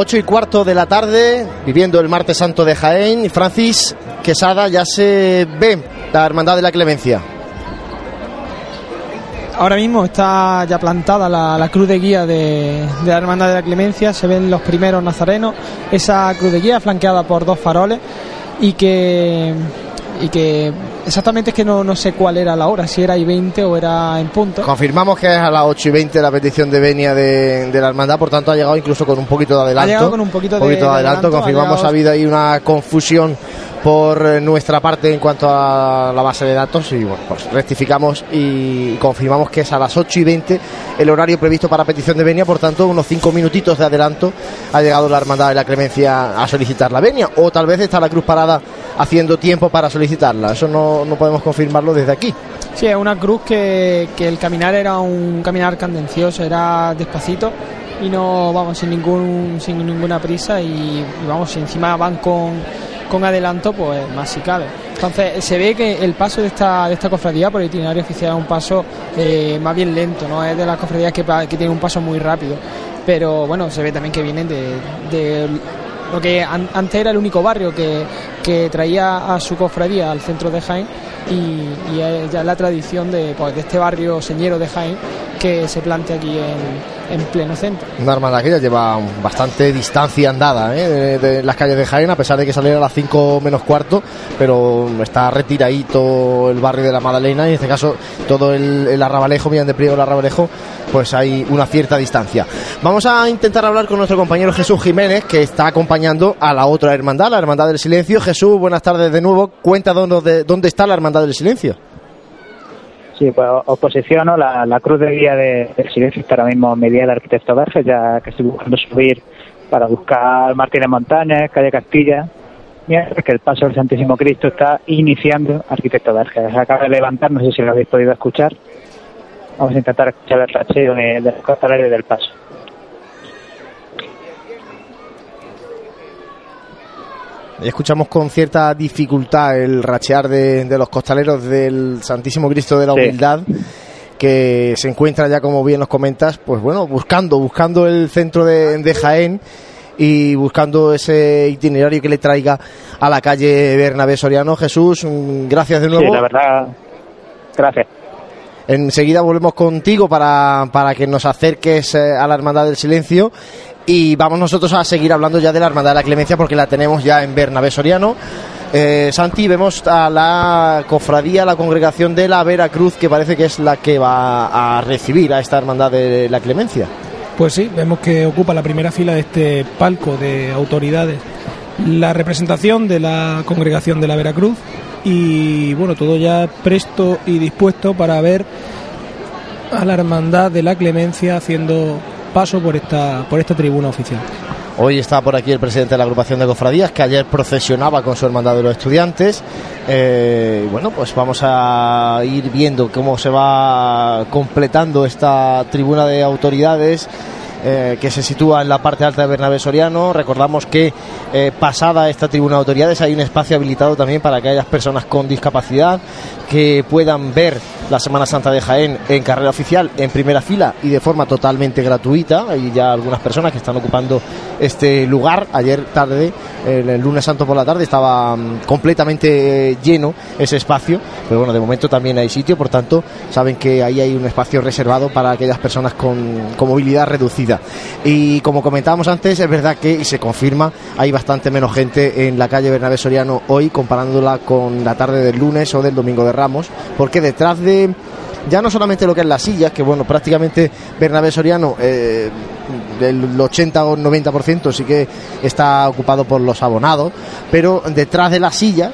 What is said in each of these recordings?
8 y cuarto de la tarde, viviendo el martes santo de Jaén. Francis Quesada ya se ve la Hermandad de la Clemencia. Ahora mismo está ya plantada la, cruz de guía de, de, la Hermandad de la Clemencia, se ven los primeros nazarenos, esa cruz de guía flanqueada por dos faroles y que y que exactamente es que no, no sé cuál era la hora, si era y 20 o era en punto. Confirmamos que es a las 8 y 20 la petición de venia de, la hermandad, por tanto ha llegado incluso con un poquito de adelanto. Ha llegado con un poquito, de, adelanto, confirmamos ha, habido ahí una confusión por eh, nuestra parte en cuanto a la base de datos y bueno, pues rectificamos y confirmamos que es a las 8 y 20 el horario previsto para petición de venia, por tanto unos 5 minutitos de adelanto ha llegado la Hermandad de la Clemencia a solicitar la venia. O tal vez está la Cruz Parada haciendo tiempo para solicitarla, eso no, no podemos confirmarlo desde aquí. Sí, es una cruz que, que el caminar era un caminar candencioso, era despacito y no vamos sin ningún sin ninguna prisa y, y vamos encima van con con adelanto, pues más si cabe. Entonces se ve que el paso de esta, de esta cofradía por el itinerario oficial es un paso eh, más bien lento, no es de las cofradías que, que tienen un paso muy rápido. Pero bueno, se ve también que vienen de, lo que antes era el único barrio que, que, traía a su cofradía al centro de Jaén y, y es ya la tradición de, pues, de este barrio señero de Jaén que se plantea aquí en, en pleno centro. Una hermandad que ya lleva bastante distancia andada ¿eh? de, las calles de Jaén, a pesar de que saliera a las 5 menos cuarto, pero está retiradito el barrio de la Madalena y en este caso todo el, el arrabalejo, bien de Priego el arrabalejo, pues hay una cierta distancia. Vamos a intentar hablar con nuestro compañero Jesús Jiménez, que está acompañando a la otra hermandad, la Hermandad del Silencio. Jesús, buenas tardes de nuevo. Cuenta dónde, dónde está la Hermandad del Silencio. Sí, pues os posiciono la, cruz de guía de, del silencio está ahora mismo medida del arquitecto Verges, ya que estoy buscando subir para buscar Martínez Montañas, calle Castilla, mientras que el paso del Santísimo Cristo está iniciando arquitecto Verges. Acaba de levantar, no sé si lo habéis podido escuchar. Vamos a intentar escuchar el racheo de, de los del paso. Escuchamos con cierta dificultad el rachear de, los costaleros del Santísimo Cristo de la Humildad. que se encuentra ya, como bien nos comentas, pues bueno, buscando, buscando el centro de, Jaén y buscando ese itinerario que le traiga a la calle Bernabé Soriano. Jesús, gracias de nuevo. Sí, la verdad, gracias. Enseguida volvemos contigo para, para que nos acerques eh, a la Hermandad del Silencio y vamos nosotros a seguir hablando ya de la Hermandad de la Clemencia porque la tenemos ya en Bernabé Soriano. Eh, Santi, vemos a la cofradía, la congregación de la Veracruz, que parece que es la que va a recibir a esta Hermandad de la Clemencia. Pues sí, vemos que ocupa la primera fila de este palco de autoridades la representación de la congregación de la Veracruz y bueno, todo ya presto y dispuesto para ver a la Hermandad de la Clemencia haciendo paso por esta, por esta tribuna oficial. Hoy está por aquí el presidente de la agrupación de cofradías que ayer procesionaba con su hermandad de los estudiantes. Eh, bueno, pues vamos a ir viendo cómo se va completando esta tribuna de autoridades. Eh, que se sitúa en la parte alta de Bernabé Soriano. Recordamos que eh, pasada esta tribuna de autoridades hay un espacio habilitado también para que aquellas personas con discapacidad que puedan ver la Semana Santa de Jaén en carrera oficial, en primera fila y de forma totalmente gratuita. Hay ya algunas personas que están ocupando este lugar. Ayer tarde, el lunes santo por la tarde, estaba mm, completamente lleno ese espacio. Pero bueno, de momento también hay sitio, por tanto, saben que ahí hay un espacio reservado para aquellas personas con movilidad reducida. Y como comentábamos antes, es verdad que, y se confirma, hay bastante menos gente en la calle Bernabé Soriano hoy, comparándola con la tarde del lunes o del domingo de Ramos, porque detrás de ya no solamente lo que es las sillas, que bueno, prácticamente Bernabé Soriano, eh, del 80 o 90% sí que está ocupado por los abonados, pero detrás de la silla,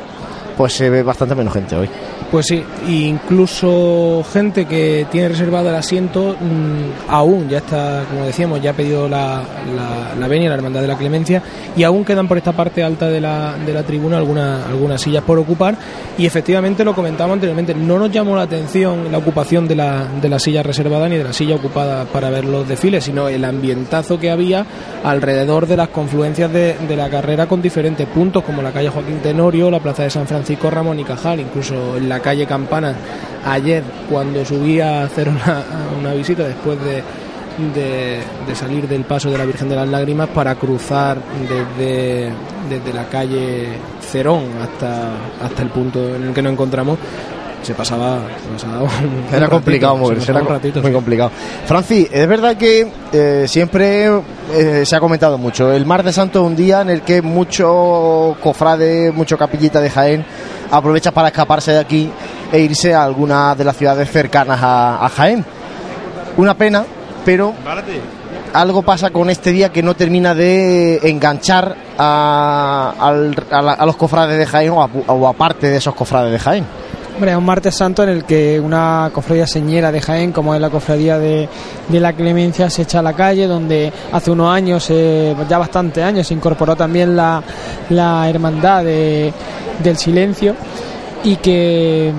pues se ve bastante menos gente hoy. Pues sí, incluso gente que tiene reservado el asiento mm, aún ya está, como decíamos, ya ha pedido la, la, la venia, la hermandad de la clemencia, y aún quedan por esta parte alta de la, de la tribuna algunas, algunas sillas por ocupar. Y efectivamente lo comentamos anteriormente, no nos llamó la atención la ocupación de la, de la silla reservada ni de la silla ocupada para ver los desfiles, sino el ambientazo que había alrededor de las confluencias de, de la carrera con diferentes puntos, como la calle Joaquín Tenorio, la plaza de San Francisco Ramón y Cajal, incluso en la calle Campana ayer cuando subí a hacer una, visita después de, de, de salir del paso de la Virgen de las Lágrimas para cruzar desde, desde la calle Cerón hasta, hasta el punto en el que nos encontramos se pasaba, se pasaba un- Era ratito, complicado se moverse, era un ratito, muy sí. complicado. Francis, es verdad que eh, siempre eh, se ha comentado mucho. El Mar de Santo es un día en el que mucho cofrade, mucho capillita de Jaén aprovecha para escaparse de aquí e irse a alguna de las ciudades cercanas a, a Jaén. Una pena, pero algo pasa con este día que no termina de enganchar a, al- a la- a los cofrades de Jaén o, a, o aparte de esos cofrades de Jaén. Hombre, es un martes santo en el que una cofradía señera de Jaén, como es la cofradía de, la Clemencia, se echa a la calle, donde hace unos años, eh, ya bastantes años, se incorporó también la, hermandad de- del silencio y que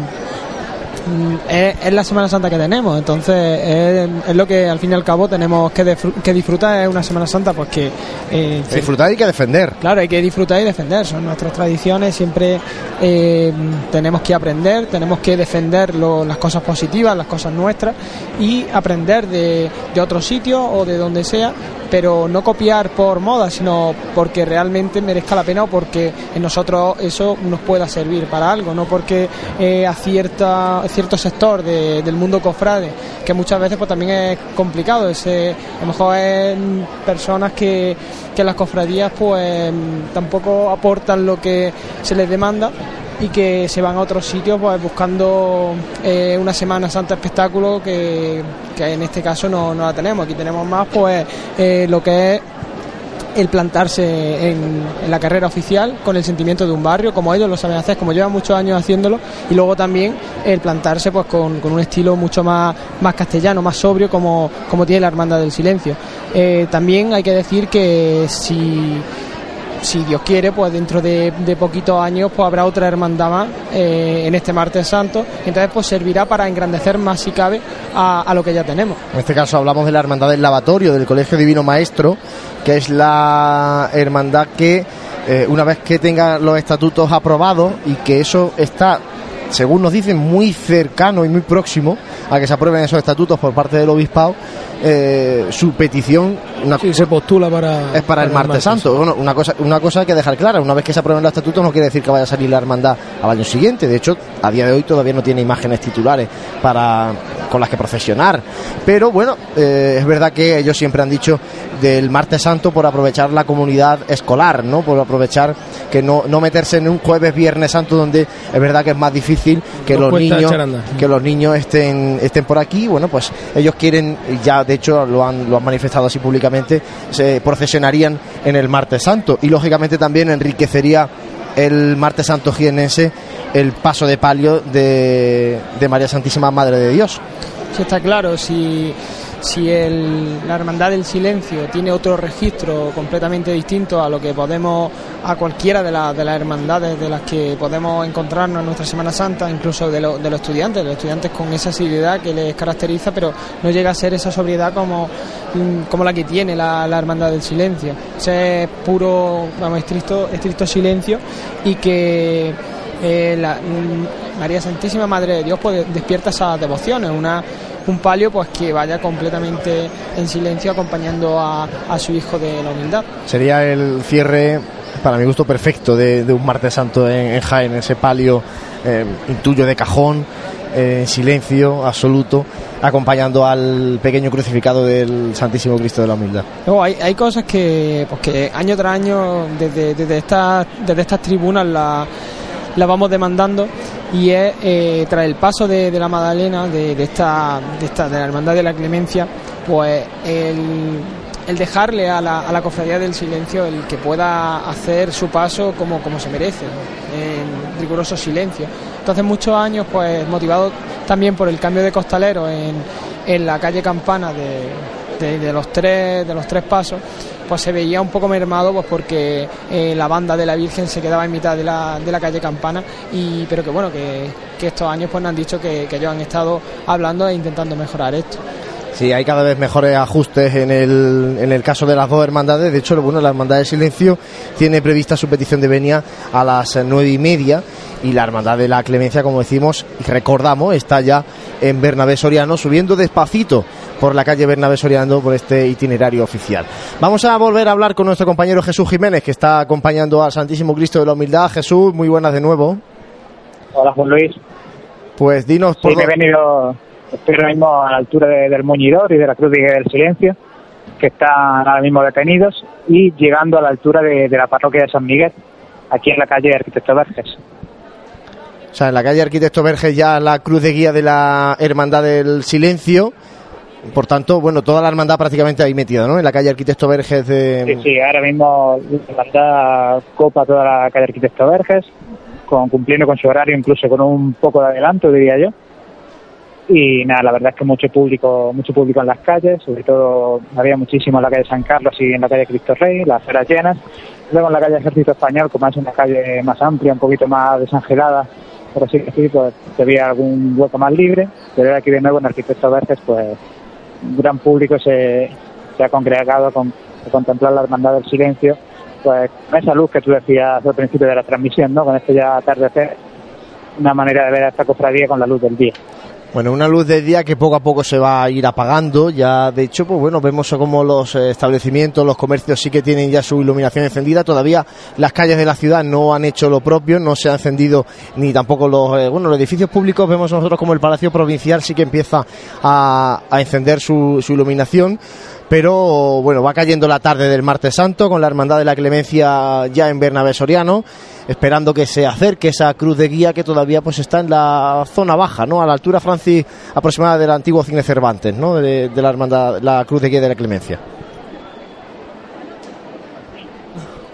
es, es la Semana Santa que tenemos, entonces es, es lo que al fin y al cabo tenemos que, que disfrutar, es una Semana Santa pues que eh, Disfrutar y que defender. Claro, hay que disfrutar y defender, son nuestras tradiciones, siempre eh, tenemos que aprender, tenemos que defender lo- las cosas positivas, las cosas nuestras y aprender de, de otros sitios o de donde sea, pero no copiar por moda, sino porque realmente merezca la pena o porque en nosotros eso nos pueda servir para algo, no porque eh, a cierta, cierto sector de- del mundo cofrade, que muchas veces pues también es complicado, ese, a lo mejor es personas que, que las cofradías pues tampoco aportan lo que se les demanda y que se van a otros sitios pues buscando eh, una Semana Santa espectáculo que, que en este caso no, no la tenemos. Aquí tenemos más pues eh, lo que es el plantarse en, la carrera oficial con el sentimiento de un barrio, como ellos lo saben hacer, como llevan muchos años haciéndolo, y luego también el plantarse pues con, con un estilo mucho más, más castellano, más sobrio, como, como tiene la Hermandad del Silencio. Eh, también hay que decir que si si Dios quiere, pues dentro de, poquitos años pues habrá otra hermandad más eh, en este martes santo, entonces pues servirá para engrandecer más si cabe a, a lo que ya tenemos. En este caso hablamos de la Hermandad del Lavatorio, del Colegio Divino Maestro, que es la hermandad que, eh, una vez que tenga los estatutos aprobados y que eso está, según nos dicen, muy cercano y muy próximo a que se aprueben esos estatutos por parte del Obispado, eh, su petición una, Sí, se postula para, es para el martes santo. Bueno, una cosa, una cosa hay que dejar clara, una vez que se aprueben los estatutos no quiere decir que vaya a salir la hermandad al año siguiente. De hecho, a día de hoy todavía no tiene imágenes titulares para con las que procesionar. Pero bueno, eh, es verdad que ellos siempre han dicho del martes santo por aprovechar la comunidad escolar, ¿no? Por aprovechar que no, no meterse en un jueves viernes santo donde es verdad que es más difícil que los niños que los niños estén estén por aquí. Bueno, pues ellos quieren ya de hecho lo han lo han manifestado así públicamente, se procesionarían en el martes santo y lógicamente también enriquecería el martes santo jienense el paso de palio de, de María Santísima Madre de Dios. Sí, está claro, si, si el- la Hermandad del Silencio tiene otro registro completamente distinto a lo que podemos, a cualquiera de, la- de las hermandades de las que podemos encontrarnos en nuestra Semana Santa, incluso de, lo- de los estudiantes, los estudiantes con esa seriedad que les caracteriza, pero no llega a ser esa sobriedad como, mm, como la que tiene la, la Hermandad del Silencio. Ese es puro, vamos, estricto, estricto silencio y que eh, la, mm, María Santísima Madre de Dios pues despierta esas devociones, una, un palio pues que vaya completamente en silencio acompañando a, a su hijo de la humildad. Sería el cierre, para mi gusto, perfecto de, de un martes santo en, en Jaén, ese palio eh, intuyo de cajón, eh, en silencio absoluto, acompañando al pequeño crucificado del Santísimo Cristo de la Humildad. Luego hay, hay cosas que, pues que año tras año desde, desde, estas, desde estas tribunas la, la vamos demandando y es eh, tras el paso de, de la Magdalena, de, esta, de esta de la Hermandad de la Clemencia, pues el, el dejarle a la, a la cofradía del silencio el que pueda hacer su paso como, como se merece, en riguroso silencio. Entonces muchos años, pues motivados también por el cambio de costalero en, en la calle Campana de, de los tres de los tres pasos pues se veía un poco mermado pues porque eh, la banda de la Virgen se quedaba en mitad de la, de la calle Campana y pero que bueno que, estos años pues nos han dicho que, ellos han estado hablando e intentando mejorar esto Sí, hay cada vez mejores ajustes en el, en el caso de las dos hermandades. De hecho, bueno, la Hermandad del Silencio tiene prevista su petición de venia a las nueve y media y la Hermandad de la Clemencia, como decimos recordamos, está ya en Bernabé Soriano subiendo despacito por la calle Bernabé Soriano por este itinerario oficial. Vamos a volver a hablar con nuestro compañero Jesús Jiménez, que está acompañando al Santísimo Cristo de la Humildad. Jesús, muy buenas de nuevo. Hola, Juan Luis. Pues dinos por. Sí, me he venido, estoy ahora mismo a la altura del Muñidor y de la Cruz del Silencio, que están ahora mismo detenidos, y llegando a la altura de, la parroquia de San Miguel, aquí en la calle Arquitecto Verges. O sea, en la calle Arquitecto Verges ya la cruz de guía de la Hermandad del Silencio. Por tanto, bueno, toda la hermandad prácticamente ahí metida, ¿no? En la calle Arquitecto Verges de... Sí, sí, ahora mismo la hermandad copa toda la calle Arquitecto Verges, con, cumpliendo con su horario, incluso con un poco de adelanto, diría yo. Y nada, la verdad es que mucho público, mucho público en las calles, sobre todo había muchísimo en la calle San Carlos y en la calle Cristo Rey, las aceras llenas. Luego en la calle Ejército Español, como es una calle más amplia, un poquito más desangelada, por así decirlo, pues había algún hueco más libre. Pero aquí de nuevo en Arquitecto Verges, pues un gran público se, se ha congregado con, a contemplar la hermandad del silencio pues con esa luz que tú decías al principio de la transmisión, ¿no? Con este ya atardecer, una manera de ver a esta cofradía con la luz del día. Bueno, una luz del día que poco a poco se va a ir apagando. Ya, de hecho, pues bueno, vemos como los establecimientos, los comercios sí que tienen ya su iluminación encendida. Todavía las calles de la ciudad no han hecho lo propio, no se ha encendido ni tampoco los, eh, bueno, los edificios públicos. Vemos nosotros como el Palacio Provincial sí que empieza a, a encender su, su iluminación pero bueno, va cayendo la tarde del martes santo con la Hermandad de la Clemencia ya en Bernabé Soriano, esperando que se acerque esa cruz de guía que todavía pues está en la zona baja, ¿no? A la altura, Francis, aproximada del antiguo Cine Cervantes, ¿no? De, la Hermandad, la cruz de guía de la Clemencia.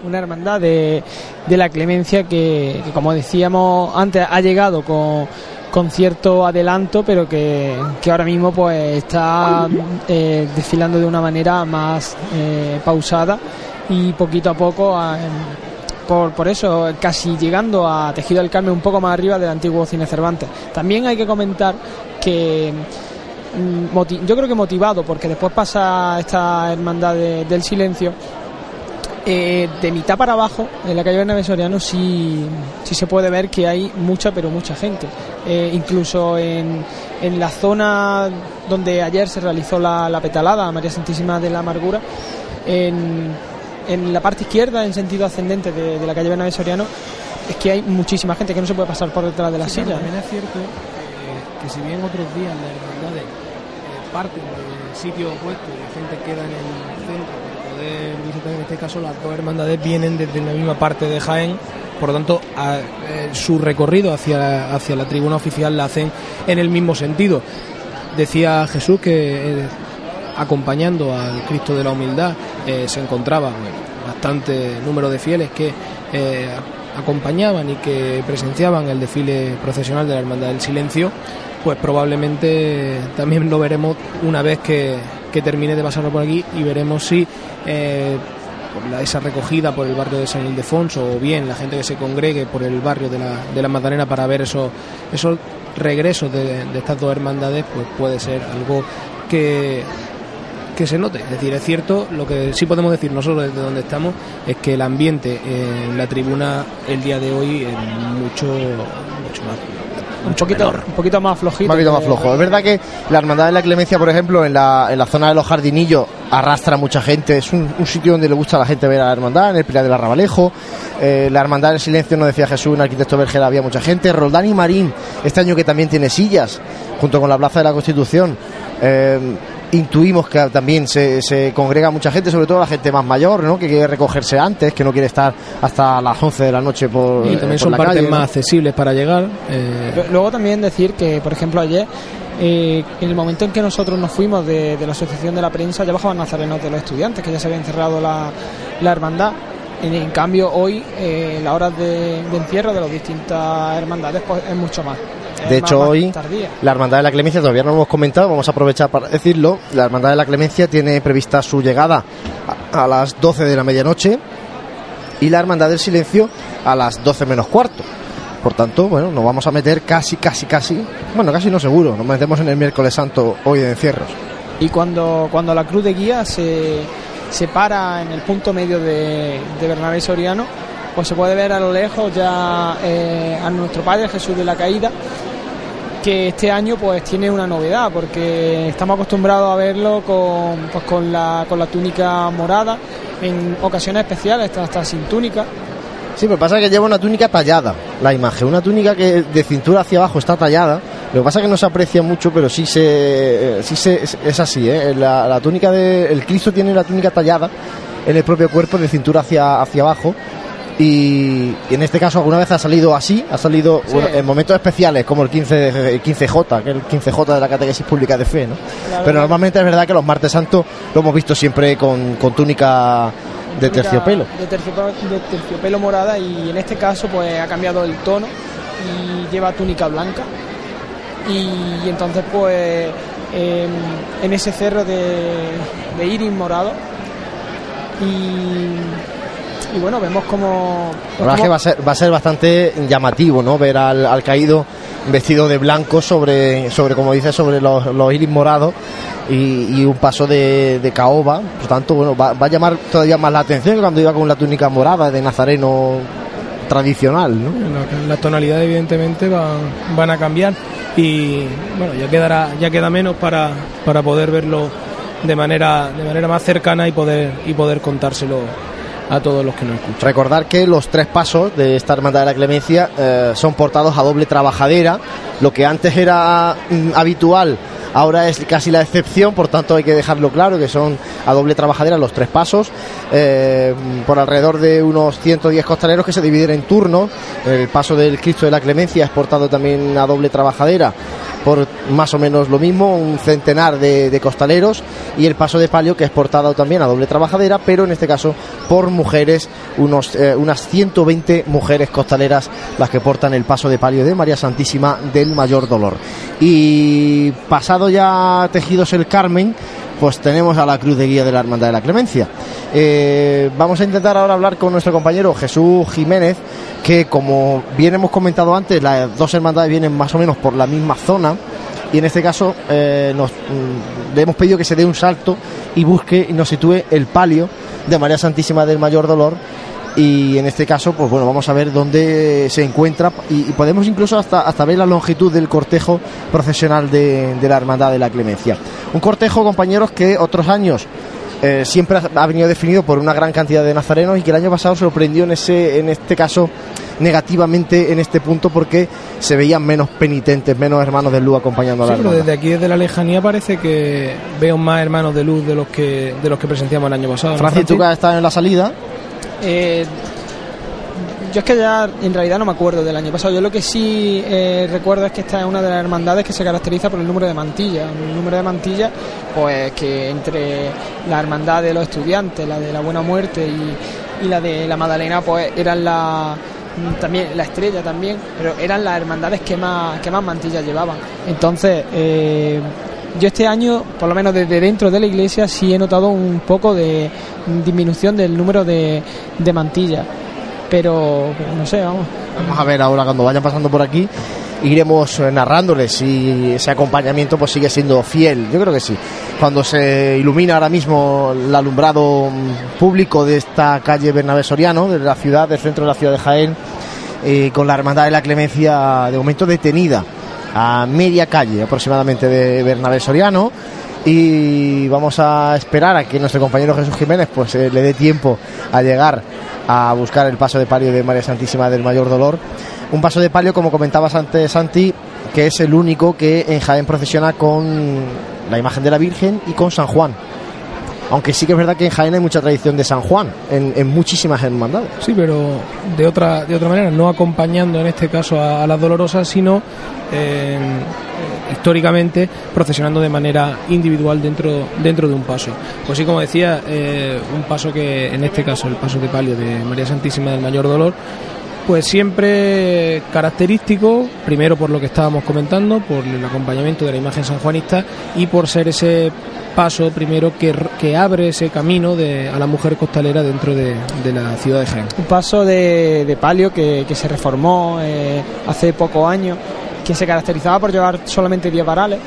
Una hermandad de, de la clemencia que, como decíamos antes, ha llegado con, con cierto adelanto, pero que, ahora mismo pues está eh, desfilando de una manera más eh, pausada y poquito a poco, por, por eso, casi llegando a Tejido del Carmen un poco más arriba del antiguo Cine Cervantes. También hay que comentar que mm, yo creo que motivado, porque después pasa esta hermandad del silencio, eh, de mitad para abajo, en la calle Bernabé Soriano, sí, sí se puede ver que hay mucha, pero mucha gente. Eh, incluso en, en, la zona donde ayer se realizó la, la petalada, María Santísima de la Amargura, en, en, la parte izquierda, en sentido ascendente de, la calle Bernabé Soriano, es que hay muchísima gente que no se puede pasar por detrás de la silla. También es cierto eh, que si bien otros días las hermandades parten del sitio opuesto y la gente queda en el centro en este caso las dos hermandades vienen desde la misma parte de Jaén, por lo tanto eh, su recorrido hacia, hacia la tribuna oficial la hacen en el mismo sentido. Decía Jesús que eh, acompañando al Cristo de la Humildad eh, se encontraba bastante número de fieles que acompañaban y que presenciaban el desfile procesional de la Hermandad del Silencio, pues probablemente también lo veremos una vez que, que termine de pasarlo por aquí y veremos si eh, esa recogida por el barrio de San Ildefonso o bien la gente que se congregue por el barrio de la, de la Magdalena para ver esos, esos regresos de, estas dos hermandades, pues puede ser algo que, que se note. Es decir, es cierto, lo que sí podemos decir nosotros desde donde estamos es que el ambiente en la tribuna el día de hoy es mucho, mucho más un poquito, un poquito más flojito. Un poquito más flojo. Es verdad que la Hermandad de la Clemencia, por ejemplo, en la, en la zona de los jardinillos arrastra mucha gente. Es un, sitio donde le gusta a la gente ver a la Hermandad, en el Pilar del Arrabalejo. Eh, la Hermandad del Silencio, nos decía Jesús, un arquitecto vergel, había mucha gente. Roldán y Marín, este año que también tiene sillas, junto con la Plaza de la Constitución. Eh, intuimos que también se, se, congrega mucha gente, sobre todo la gente más mayor, ¿no? que quiere recogerse antes, que no quiere estar hasta las 11 de la noche por. Y también son partes más accesibles para llegar. Eh. Luego también decir que, por ejemplo, ayer. Eh, en el momento en que nosotros nos fuimos de, la Asociación de la Prensa ya bajaban nazarenos de los estudiantes, que ya se había encerrado la, la hermandad. En, cambio, hoy eh, la hora de, de, encierro de las distintas hermandades pues, es mucho más. De hecho, hoy la Hermandad de la Clemencia, todavía no lo hemos comentado, vamos a aprovechar para decirlo. La Hermandad de la Clemencia tiene prevista su llegada a, las 12 de la medianoche y la Hermandad del Silencio a las 12 menos cuarto. Por tanto, bueno, nos vamos a meter casi, casi, casi, bueno, casi no seguro, nos metemos en el miércoles santo hoy de encierros. Y cuando, cuando la cruz de guía se, se para en el punto medio de, de Bernabé Soriano, pues se puede ver a lo lejos ya eh, a nuestro Padre Jesús de la Caída que este año pues tiene una novedad porque estamos acostumbrados a verlo con, pues, con, la, con la túnica morada en ocasiones especiales, hasta, hasta sin túnica. Sí, pero pasa que lleva una túnica tallada, la imagen, una túnica que de cintura hacia abajo está tallada. Lo que pasa es que no se aprecia mucho, pero sí se, sí se es así, ¿eh? La, la túnica de, el Cristo tiene la túnica tallada en el propio cuerpo de cintura hacia, hacia abajo y, en este caso alguna vez ha salido así, ha salido Sí. bueno, en momentos especiales como el 15 el 15J, que es el 15J de la catequesis pública de fe, ¿no? Claro. Pero normalmente es verdad que los martes santos lo hemos visto siempre con, con túnica de terciopelo. De terciopelo, de terciopelo morada y en este caso pues ha cambiado el tono y lleva túnica blanca. Y, entonces pues en, en ese cerro de, de iris morado y, y bueno vemos como... La verdad es que va a ser, va a ser bastante llamativo, ¿no? Ver al, al caído vestido de blanco sobre, sobre como dice, sobre los, los iris morados y, y un paso de, de caoba. Por tanto, bueno, va, va a llamar todavía más la atención que cuando iba con la túnica morada de nazareno tradicional, ¿no? La- Las tonalidades evidentemente van, van a cambiar y bueno ya quedará ya queda menos para, para poder verlo de manera de manera más cercana y poder y poder contárselo a todos los que nos escuchan. Recordar que los tres pasos de esta Hermandad de la Clemencia eh, son portados a doble trabajadera. Lo que antes era mm, habitual, ahora es casi la excepción, por tanto hay que dejarlo claro que son a doble trabajadera los tres pasos, eh, por alrededor de unos 110 costaleros que se dividen en turnos. El paso del Cristo de la Clemencia es portado también a doble trabajadera por más o menos lo mismo, un centenar de, costaleros y el paso de palio que es portado también a doble trabajadera, pero en este caso por mujeres, unos, eh, unas 120 mujeres costaleras las que portan el paso de palio de María Santísima del Mayor Dolor. Y pasado ya tejidos el Carmen, pues tenemos a la cruz de guía de la Hermandad de la Clemencia. Eh, vamos a intentar ahora hablar con nuestro compañero Jesús Jiménez, que como bien hemos comentado antes, las dos hermandades vienen más o menos por la misma zona. Y en este caso eh, mm, le hemos pedido que se dé un salto y busque y nos sitúe el palio de María Santísima del Mayor Dolor. Y en este caso, pues bueno, vamos a ver dónde se encuentra y, y podemos incluso hasta, hasta ver la longitud del cortejo procesional de, de la Hermandad de la Clemencia. Un cortejo, compañeros, que otros años eh, siempre ha- venido definido por una gran cantidad de nazarenos y que el año pasado sorprendió en ese en este caso negativamente en este punto porque se veían menos penitentes, menos hermanos de luz acompañando a la Sí, pero desde aquí, desde la lejanía, parece que veo más hermanos de luz de los que de los que presenciamos el año pasado. ¿no, Francis, tú que has estado en la salida, Eh, yo es que ya en realidad no me acuerdo del año pasado. Yo lo que sí eh, recuerdo es que esta es una de las hermandades que se caracteriza por el número de mantillas. El número de mantillas, pues que entre la hermandad de los estudiantes, la de la Buena Muerte y, y la de la Madalena, pues eran la también la estrella también, pero eran las hermandades que más que más mantillas llevaban. Entonces, eh, yo este año, por lo menos desde dentro de la iglesia, sí he notado un poco de disminución del número de, mantillas. Pero, pero no sé, vamos. vamos a ver ahora cuando vayan pasando por aquí iremos eh, narrándoles si ese acompañamiento pues sigue siendo fiel. Yo creo que sí. Cuando se ilumina ahora mismo el alumbrado mm, público de esta calle Bernabé Soriano, de la ciudad, del centro de la ciudad de Jaén, eh, con la Hermandad de la Clemencia de momento detenida a media calle aproximadamente de Bernabé Soriano y vamos a esperar a que nuestro compañero Jesús Jiménez pues eh, le dé tiempo a llegar a buscar el paso de palio de María Santísima del Mayor Dolor. Un paso de palio, como comentabas antes, Santi, que es el único que en Jaén procesiona con la imagen de la Virgen y con San Juan. Aunque sí que es verdad que en Jaén hay mucha tradición de San Juan, en, muchísimas hermandades. Sí, pero de otra de otra manera, no acompañando en este caso a, las dolorosas, sino eh, históricamente procesionando de manera individual dentro dentro de un paso. Pues sí, como decía, eh, un paso que en este caso el paso de palio de María Santísima del Mayor Dolor, pues siempre característico, primero por lo que estábamos comentando, por el acompañamiento de la imagen sanjuanista y por ser ese paso primero que, que abre ese camino de, a la mujer costalera dentro de, de la ciudad de Jaén. Un paso de, de palio que, que se reformó eh, hace pocos años, que se caracterizaba por llevar solamente 10 varales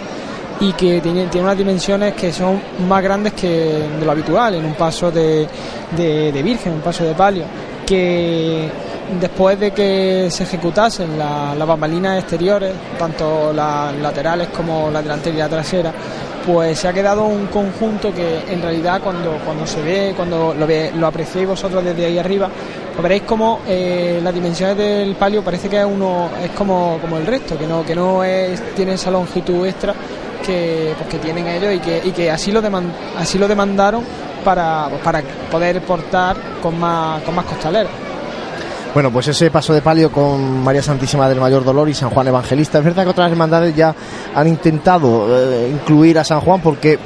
y que tiene, tiene unas dimensiones que son más grandes que de lo habitual en un paso de, de, de virgen, un paso de palio, que después de que se ejecutasen las bambalinas exteriores, tanto las laterales como la delantera y la trasera, pues se ha quedado un conjunto que en realidad cuando, cuando se ve, cuando lo, ve, lo apreciáis vosotros desde ahí arriba, pues veréis como eh, las dimensiones del palio parece que es uno es como, como el resto, que no, que no es, tiene esa longitud extra que, pues, tienen ellos y que, y que así lo así lo demandaron para, pues, para poder portar con más, con más costaleros. Bueno, pues ese paso de palio con María Santísima del Mayor Dolor y San Juan Evangelista. Es verdad que otras hermandades ya han intentado eh, incluir a San Juan porque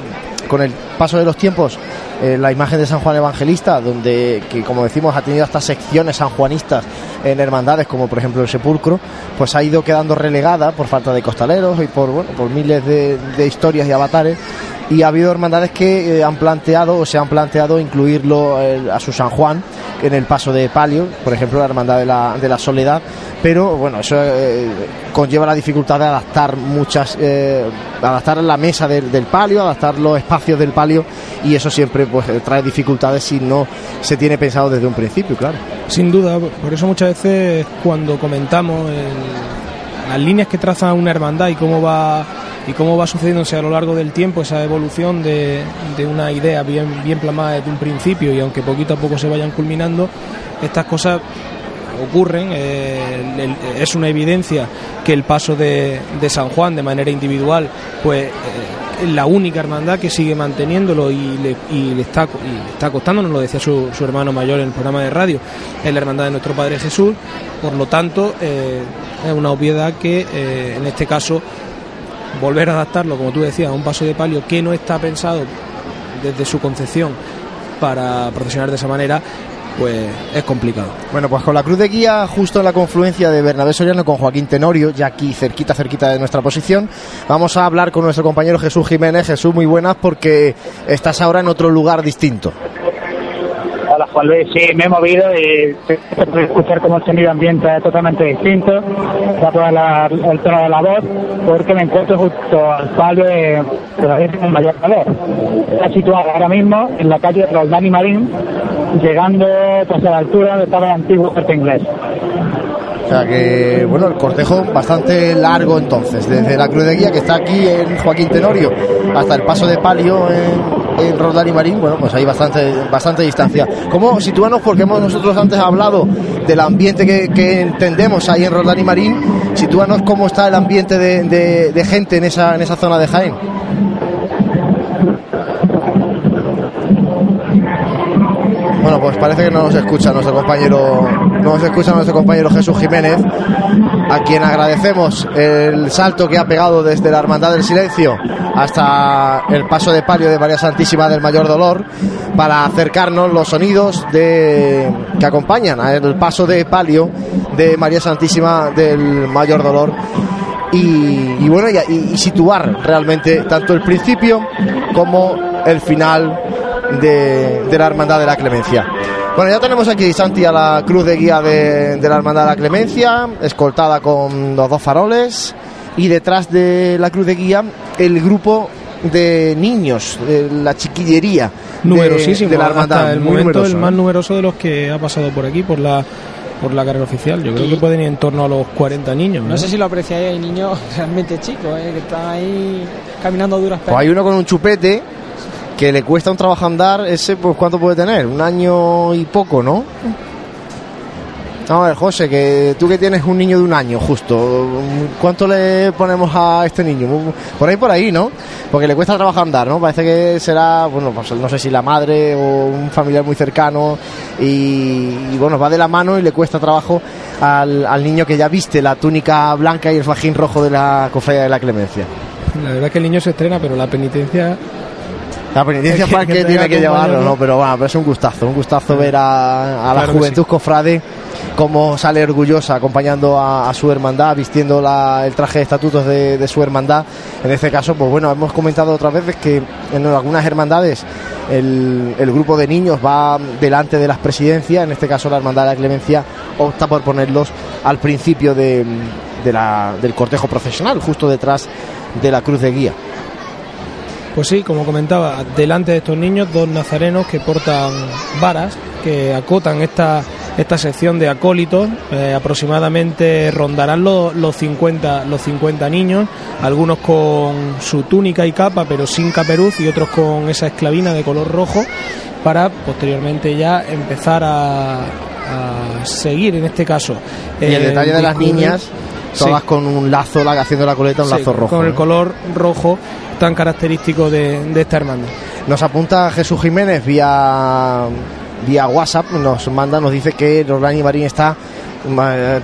con el paso de los tiempos eh, la imagen de San Juan Evangelista, donde, que como decimos, ha tenido hasta secciones sanjuanistas en hermandades, como por ejemplo el Sepulcro, pues ha ido quedando relegada por falta de costaleros y por, bueno, por miles de, historias y avatares y ha habido hermandades que eh, han planteado o se han planteado incluirlo a su San Juan en el paso de palio, por ejemplo la hermandad de la, de la soledad, pero bueno, eso eh, conlleva la dificultad de adaptar muchas, eh, adaptar la mesa del, palio, adaptar los espacios del palio y eso siempre pues trae dificultades si no se tiene pensado desde un principio, claro. Sin duda, por eso muchas veces cuando comentamos las líneas que traza una hermandad y cómo va y cómo va sucediéndose a lo largo del tiempo esa evolución de, de una idea bien, bien plasmada desde un principio y aunque poquito a poco se vayan culminando, estas cosas ocurren. Eh, es una evidencia que el paso de, de, San Juan de manera individual, pues eh, la única hermandad que sigue manteniéndolo y le, y le está, y está costando, nos lo decía su, su, hermano mayor en el programa de radio, es la hermandad de nuestro Padre Jesús. Por lo tanto, eh, es una obviedad que en este caso volver a adaptarlo, como tú decías, a un paso de palio que no está pensado desde su concepción para procesionar de esa manera, pues es complicado. Bueno, pues con la cruz de guía justo en la confluencia de Bernabé Soriano con Joaquín Tenorio, ya aquí cerquita, cerquita de nuestra posición, vamos a hablar con nuestro compañero Jesús Jiménez. Jesús, muy buenas porque estás ahora en otro lugar distinto. Juan sí, me he movido y escuchar como el sonido ambiente es totalmente distinto, va por el tono de la voz, porque me encuentro justo al palo de, la Virgen del Mayor Calor. Está situado ahora mismo en la calle Roldán y Marín, llegando pues, a la altura donde estaba el antiguo puerto inglés. O sea que, bueno, el cortejo bastante largo entonces, desde la Cruz de Guía que está aquí en Joaquín Tenorio hasta el paso de palio en, en Roldán y Marín, bueno, pues hay bastante, bastante distancia. ¿Cómo situanos? Porque hemos nosotros antes hablado del ambiente que, entendemos ahí en Roldán y Marín, sitúanos cómo está el ambiente de, de gente en esa, en esa zona de Jaén. Bueno, pues parece que no nos escucha nuestro compañero, no nos escucha nuestro compañero Jesús Jiménez, a quien agradecemos el salto que ha pegado desde la Hermandad del Silencio hasta el paso de palio de María Santísima del Mayor Dolor para acercarnos los sonidos de que acompañan al paso de palio de María Santísima del Mayor Dolor y, bueno y situar realmente tanto el principio como el final de, la Hermandad de la Clemencia. Bueno, ya tenemos aquí Santi a la cruz de guía de, la Hermandad de la Clemencia, escoltada con los dos faroles, y detrás de la cruz de guía el grupo de niños, de la chiquillería numerosísimo de, la hermandad. el momento el más numeroso de los que ha pasado por aquí, por la por la carrera oficial. Yo creo que pueden ir en torno a los 40 niños. No, sé si lo apreciáis, hay niños realmente chicos, ¿eh? que están ahí caminando duras Pues hay uno con un chupete que le cuesta un trabajo andar, ese pues cuánto puede tener, un año y poco, ¿no? a ver, José, que tú que tienes un niño de un año justo, ¿cuánto le ponemos a este niño? Por ahí, por ahí, ¿no? Porque le cuesta trabajo andar, ¿no? Parece que será, bueno, pues no sé si la madre o un familiar muy cercano y, bueno, va de la mano y le cuesta trabajo al, al, niño que ya viste la túnica blanca y el fajín rojo de la cofradía de la Clemencia. La verdad es que el niño se estrena, pero la penitencia la penitencia para que, tiene que llevarlo, ¿no? Pero bueno, es un gustazo, un gustazo ver a, la juventud cofrade como sale orgullosa acompañando a, su hermandad, vistiendo el traje de estatutos de, su hermandad. En este caso, pues bueno, hemos comentado otras veces que en algunas hermandades el, grupo de niños va delante de las presidencias, en este caso la hermandad de la clemencia opta por ponerlos al principio del cortejo profesional, justo detrás de la cruz de guía. Pues sí, como comentaba, delante de estos niños dos nazarenos que portan varas, que acotan esta, esta sección de acólitos. Eh, aproximadamente rondarán los, los, 50, los 50 niños, algunos con su túnica y capa, pero sin caperuz, y otros con esa esclavina de color rojo, para posteriormente ya empezar a, a seguir en este caso. Y el detalle de las niñas, todas con un lazo, la, haciendo la coleta, un lazo rojo. Con el color rojo tan característico de, de esta hermandad. Nos apunta Jesús Jiménez vía vía WhatsApp, nos manda, nos dice que Roldán Marín está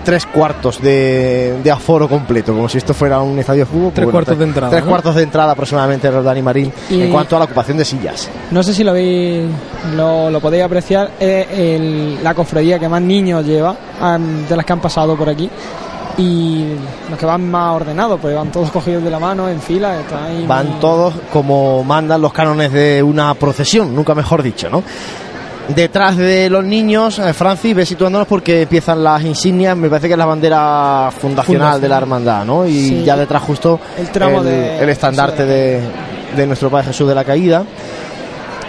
tres cuartos de, de, aforo completo, como si esto fuera un estadio de fútbol. Tres pues, cuartos de entrada. Tres ¿no? cuartos de entrada aproximadamente Roldán y Marín Y- en cuanto a la ocupación de sillas. No sé si lo veis, lo, lo podéis apreciar, es el- la cofradía que más niños lleva de las que han pasado por aquí. Y los que van más ordenados, pues van todos cogidos de la mano, en fila. están ahí Van muy- todos como mandan los cánones de una procesión, nunca mejor dicho, ¿no? Detrás de los niños, eh, Francis, ve situándonos porque empiezan las insignias, me parece que es la bandera fundacional Fundación. de la hermandad, ¿no? Y Sí. ya detrás justo El tramo de- el estandarte de, de nuestro Padre Jesús de la Caída.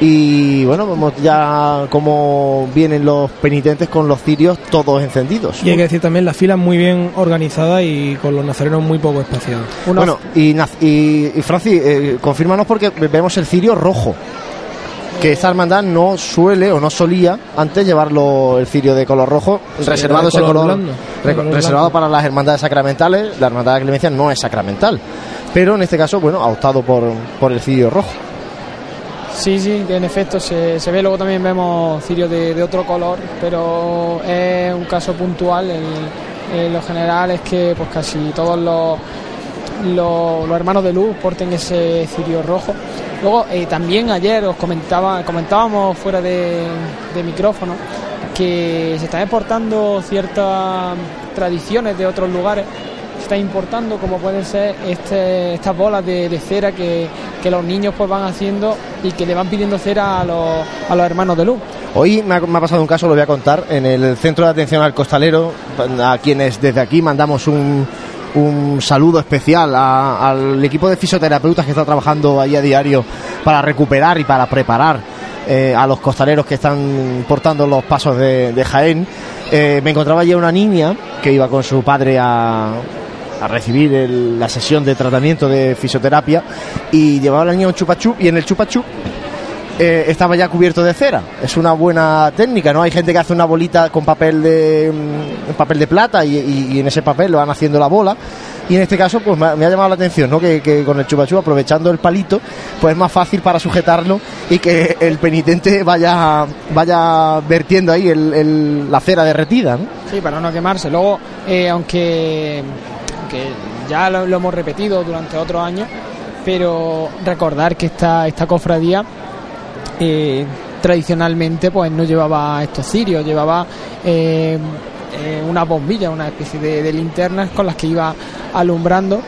Y bueno, vemos ya cómo vienen los penitentes con los cirios todos encendidos. Y hay que decir también la fila muy bien organizada y con los nazarenos muy poco espaciados. Bueno, y, y, y Francis, eh, confírmanos porque vemos el cirio rojo. Que esta hermandad no suele o no solía antes llevarlo el cirio de color rojo, Sí, reservado ese color color, blando, de re- color reservado para las hermandades sacramentales. La hermandad de clemencia no es sacramental, pero en este caso, bueno, ha optado por, por el cirio rojo. Sí, sí, en efecto se, ve. Luego también vemos cirios de, otro color, pero es un caso puntual. En, en lo general es que pues casi todos los, los, hermanos de luz porten ese cirio rojo. Luego eh, también ayer os comentaba, comentábamos fuera de micrófono que se están exportando ciertas tradiciones de otros lugares se están importando como pueden ser este, estas bolas de, cera que, los niños pues van haciendo y que le van pidiendo cera a los, a los hermanos de luz. Hoy me ha, pasado un caso, lo voy a contar, en el Centro de Atención al Costalero, a quienes desde aquí mandamos un, un saludo especial al equipo de fisioterapeutas que está trabajando ahí a diario para recuperar y para preparar eh, a los costaleros que están portando los pasos de, de Jaén. Eh, me encontraba allí una niña que iba con su padre a, a recibir la sesión de tratamiento de fisioterapia y llevaba la niña un chupachup y en el chupachup eh, estaba ya cubierto de cera. Es una buena técnica, ¿no? Hay gente que hace una bolita con papel de mm, papel de plata y, en ese papel lo van haciendo la bola. Y en este caso, pues me ha, llamado la atención, ¿no? Que, con el chupachup, aprovechando el palito, pues es más fácil para sujetarlo y que el penitente vaya vaya vertiendo ahí el- la cera derretida, ¿no? Sí, para no quemarse. Luego, eh, aunque, aunque ya lo, hemos repetido durante otros años, pero recordar que esta, esta cofradía eh, tradicionalmente pues no llevaba estos cirios, llevaba eh, eh, una bombilla, una especie de linternas con las que iba alumbrando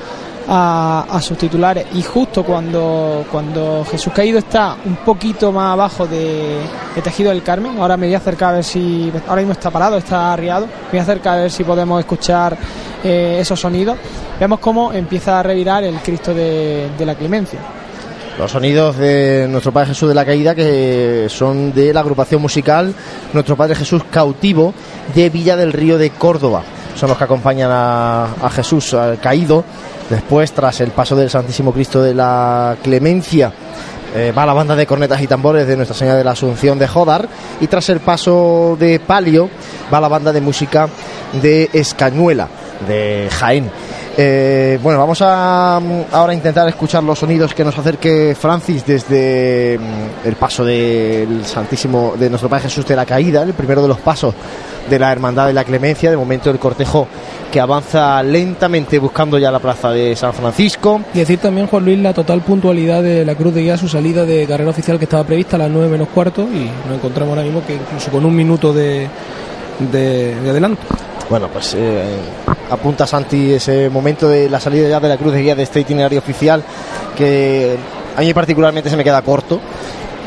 a, a sus titulares y justo cuando, cuando Jesús Caído está un poquito más abajo de, de Tejido del Carmen, ahora me voy a acercar a ver si, ahora mismo está parado, está arriado, me voy a acercar a ver si podemos escuchar eh, esos sonidos, vemos cómo empieza a revirar el Cristo de, de la Clemencia. Los sonidos de nuestro Padre Jesús de la Caída, que son de la agrupación musical Nuestro Padre Jesús Cautivo de Villa del Río de Córdoba. Son los que acompañan a, Jesús al caído. Después, tras el paso del Santísimo Cristo de la Clemencia, eh, va la banda de cornetas y tambores de Nuestra Señora de la Asunción de Jodar. Y tras el paso de Palio, va la banda de música de Escañuela, de Jaén. Eh, bueno, vamos a mm, ahora intentar escuchar los sonidos que nos acerque Francis desde mm, el paso del Santísimo de nuestro Padre Jesús de la Caída, el primero de los pasos de la Hermandad de la Clemencia. De momento, el cortejo que avanza lentamente buscando ya la plaza de San Francisco. Y decir también, Juan Luis, la total puntualidad de la Cruz de Guía, su salida de carrera oficial que estaba prevista a las 9 menos cuarto y nos encontramos ahora mismo que incluso con un minuto de, de, de adelanto. Bueno, pues eh, apunta Santi ese momento de la salida ya de la cruz de guía de este itinerario oficial que a mí particularmente se me queda corto.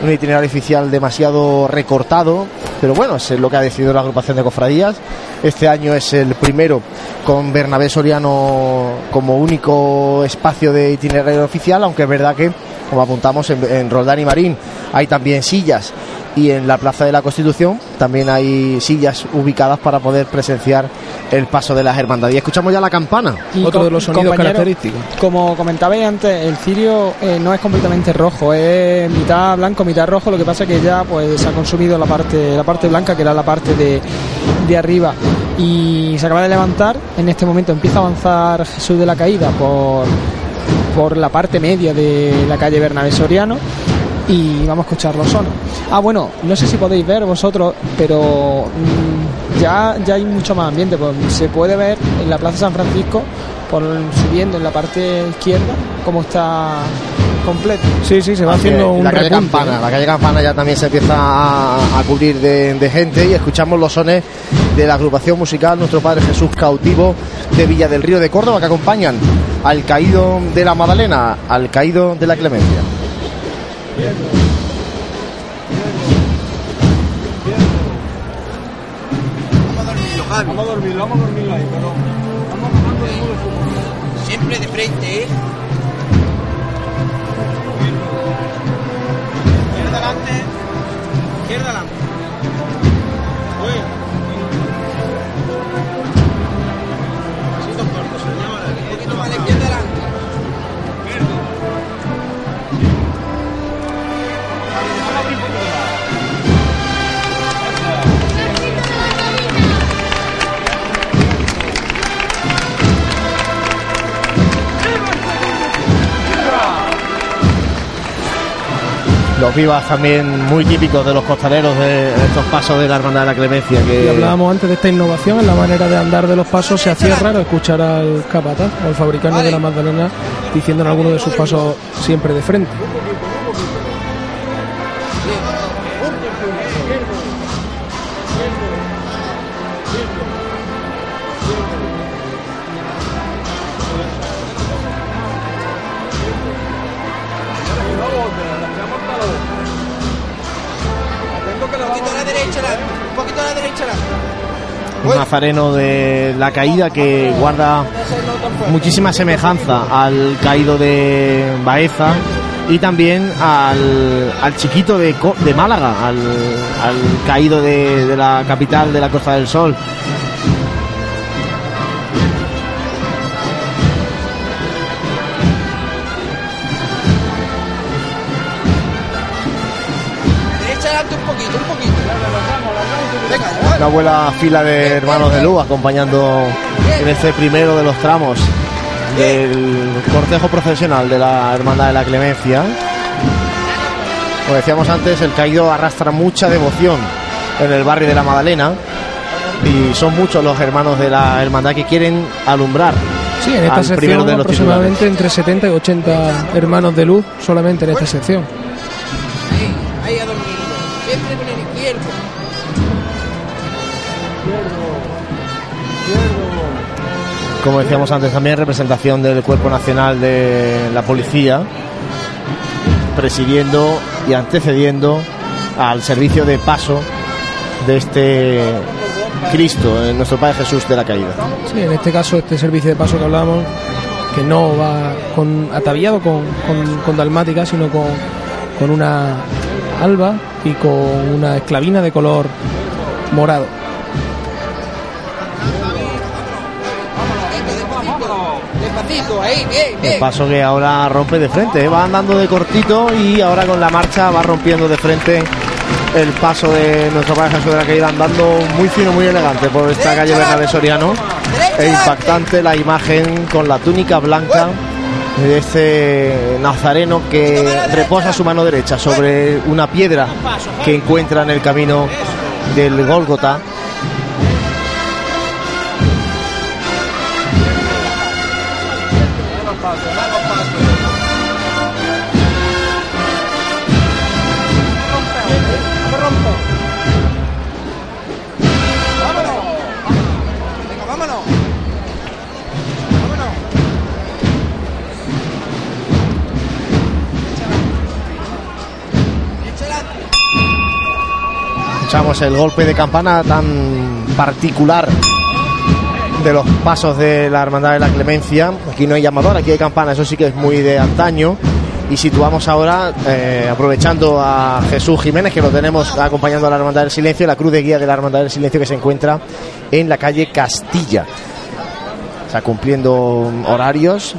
Un itinerario oficial demasiado recortado, pero bueno, es lo que ha decidido la agrupación de cofradías. Este año es el primero con Bernabé Soriano como único espacio de itinerario oficial, aunque es verdad que como apuntamos en, en Roldán y Marín, hay también sillas y en la Plaza de la Constitución también hay sillas ubicadas para poder presenciar el paso de las hermandades. Y escuchamos ya la campana. Y Otro de los sonidos característicos. Como comentabais antes, el cirio eh, no es completamente rojo, es mitad blanco, mitad rojo. Lo que pasa es que ya pues se ha consumido la parte, la parte blanca, que era la parte de, de arriba. Y se acaba de levantar. En este momento empieza a avanzar Jesús de la Caída por, por la parte media de la calle Bernabé Soriano. Y vamos a escuchar los sonos. Ah, bueno, no sé si podéis ver vosotros, pero mm, ya, ya hay mucho más ambiente. Pues se puede ver en la Plaza San Francisco, por subiendo en la parte izquierda, cómo está completo. Sí, sí, se va Aunque haciendo un la calle repunte, Campana, ¿eh? la calle Campana ya también se empieza a, a cubrir de, de gente y escuchamos los sones de la agrupación musical Nuestro Padre Jesús Cautivo de Villa del Río de Córdoba que acompañan al caído de la Magdalena, al caído de la Clemencia. Siempre de frente, ¿eh? Izquierda adelante. Los vivas también muy típicos de los costaleros de estos pasos de la Hermandad de la Clemencia Y que hablábamos antes de esta innovación en la manera de andar de los pasos. Se hacía raro escuchar al capataz, al fabricante de la Magdalena, diciendo en alguno de sus pasos siempre de frente. Un nazareno de la caída que guarda muchísima semejanza al caído de Baeza y también al, al chiquito de, Málaga, al, al caído de, de la capital de la Costa del Sol. Una buena fila de hermanos de luz acompañando en este primero de los tramos del cortejo procesional de la Hermandad de la Clemencia. Como decíamos antes, el caído arrastra mucha devoción en el barrio de la Magdalena y son muchos los hermanos de la hermandad que quieren alumbrar Sí, en esta al primero sección de los aproximadamente entre 70 y 80 hermanos de luz solamente en esta sección. Como decíamos antes también, representación del Cuerpo Nacional de la Policía, presidiendo y antecediendo al servicio de paso de este Cristo, nuestro Padre Jesús de la Caída. Sí, en este caso este servicio de paso que hablábamos, que no va con, ataviado con, con, dalmática, sino con una alba y con una esclavina de color morado. Ahí, bien, El paso que ahora rompe de frente, eh, va andando de cortito y ahora con la marcha va rompiendo de frente el paso de nuestro Padre Jesús de la Caída andando muy fino, muy elegante por esta calle Bernabé Soriano. E impactante la imagen con la túnica blanca de este nazareno que reposa su mano derecha sobre una piedra que encuentra en el camino del Gólgota. Escuchamos el golpe de campana tan particular de los pasos de la Hermandad de la Clemencia. Aquí no hay llamador, aquí hay campana, eso sí que es muy de antaño. y situamos ahora, eh, aprovechando a Jesús Jiménez, que lo tenemos acompañando a la Hermandad del Silencio, la cruz de guía de la Hermandad del Silencio que se encuentra en la calle Castilla. O sea, cumpliendo horarios.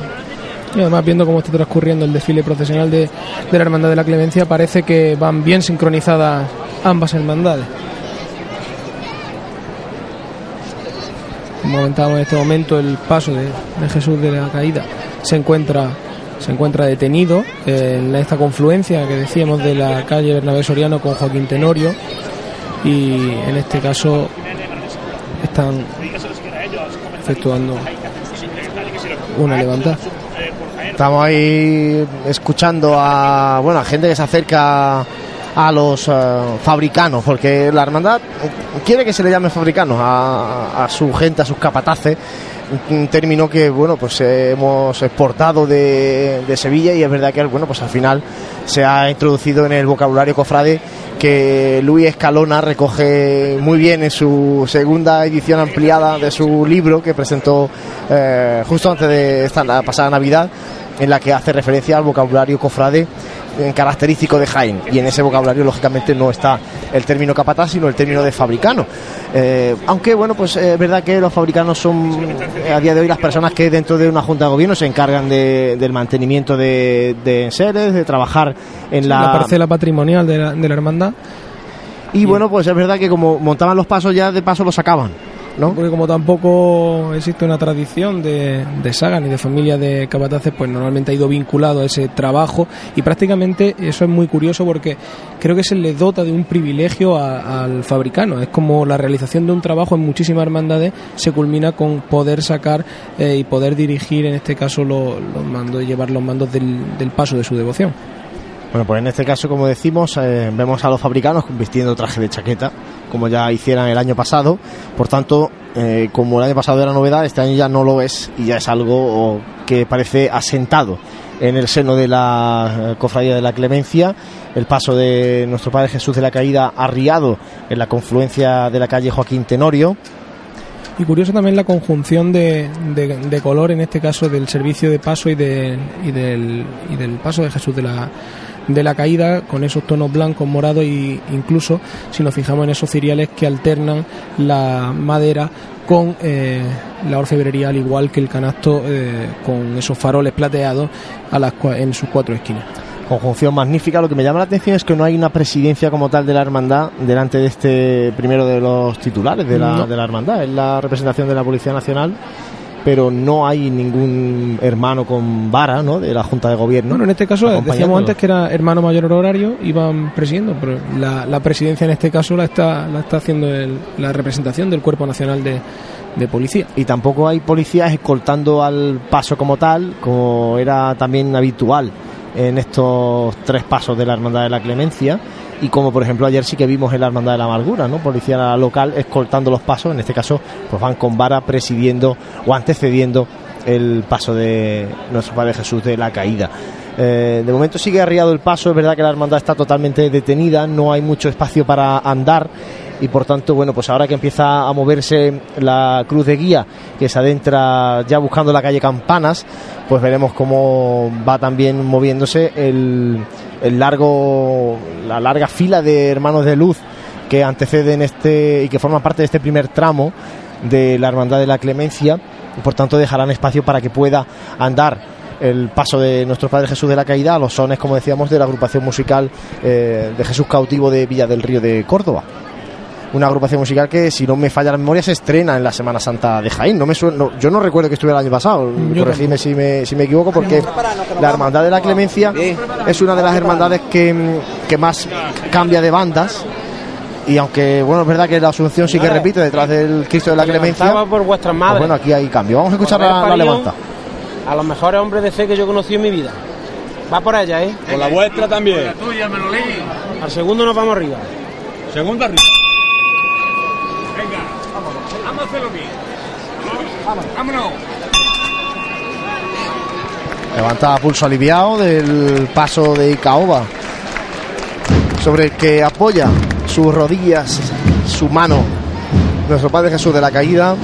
Y además, viendo cómo está transcurriendo el desfile procesional de, de la Hermandad de la Clemencia, parece que van bien sincronizadas ambas hermandades. Como en este momento, el paso de, de Jesús de la Caída se encuentra se encuentra detenido eh, en esta confluencia que decíamos de la calle Bernabé Soriano con Joaquín Tenorio y en este caso están efectuando una levantada. Estamos ahí escuchando a bueno a gente que se acerca a los eh, fabricanos, porque la hermandad quiere que se le llame fabricanos a, a su gente, a sus capataces, un término que bueno pues hemos exportado de, Sevilla y es verdad que bueno pues al final se ha introducido en el vocabulario cofrade que Luis Escalona recoge muy bien en su segunda edición ampliada de su libro que presentó eh, justo antes de esta la pasada Navidad en la que hace referencia al vocabulario cofrade eh, característico de Jaén. Y en ese vocabulario lógicamente no está el término capataz sino el término de fabricano. Eh, aunque bueno pues es verdad que los fabricanos son eh, a día de hoy las personas que dentro de una junta de gobierno se encargan de- del mantenimiento de, de enseres de trabajar en la, parcela patrimonial de la, de la hermandad. Y bueno pues es verdad que como montaban los pasos ya de paso los sacaban ¿no? Porque como tampoco existe una tradición de, de saga ni de familia de capataces, pues normalmente ha ido vinculado a ese trabajo y prácticamente eso es muy curioso porque creo que se le dota de un privilegio a- al fabricano. Es como la realización de un trabajo en muchísimas hermandades se culmina con poder sacar eh, y poder dirigir en este caso lo- los mandos y llevar los mandos del, del paso de su devoción. Bueno, pues en este caso, como decimos, eh, vemos a los fabricanos vistiendo traje de chaqueta, como ya hicieran el año pasado. Por tanto, eh, como el año pasado era novedad, este año ya no lo es y ya es algo que parece asentado en el seno de la eh, Cofradía de la Clemencia. El paso de nuestro Padre Jesús de la Caída arriado en la confluencia de la calle Joaquín Tenorio. Y curioso también la conjunción de, de- color, en este caso del servicio de paso y, de- y del, y del paso de Jesús de la, de la caída, con esos tonos blancos, morados e incluso si nos fijamos en esos ciriales que alternan la madera con eh, la orfebrería, al igual que el canasto eh, con esos faroles plateados a las, en sus cuatro esquinas. Conjunción magnífica. Lo que me llama la atención es que no hay una presidencia como tal de la hermandad delante de este primero de los titulares de la, No. de la hermandad. Es la representación de la Policía Nacional, pero no hay ningún hermano con vara ¿no? de la Junta de Gobierno. Bueno, en este caso decíamos antes que era hermano mayor horario, iban presidiendo, pero la, la presidencia en este caso la está, la está haciendo el- la representación del Cuerpo Nacional de, de Policía. y tampoco hay policías escoltando al paso como tal, como era también habitual en estos tres pasos de la Hermandad de la Clemencia. Y como por ejemplo ayer sí que vimos en la Hermandad de la Amargura, ¿no? Policía local escoltando los pasos, en este caso pues van con vara presidiendo o antecediendo el paso de nuestro Padre Jesús de la caída. Eh, de momento sigue arriado el paso, es verdad que la hermandad está totalmente detenida, no hay mucho espacio para andar y por tanto, bueno, pues ahora que empieza a moverse la cruz de guía, que se adentra ya buscando la calle Campanas, pues veremos cómo va también moviéndose el, el largo, la larga fila de hermanos de luz que anteceden este y que forman parte de este primer tramo de la Hermandad de la Clemencia y por tanto dejarán espacio para que pueda andar el paso de nuestro Padre Jesús de la Caída a los sones, como decíamos, de la agrupación musical eh, de Jesús Cautivo de Villa del Río de Córdoba. Una agrupación musical que, si no me falla la memoria, se estrena en la Semana Santa de Jaén. No me suena- no, yo no recuerdo que estuviera el año pasado. Yo Corregidme si me, si me equivoco, porque la Hermandad de la Clemencia es una de las hermandades que, que más cambia de bandas. Y aunque, bueno, es verdad que la Asunción sí que repite detrás del Cristo de la Clemencia. Por vuestras pues madres. bueno, aquí hay cambio. Vamos a escuchar la, la levanta. A los mejores hombres de fe que yo conocí en mi vida. Va por ella, ¿eh? Con la vuestra también. Al segundo nos vamos arriba. Segunda arriba. Venga, hacerlo bien. Vámonos. Levanta pulso aliviado del paso de Icaoba, sobre el que apoya sus rodillas, su mano, nuestro Padre Jesús de la Caída.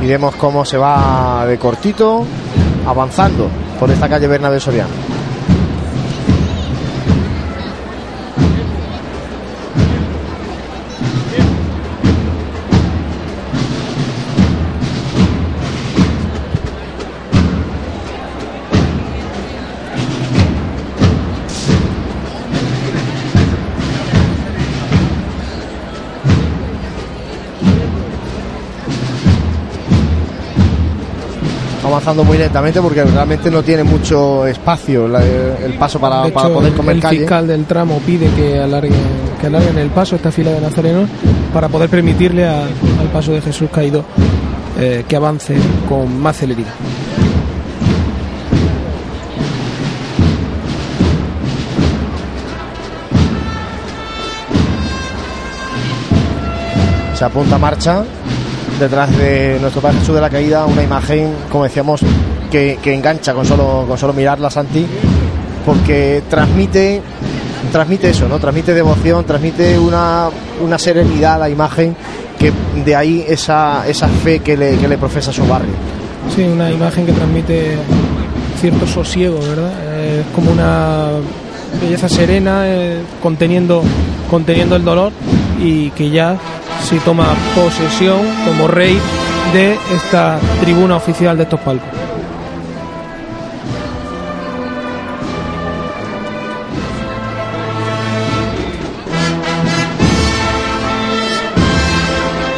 Y vemos cómo se va de cortito, avanzando por esta calle Bernabé Soriano. Avanzando muy lentamente porque realmente no tiene mucho espacio la- el paso para, De para hecho, poder comer el calle. fiscal del tramo pide que alarguen, que alarguen el paso, esta fila de nazarenos, para poder permitirle a- al paso de Jesús caído eh, que avance con más celeridad. se apunta a marcha detrás de nuestro Padre Jesús de la Caída una imagen como decíamos que, que engancha con solo con solo mirarla Santi porque transmite transmite eso no transmite devoción transmite una, una serenidad a la imagen que de ahí esa, esa fe que le, que le profesa su barrio Sí, una imagen que transmite cierto sosiego, ¿verdad? Eh, Es como una belleza serena, eh, conteniendo, conteniendo el dolor y que ya sí toma posesión como rey de esta tribuna oficial de estos palcos.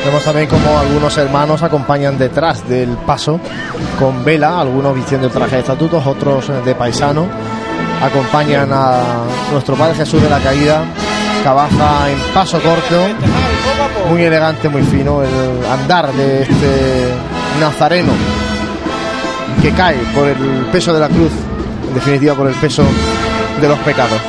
Vemos también como algunos hermanos acompañan detrás del paso con vela, algunos vistiendo el traje de estatutos, otros de paisano. Acompañan a nuestro Padre Jesús de la Caída, que baja en paso corto, muy elegante, muy fino, el andar de este nazareno que cae por el peso de la cruz, en definitiva por el peso de los pecados.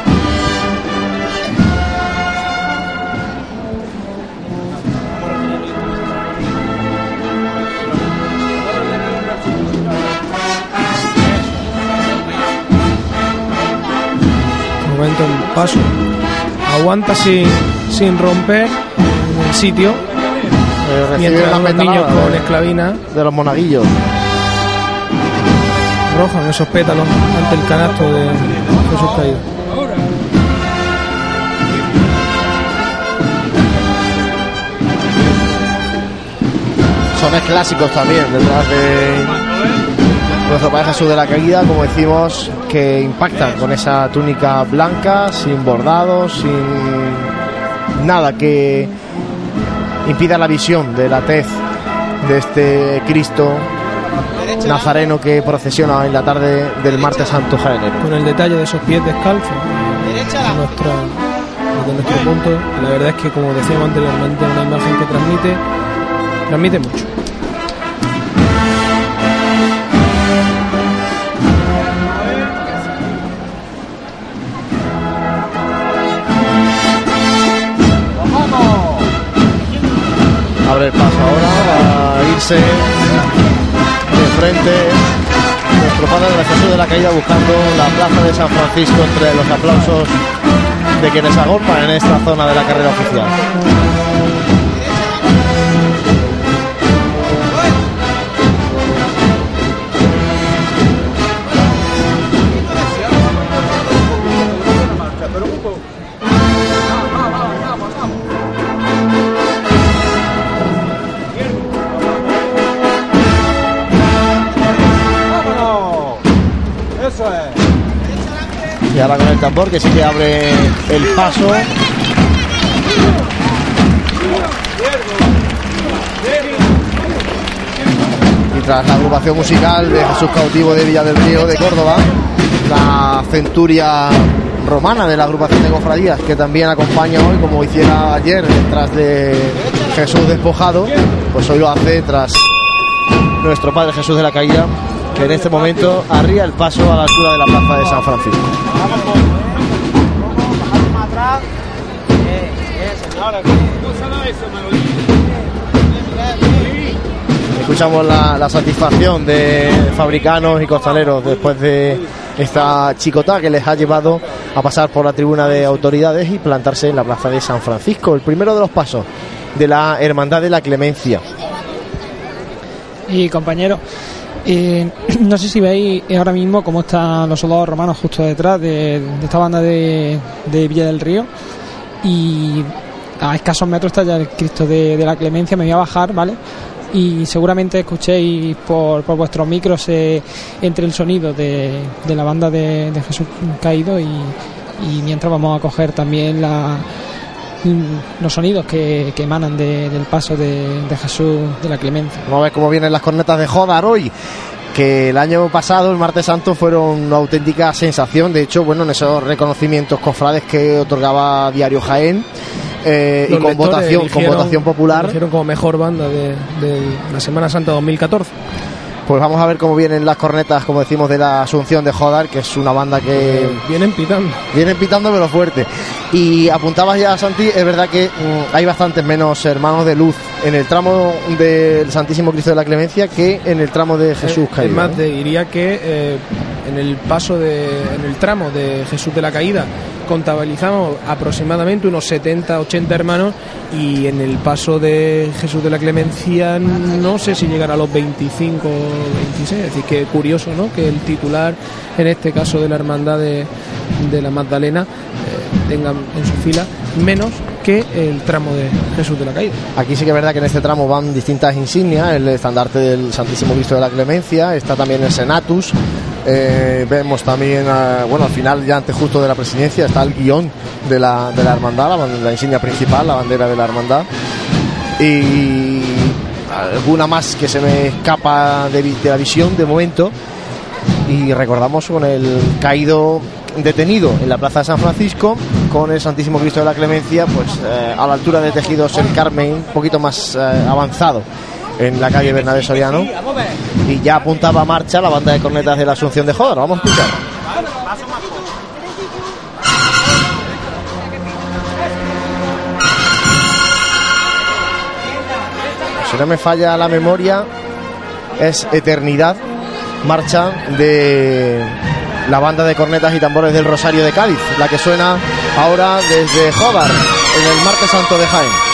Momento el paso. Aguanta sin, sin romper sitio, Eh, mientras los niños con de- esclavina de los monaguillos. rojan esos pétalos ante el canasto de Jesús caído. sones clásicos también detrás de nuestro Padre Jesús de la Caída, como decimos, que impactan con esa túnica blanca, sin bordados, sin nada que impida la visión de la tez de este Cristo nazareno que procesiona en la tarde del martes santo jaenero. con el detalle de esos pies descalzos desde nuestro punto la verdad es que como decíamos anteriormente una imagen que transmite transmite mucho de frente nuestro Padre de Jesús de la Caída buscando la plaza de San Francisco entre los aplausos de quienes agolpan en esta zona de la carrera oficial. Tambor que sí que abre el paso. Y tras la agrupación musical de Jesús Cautivo de Villa del Río de Córdoba, la centuria romana de la agrupación de cofradías que también acompaña hoy, como hiciera ayer detrás de Jesús despojado, pues hoy lo hace tras nuestro Padre Jesús de la Caída, que en este momento arría el paso a la altura de la plaza de San Francisco. Escuchamos la, la satisfacción de fabricanos y costaleros después de esta chicota que les ha llevado a pasar por la tribuna de autoridades y plantarse en la plaza de San Francisco, el primero de los pasos de la Hermandad de la Clemencia. Y compañero, Eh, no sé si veis ahora mismo cómo están los soldados romanos justo detrás de, de esta banda de, de Villa del Río y a escasos metros está ya el Cristo de, de la Clemencia, me voy a bajar, ¿vale? Y seguramente escuchéis por, por vuestros micros entre el sonido de, de la banda de, de Jesús caído y, mientras vamos a coger también la, los sonidos que, que emanan de- del paso de Jesús de la Clemencia. Vamos a ver cómo vienen las cornetas de Jodar hoy. Que el año pasado, el martes santo, fueron una auténtica sensación. De hecho, bueno, en esos reconocimientos cofrades que otorgaba Diario Jaén eh, y con votación, con eligieron- votación popular, eligieron como mejor banda de, de la Semana Santa 2014. Pues vamos a ver cómo vienen las cornetas, como decimos, de la Asunción de Jodar, que es una banda que Vienen pitando. vienen pitando pero fuerte. Y apuntabas ya, Santi, es verdad que mm, hay bastantes menos hermanos de luz en el tramo del Santísimo Cristo de la Clemencia que en el tramo de Jesús Eh, caído. Es más, te diría que eh, en el paso de, en el tramo de Jesús de la Caída contabilizamos aproximadamente unos 70, 80 hermanos y en el paso de Jesús de la Clemencia no sé si llegará a los 25 o 26. Es decir, que curioso, ¿no? Que el titular, en este caso de la hermandad de, de la Magdalena, eh, tenga en su fila menos que el tramo de Jesús de la Caída. Aquí sí que es verdad que en este tramo van distintas insignias, el estandarte del Santísimo Cristo de la Clemencia, está también el Senatus, eh, vemos también, eh, bueno, al final ya antes justo de la presidencia está el guion de la, de la hermandad, la, la insignia principal, la bandera de la hermandad, y alguna más que se me escapa de, de la visión de momento, y recordamos con el caído detenido en la Plaza de San Francisco con el Santísimo Cristo de la Clemencia pues eh, a la altura de Tejidos el Carmen un poquito más eh, avanzado en la calle Bernabé Soriano. Y ya apuntaba a marcha la banda de cornetas de la Asunción de Jodar vamos a escuchar no me falla la memoria es Eternidad marcha de la banda de cornetas y tambores del Rosario de Cádiz, la que suena ahora desde Jobar, en el Martes Santo de Jaén.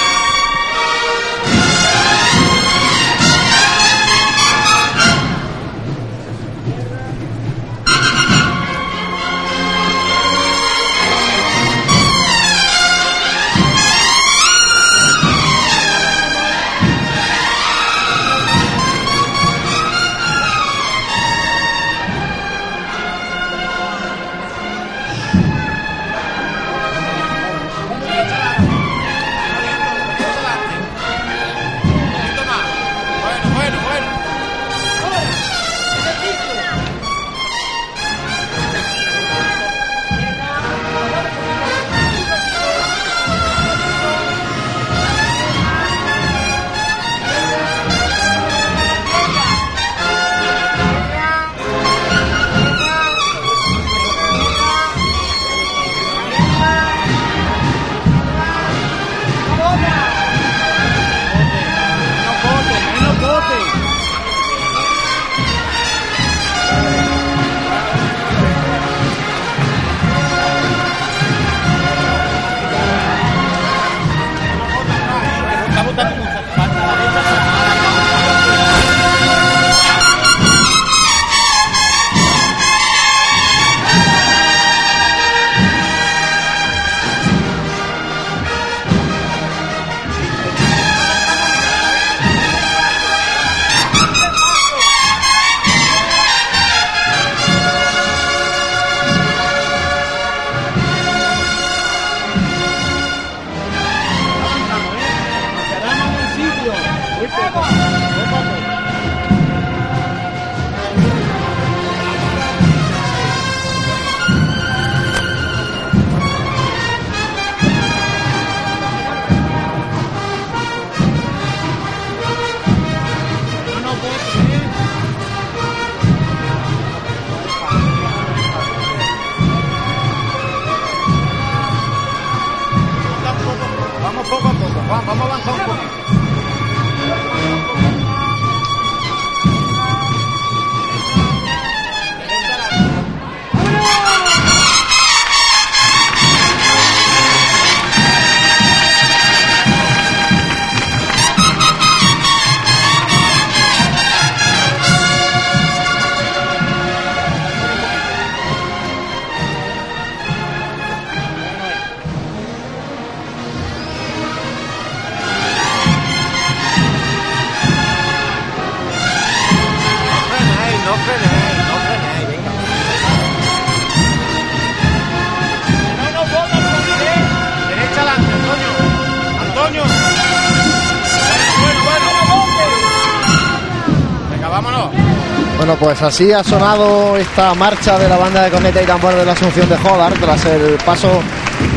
Así ha sonado esta marcha de la banda de corneta y tambor de la Asunción de Jodar tras el paso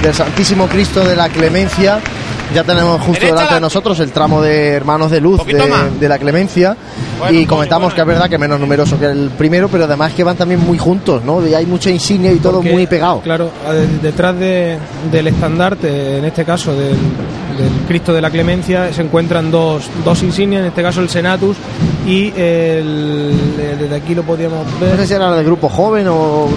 del Santísimo Cristo de la Clemencia. Ya tenemos justo Derecha delante de nosotros el tramo de Hermanos de Luz de, la Clemencia Bueno, y comentamos bueno. que es verdad que menos numeroso que el primero, pero además que van también muy juntos, ¿no? Y hay mucha insignia y todo Porque, muy pegado. Claro, detrás de- del estandarte, en este caso del, del Cristo de la Clemencia, se encuentran dos, dos insignias, en este caso el Senatus y el, eh, desde aquí lo podíamos No sé ver. si era de grupo joven o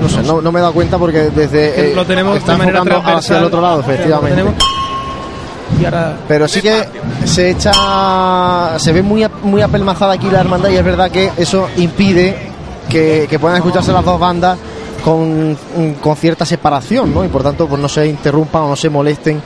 no sé, no, no me he dado cuenta porque desde eh, lo tenemos está de manera hacia el otro lado, efectivamente. Y ahora Pero sí que se echa, se ve muy, muy apelmazada aquí la hermandad y es verdad que eso impide que, que puedan escucharse las dos bandas con, con cierta separación, ¿no? Y por tanto, pues no se interrumpan o no se molesten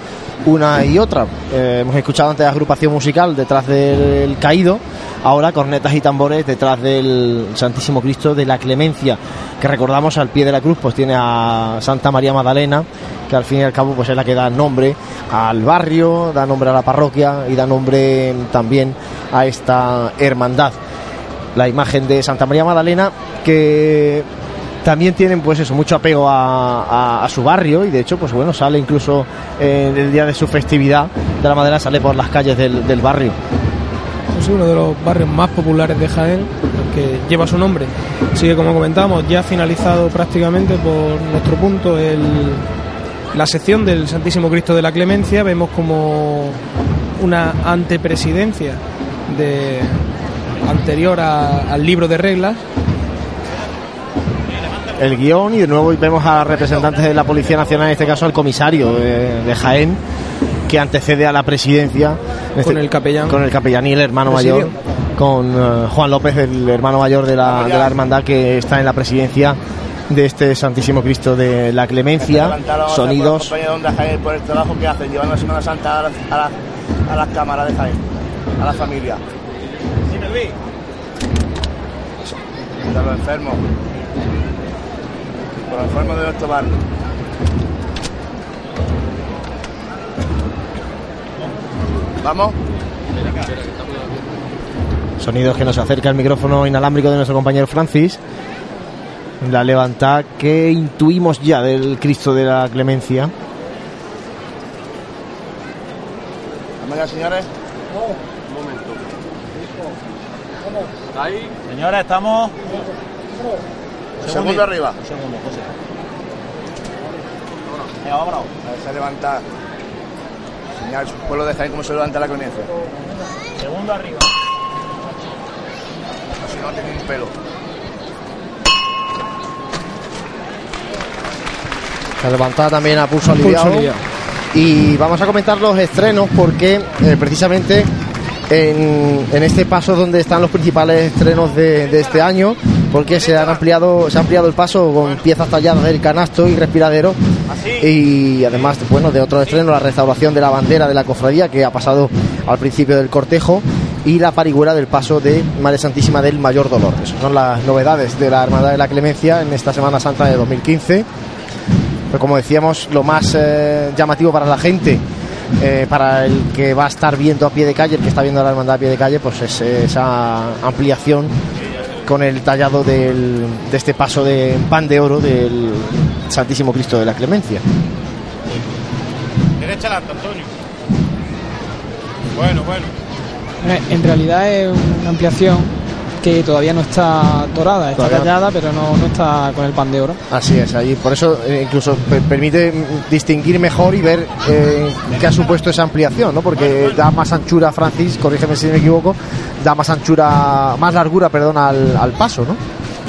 una y otra. Eh, hemos escuchado antes la agrupación musical detrás del caído, ahora cornetas y tambores detrás del Santísimo Cristo de la Clemencia, que recordamos al pie de la cruz, pues tiene a Santa María Magdalena, que al fin y al cabo pues es la que da nombre al barrio, da nombre a la parroquia y da nombre también a esta hermandad. La imagen de Santa María Magdalena que también tienen pues eso mucho apego a, su barrio y de hecho pues bueno sale incluso eh, el día de su festividad de la madera sale por las calles del barrio uno de los barrios más populares de Jaén, que lleva su nombre. Así que, como comentábamos, ya ha finalizado prácticamente por nuestro punto el, la sección del Santísimo Cristo de la Clemencia. Vemos como una antepresidencia de, anterior al libro de reglas. el guion y de nuevo vemos a representantes de la Policía Nacional, en este caso al comisario de Jaén, que antecede a la presidencia Con el capellán. con el capellán y el hermano mayor, con eh, Juan López, el hermano mayor de la, de la hermandad que está en la presidencia de este Santísimo Cristo de la Clemencia, sonidos. compañeros de Jaén por el trabajo que hacen, llevando la Semana Santa a, las- a las- a las cámaras de Jaén, a la familia. Y a los enfermos. Por los enfermos de nuestro barrio. ¿Vamos? Sonidos que nos acerca el micrófono inalámbrico de nuestro compañero Francis. La levantada que intuimos ya del Cristo de la Clemencia. ¿Vamos ya, señores? Señores, estamos. El segundo arriba. Venga, vámonos. A ver, se levanta. Señal, su pueblo de Jaén cómo se levanta la clemencia. Segundo arriba. Así no tiene un pelo. Se levantada también a pulso aliviado. Y vamos a comentar los estrenos porque eh, precisamente en, este paso donde están los principales estrenos de, este año, porque se han ampliado, se ha ampliado el paso con piezas talladas del canasto y respiradero. Y además, bueno, de otros estrenos, la restauración de la bandera de la cofradía que ha pasado al principio del cortejo y la parigüera del paso de Madre Santísima del Mayor Dolor. Esas son las novedades de la Hermandad de la Clemencia en esta Semana Santa de 2015. Pero como decíamos, lo más eh, llamativo para la gente, eh, para el que va a estar viendo a pie de calle, el que está viendo la hermandad a pie de calle, pues es esa ampliación con el tallado del- de este paso de pan de oro del Santísimo Cristo de la Clemencia. Derecha Antonio. Bueno, bueno. Eh, En realidad es una ampliación que todavía no está dorada, está Todavía no. tallada, pero no, no está con el pan de oro. Así es, ahí por eso eh, incluso per- permite distinguir mejor y ver eh, qué ha supuesto esa ampliación, ¿no? Porque da más anchura, Francis, corrígeme si me equivoco, da más anchura, más largura, perdón, al, al paso, ¿no?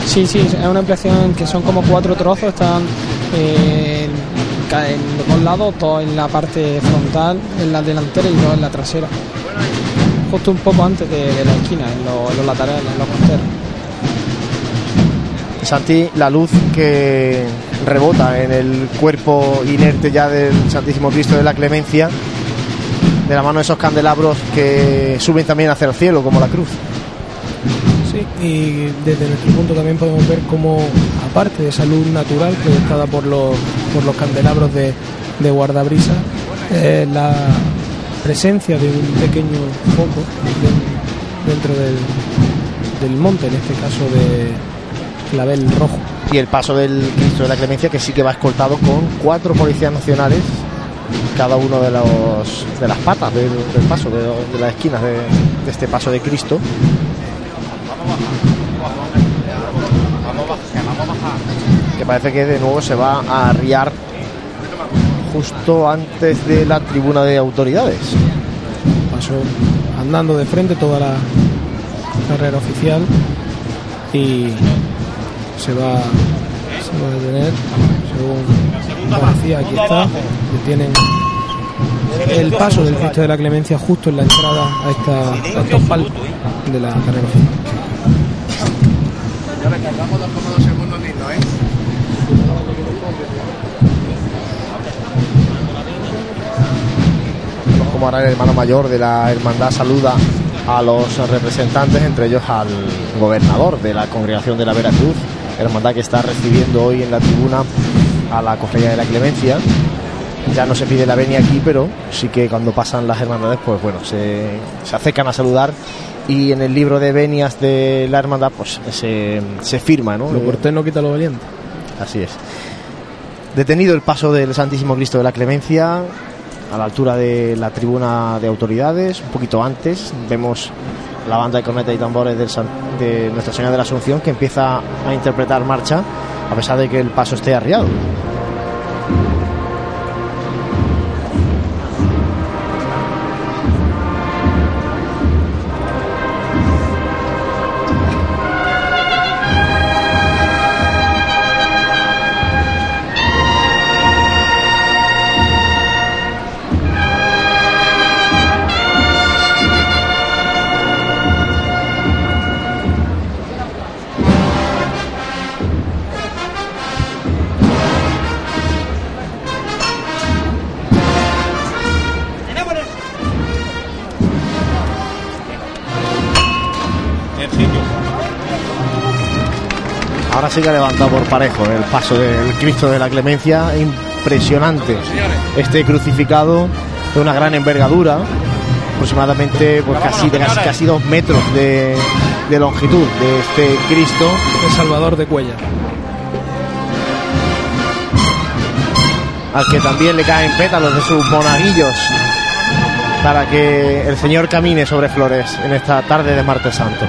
Sí, sí, es una ampliación que son como cuatro trozos, están eh, en, en dos lados, dos en la parte frontal, en la delantera y dos en la trasera. Justo un poco antes de, de la esquina, en, los- en los laterales, en los costeros. Santi, la luz que rebota en el cuerpo inerte ya del Santísimo Cristo de la Clemencia, de la mano de esos candelabros que suben también hacia el cielo, como la cruz. Sí, y desde nuestro punto también podemos ver cómo, aparte de esa luz natural proyectada por los, por los candelabros de, de guardabrisa, eh, la presencia de un pequeño foco de- dentro del, del monte, en este caso de clavel rojo. Y el paso del Cristo de la Clemencia que sí que va escoltado con cuatro policías nacionales cada uno de los de las patas del, del paso, de, de las esquinas de, de este paso de Cristo. Que parece que de nuevo se va a arriar justo antes de la tribuna de autoridades. Pasó andando de frente toda la carrera oficial y se va, se va a detener según parecía aquí está detienen el paso del Cristo de la Clemencia justo en la entrada a, esta, a estos palcos de la carrera oficial. Como ahora el hermano mayor de la hermandad saluda a los representantes, entre ellos al gobernador de la congregación de la Veracruz, hermandad que está recibiendo hoy en la tribuna a la cofradía de la Clemencia. Ya no se pide la venia aquí, pero sí que cuando pasan las hermandades, pues bueno, se, se acercan a saludar y en el libro de venias de la hermandad, pues se, se firma, ¿no? Lo cortés no quita lo valiente. Así es. Detenido el paso del Santísimo Cristo de la Clemencia a la altura de la tribuna de autoridades, un poquito antes, vemos la banda de cornetas y tambores de Nuestra Señora de la Asunción que empieza a interpretar marcha a pesar de que el paso esté arriado. Ha levantado por parejo el paso del Cristo de la Clemencia. Impresionante este crucificado de una gran envergadura, aproximadamente pues, casi, de casi, casi dos metros de, de longitud de este Cristo. El Salvador de Cuella. al que también le caen pétalos de sus monaguillos para que el Señor camine sobre flores en esta tarde de martes santo.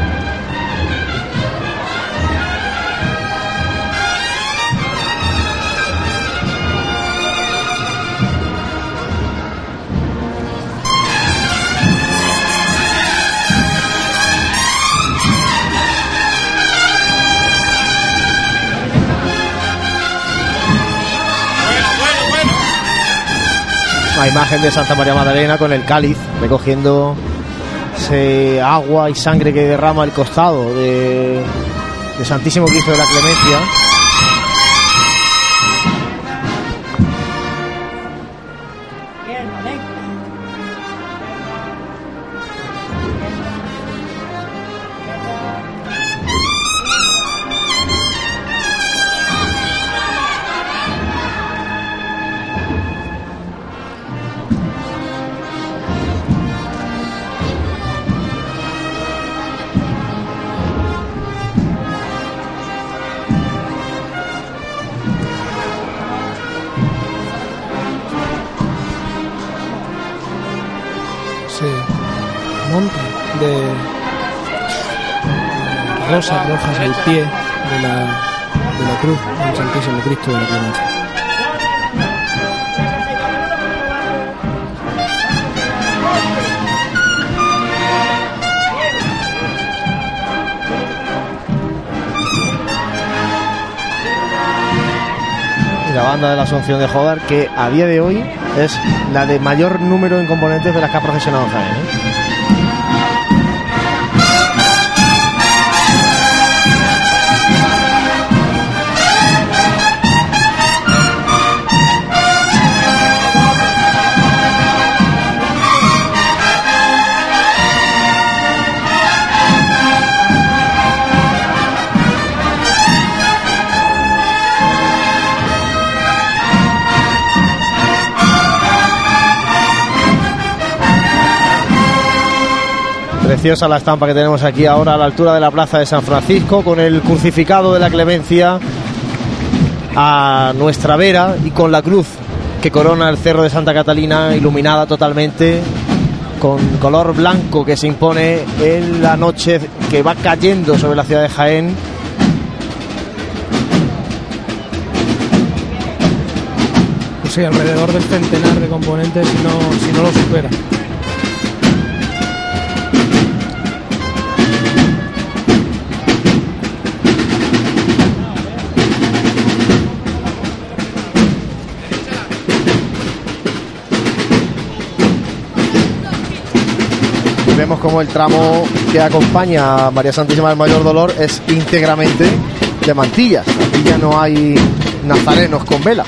La imagen de Santa María Magdalena con el cáliz recogiendo ese agua y sangre que derrama el costado de, de Santísimo Cristo de la Clemencia. Al pie de la, de la cruz del Santísimo Cristo de la Clemencia. La banda de la Asunción de Jodar, que a día de hoy es la de mayor número en componentes de las que ha profesionado Jaén. ¿eh? Preciosa la estampa que tenemos aquí ahora a la altura de la plaza de San Francisco con el crucificado de la clemencia a nuestra vera y con la cruz que corona el cerro de Santa Catalina iluminada totalmente con color blanco que se impone en la noche que va cayendo sobre la ciudad de Jaén. Pues sí, alrededor del centenar de componentes si no, si no lo supera. Vemos como el tramo que acompaña a María Santísima del Mayor Dolor es íntegramente de mantillas. Aquí ya no hay nazarenos con vela.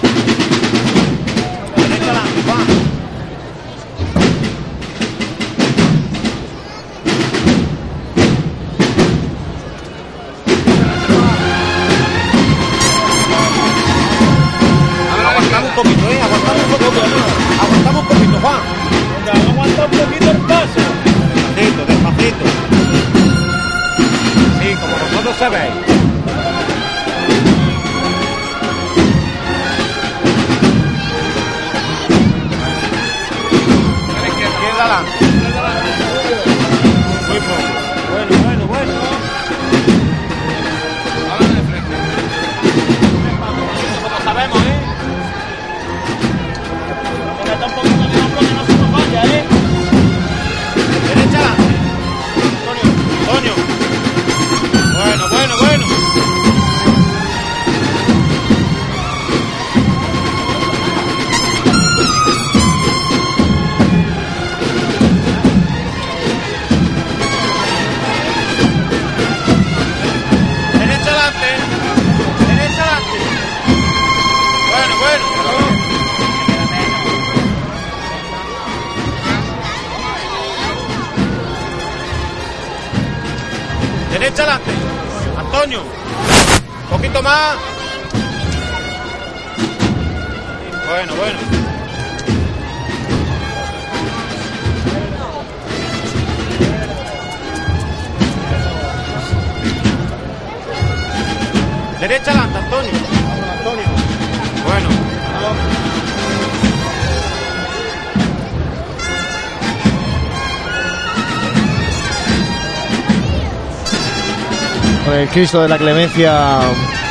El Cristo de la Clemencia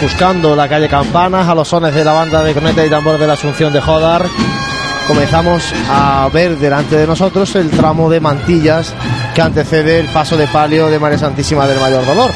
buscando la calle Campanas a los sones de la banda de corneta y tambor de la Asunción de Jodar. Comenzamos a ver delante de nosotros el tramo de mantillas que antecede el paso de palio de María Santísima del Mayor Dolor.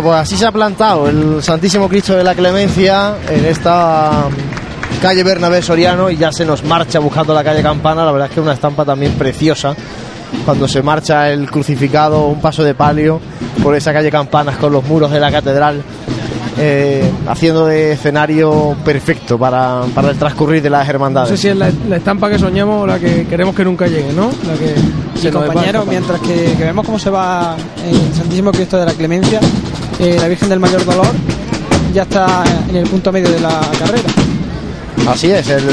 Bueno, pues así se ha plantado el Santísimo Cristo de la Clemencia en esta mm, calle Bernabé Soriano y ya se nos marcha buscando la calle Campana. La verdad es que es una estampa también preciosa cuando se marcha el crucificado, un paso de palio por esa calle Campanas con los muros de la catedral. eh, haciendo de escenario perfecto para, para el transcurrir de las No hermandades. sé si es la, la estampa que soñamos o la que queremos que nunca llegue, ¿no? La que Y compañeros, mientras que, que vemos cómo se va el Santísimo Cristo de la Clemencia, eh, la Virgen del Mayor Dolor ya está en el punto medio de la carrera. Así es, el,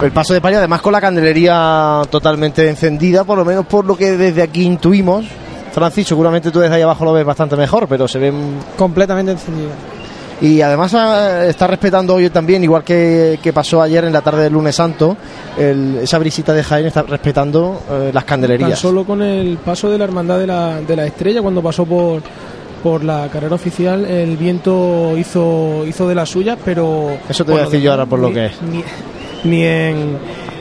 el paso de palio, además con la candelería totalmente encendida, por lo menos por lo que desde aquí intuimos. Francis, seguramente tú desde ahí abajo lo ves bastante mejor, pero se ven. Completamente encendida. Y además está respetando hoy también, igual que, que pasó ayer en la tarde del lunes santo, el- esa brisita de Jaén está respetando eh, las Tan candelerías. solo con el paso de la hermandad de la, de la estrella cuando pasó por por la carrera oficial el viento hizo hizo de las suyas, pero Eso te voy a decir yo ahora por lo ni- que es. Ni, ni en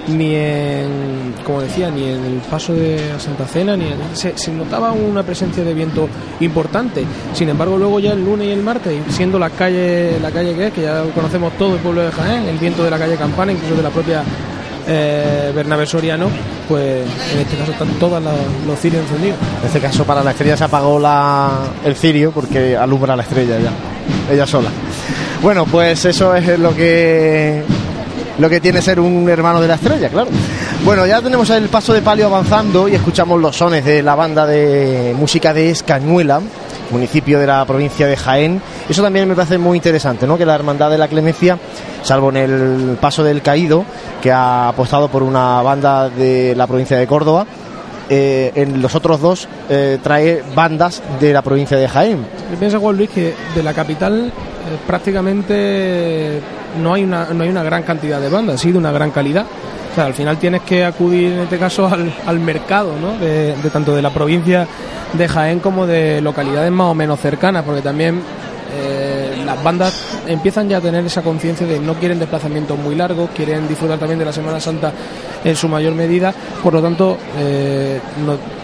ni en como decía ni en el paso de Santa Cena ni en- se, se notaba una presencia de viento importante. Sin embargo, luego ya el lunes y el martes, siendo la calle la calle que es, que ya conocemos todo el pueblo de Jaén, el viento de la calle Campana, incluso de la propia eh, Bernabé Soriano, pues en este caso están todos los, cirios encendidos. En este caso para la estrella se apagó la, el cirio porque alumbra la estrella ya, ella sola. Bueno, pues eso es lo que lo que tiene ser un hermano de la estrella, claro. Bueno, ya tenemos el paso de palio avanzando y escuchamos los sones de la banda de música de Escañuela, municipio de la provincia de Jaén. Eso también me parece muy interesante, ¿no? Que la Hermandad de la Clemencia, salvo en el paso del caído, que ha apostado por una banda de la provincia de Córdoba, eh, en los otros dos eh, trae bandas de la provincia de Jaén. Piensa Juan Luis que de la capital eh, prácticamente no hay una no hay una gran cantidad de bandas, sí de una gran calidad. O sea, al final tienes que acudir en este caso al, al mercado, ¿no? De, tanto de la provincia de Jaén como de localidades más o menos cercanas, porque también eh, las bandas empiezan ya a tener esa conciencia de no quieren desplazamientos muy largos, quieren disfrutar también de la Semana Santa en su mayor medida, por lo tanto eh,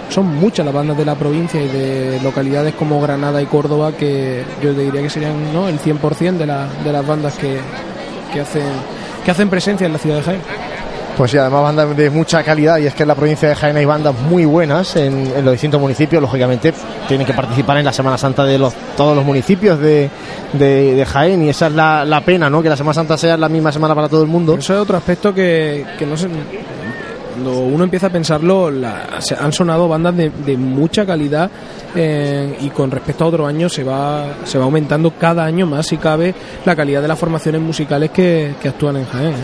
son muchas las bandas de la provincia y de localidades como Granada y Córdoba que yo diría que serían ¿no? el 100% de, la- de las bandas que, que hacen que hacen presencia en la ciudad de Jaén. Pues sí, además bandas de mucha calidad y es que en la provincia de Jaén hay bandas muy buenas en, los distintos municipios. Lógicamente tienen que participar en la Semana Santa de los, todos los municipios de, de- Jaén y esa es la, pena, ¿no? Que la Semana Santa sea la misma semana para todo el mundo. Eso es otro aspecto que, no sé. Cuando uno empieza a pensarlo, la- se han sonado bandas de, mucha calidad eh, y con respecto a otros años se va, se va aumentando cada año más, si cabe, la calidad de las formaciones musicales que, que actúan en Jaén. ¿eh?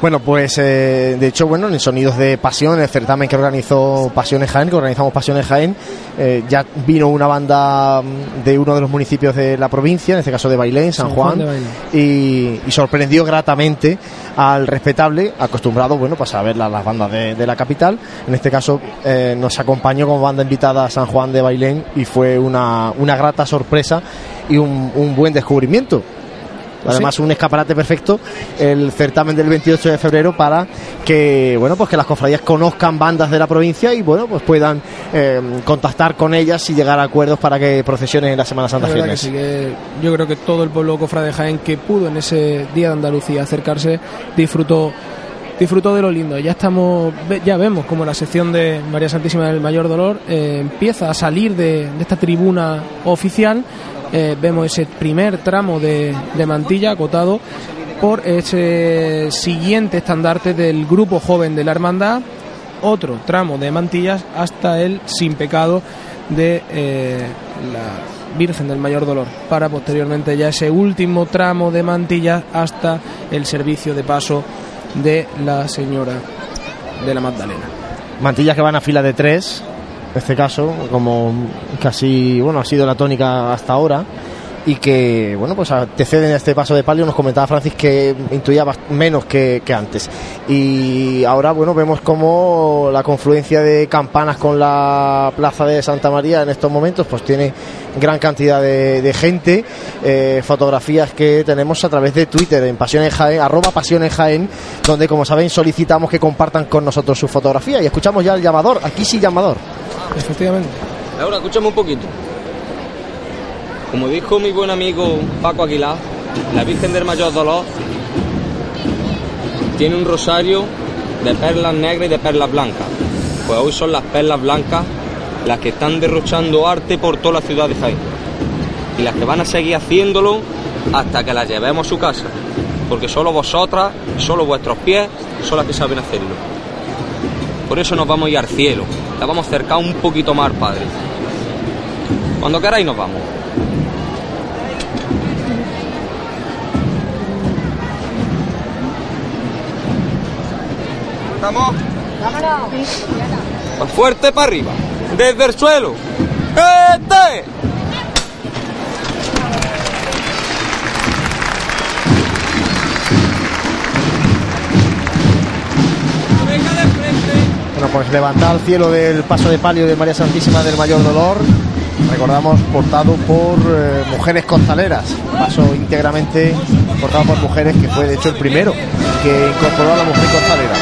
Bueno, pues eh, de hecho, bueno, en Sonidos de Pasión, en el certamen que organizó Pasiones Jaén, que organizamos Pasiones Jaén, eh, ya vino una banda mm, de uno de los municipios de la provincia, en este caso de Bailén, San, San Juan y, y sorprendió gratamente al respetable, acostumbrado, bueno, pues a ver la- las bandas de, de la capital. En este caso eh, nos acompañó como banda invitada a San Juan de Bailén y fue una, una grata sorpresa y un, un buen descubrimiento. Además, un escaparate perfecto el certamen del 28 de febrero para que, bueno, pues que las cofradías conozcan bandas de la provincia y, bueno, pues puedan eh, contactar con ellas y llegar a acuerdos para que procesionen en la Semana Santa La que sí, que yo creo que todo el pueblo cofrade de Jaén que pudo en ese día de Andalucía acercarse disfrutó disfrutó de lo lindo. Ya estamos, ya vemos como la sección de María Santísima del Mayor Dolor eh, empieza a salir de, de esta tribuna oficial. Eh, vemos ese primer tramo de, mantilla acotado por ese siguiente estandarte del grupo joven de la hermandad, otro tramo de mantillas hasta el sin pecado de eh, la Virgen del Mayor Dolor, para posteriormente ya ese último tramo de mantillas hasta el servicio de paso de la Señora de la Magdalena. Mantillas que van a fila de tres, este caso, como casi, bueno, ha sido la tónica hasta ahora. Y que, bueno, pues anteceden este paso de palio. Nos comentaba Francis que intuía menos que, que antes. Y ahora, bueno, vemos como la confluencia de campanas con la plaza de Santa María en estos momentos, pues tiene gran cantidad de, de gente. Eh, fotografías que tenemos a través de Twitter en Pasiones Jaén, arroba Pasiones Jaén, donde, como saben, solicitamos que compartan con nosotros su fotografía. Y escuchamos ya el llamador. Aquí sí, llamador. Efectivamente. Laura, escúchame un poquito. Como dijo mi buen amigo Paco Aguilar, la Virgen del Mayor Dolor tiene un rosario de perlas negras y de perlas blancas. Pues hoy son las perlas blancas las que están derrochando arte por toda la ciudad de Jaén. Y las que van a seguir haciéndolo hasta que las llevemos a su casa. Porque solo vosotras, solo vuestros pies son las que saben hacerlo. Por eso nos vamos a ir al cielo. La vamos a acercar un poquito más, Padre. Cuando queráis nos vamos. ¿Estamos? Más fuerte para arriba. Desde el suelo. ¡Este! Bueno, pues levantado al cielo del paso de palio de María Santísima del Mayor Dolor. Recordamos, portado por eh, Mujeres Costaleras. Paso íntegramente portado por mujeres, que fue de hecho el primero que incorporó a la mujer costalera.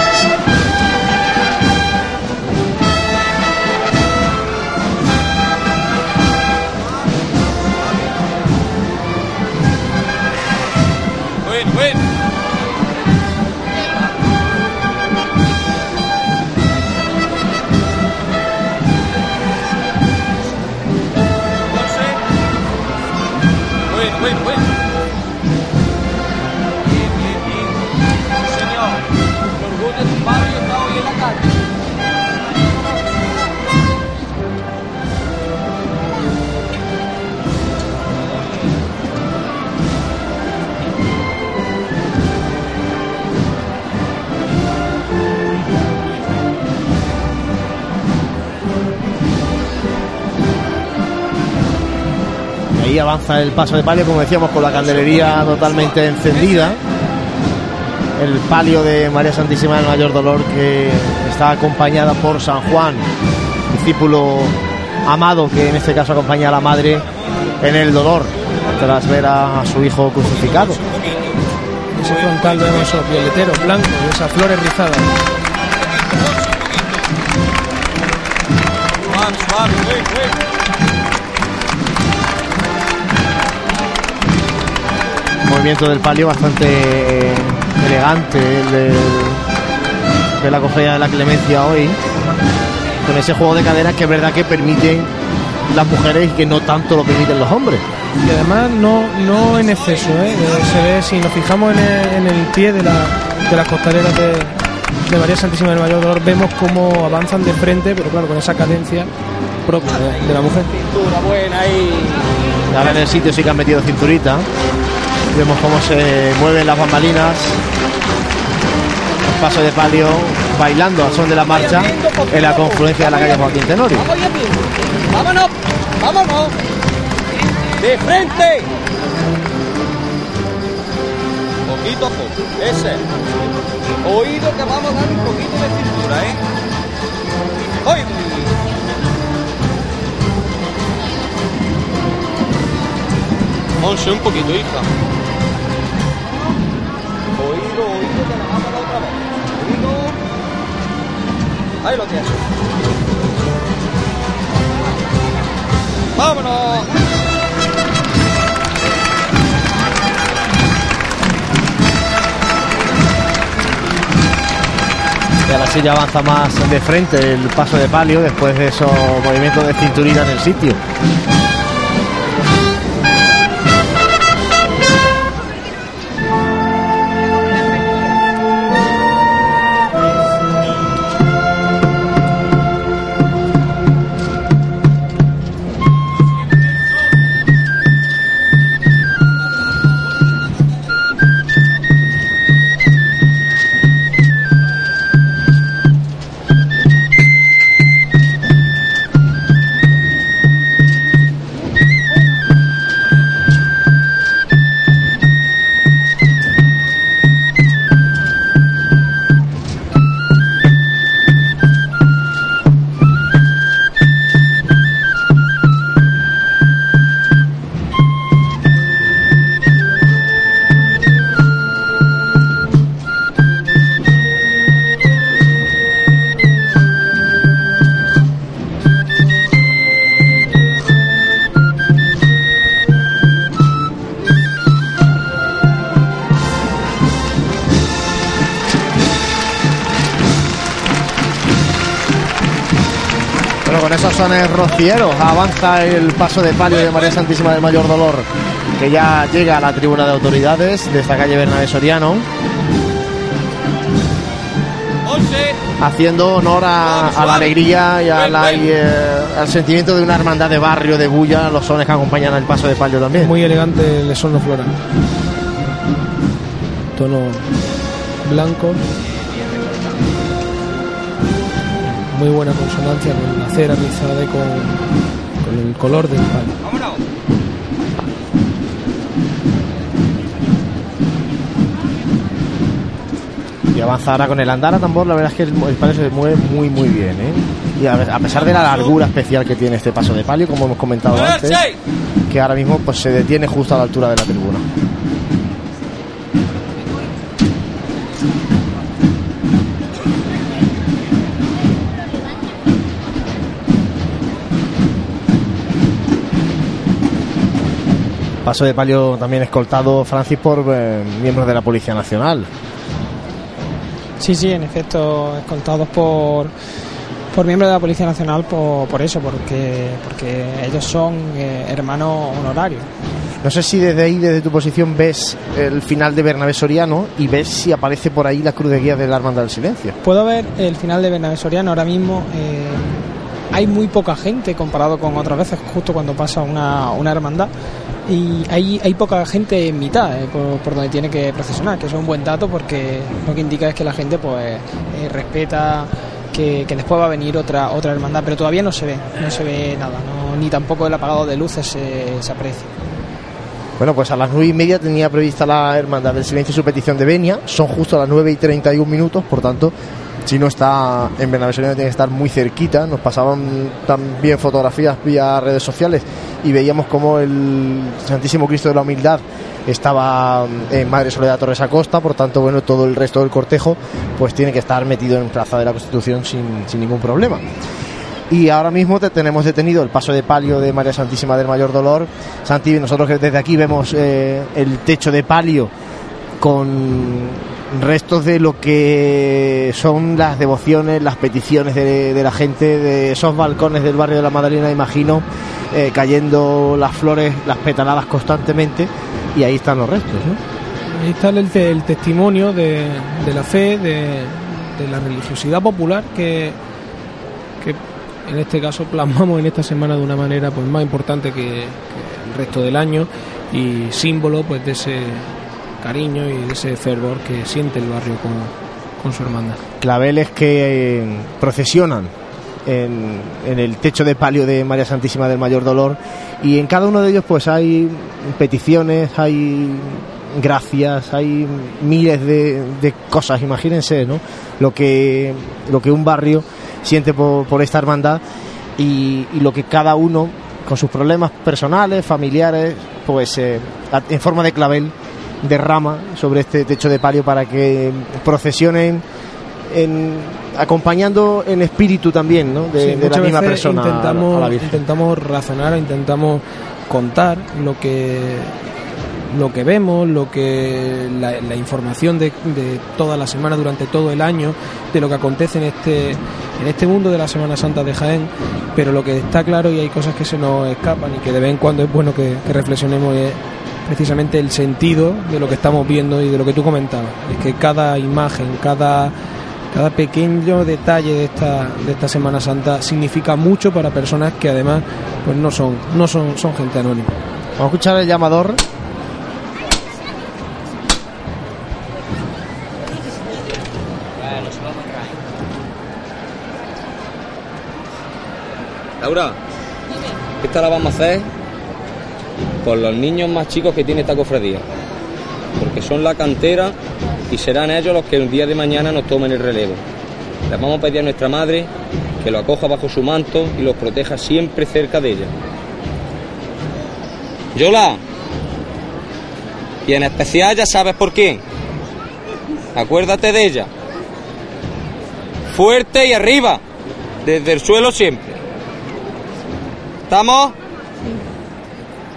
Avanza el paso de palio, como decíamos, con la candelería totalmente encendida. El palio de María Santísima del Mayor Dolor, que está acompañada por San Juan, discípulo amado, que en este caso acompaña a la madre en el dolor, tras ver a su hijo crucificado. En ese frontal vemos esos violeteros blancos y esas flores rizadas. Movimiento del palio bastante eh, elegante el del- de la cofradía de la clemencia hoy con ese juego de caderas que es verdad que permiten las mujeres y que no tanto lo permiten los hombres Y además no, no en exceso, ¿eh? Eh, se ve, si nos fijamos en el, en el pie de, la, de las costaleras de, de María Santísima del Mayor Dolor, vemos cómo avanzan de frente, pero claro, con esa cadencia propia de, de la mujer. Pintura buena ahí. ahora en el sitio sí que han metido cinturita vemos cómo se mueven las bambalinas el paso de palio bailando al son de la marcha en la confluencia de la calle Joaquín Tenorio. Vámonos, vámonos. De frente. Poquito a poco. Ese. Oído que vamos a dar un poquito de cintura, ¿eh? ¡Hoy! Once, un poquito, hija. Ahí lo tienes. ¡Vámonos! Y ahora sí avanza más de frente el paso de palio después de esos movimientos de cinturita en el sitio. Rocieros avanza el paso de palio de María Santísima del Mayor Dolor, que ya llega a la tribuna de autoridades de esta calle Bernabé Soriano, haciendo honor a, a la alegría y a la- y, eh, al sentimiento de una hermandad de barrio de bulla, los sones que acompañan el paso de palio también. Muy elegante el sonno floral. Tono blanco. Muy buena consonancia con la cera rizada y con, con el color del palo. Y avanza ahora con el andar a tambor, la verdad es que el, el palio se mueve muy muy bien, ¿eh? Y a, a pesar de la largura especial que tiene este paso de palio, como hemos comentado antes, que ahora mismo pues se detiene justo a la altura de la tribuna. Paso de palio también escoltado, Francis, por eh, miembros de la Policía Nacional. Sí, sí, en efecto, escoltados por, por miembros de la Policía Nacional por, por eso, porque, porque ellos son eh, hermanos honorarios. No sé si desde ahí, desde tu posición, ves el final de Bernabé Soriano y ves si aparece por ahí la cruz de guía de la Hermandad del Silencio. Puedo ver el final de Bernabé Soriano ahora mismo. eh, hay muy poca gente comparado con otras veces, justo cuando pasa una, una hermandad. Y hay, hay poca gente en mitad, eh, por, donde tiene que procesionar, que eso es un buen dato porque lo que indica es que la gente pues eh, respeta que, que después va a venir otra otra hermandad, pero todavía no se ve, no se ve nada, ni tampoco el apagado de luces se, se aprecia. Bueno, pues a las nueve y media tenía prevista la Hermandad del Silencio su petición de venia. Son justo las 9 y 31 minutos, por tanto, si no está en Bernabé Soriano tiene que estar muy cerquita. Nos pasaban también fotografías vía redes sociales y veíamos como el Santísimo Cristo de la Humildad estaba en Madre Soledad Torres Acosta, por tanto, bueno, todo el resto del cortejo pues tiene que estar metido en Plaza de la Constitución sin, ningún problema. Y ahora mismo te tenemos detenido el paso de palio de María Santísima del Mayor Dolor. Santi, nosotros desde aquí vemos eh, el techo de palio con restos de lo que son las devociones, las peticiones de, la gente, de esos balcones del barrio de la Madalena, imagino, eh, cayendo las flores, las petaladas constantemente, y ahí están los restos. Ahí está el testimonio de, de la fe, de, de la religiosidad popular que, que en este caso plasmamos en esta semana de una manera pues más importante que, que el resto del año y símbolo pues de ese cariño y ese fervor que siente el barrio con, con su hermandad. claveles que eh, procesionan en, en el techo de palio de María Santísima del Mayor Dolor y en cada uno de ellos pues hay peticiones, hay gracias, hay miles de, de cosas, imagínense, ¿no? Lo que, lo que un barrio siente por, por esta hermandad y, lo que cada uno con sus problemas personales, familiares, pues eh, en forma de clavel derrama sobre este techo de palio para que procesionen en, acompañando en espíritu también ¿no? de, Sí, de la misma persona a la- a la intentamos, intentamos razonar, intentamos contar lo que lo que vemos, lo que la, la información de, de toda la semana durante todo el año, de lo que acontece en este en este mundo de la Semana Santa de Jaén, pero lo que está claro y hay cosas que se nos escapan y que de vez en cuando es bueno que, que reflexionemos es precisamente el sentido de lo que estamos viendo y de lo que tú comentabas, es que cada imagen, cada cada pequeño detalle de esta, de esta Semana Santa significa mucho para personas que además pues no son, no son, son gente anónima. Vamos a escuchar el llamador. Laura, esta la vamos a hacer por los niños más chicos que tiene esta cofradía. Porque son la cantera y serán ellos los que el día de mañana nos tomen el relevo. Les vamos a pedir a nuestra madre que lo acoja bajo su manto y los proteja siempre cerca de ella. Yola, y en especial ya sabes por quién. Acuérdate de ella. Fuerte y arriba, desde el suelo siempre. ¿Estamos?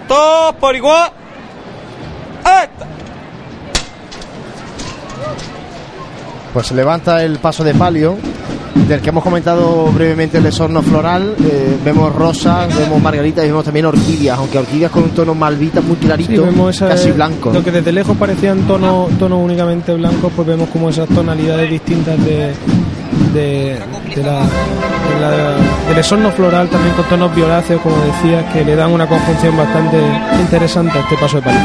Todos por igual. ¡Esta! Pues se levanta el paso de palio, del que hemos comentado brevemente el desorno floral. Eh, vemos rosas, vemos margaritas y vemos también orquídeas, aunque orquídeas con un tono malvita muy clarito, Sí, vemos esa- casi blanco. Lo que desde lejos parecían tonos tonos únicamente blancos, pues vemos como esas tonalidades distintas de, de, de la, de la- del esorno floral, también con tonos violáceos, como decías, que le dan una conjunción bastante interesante a este paso de palio.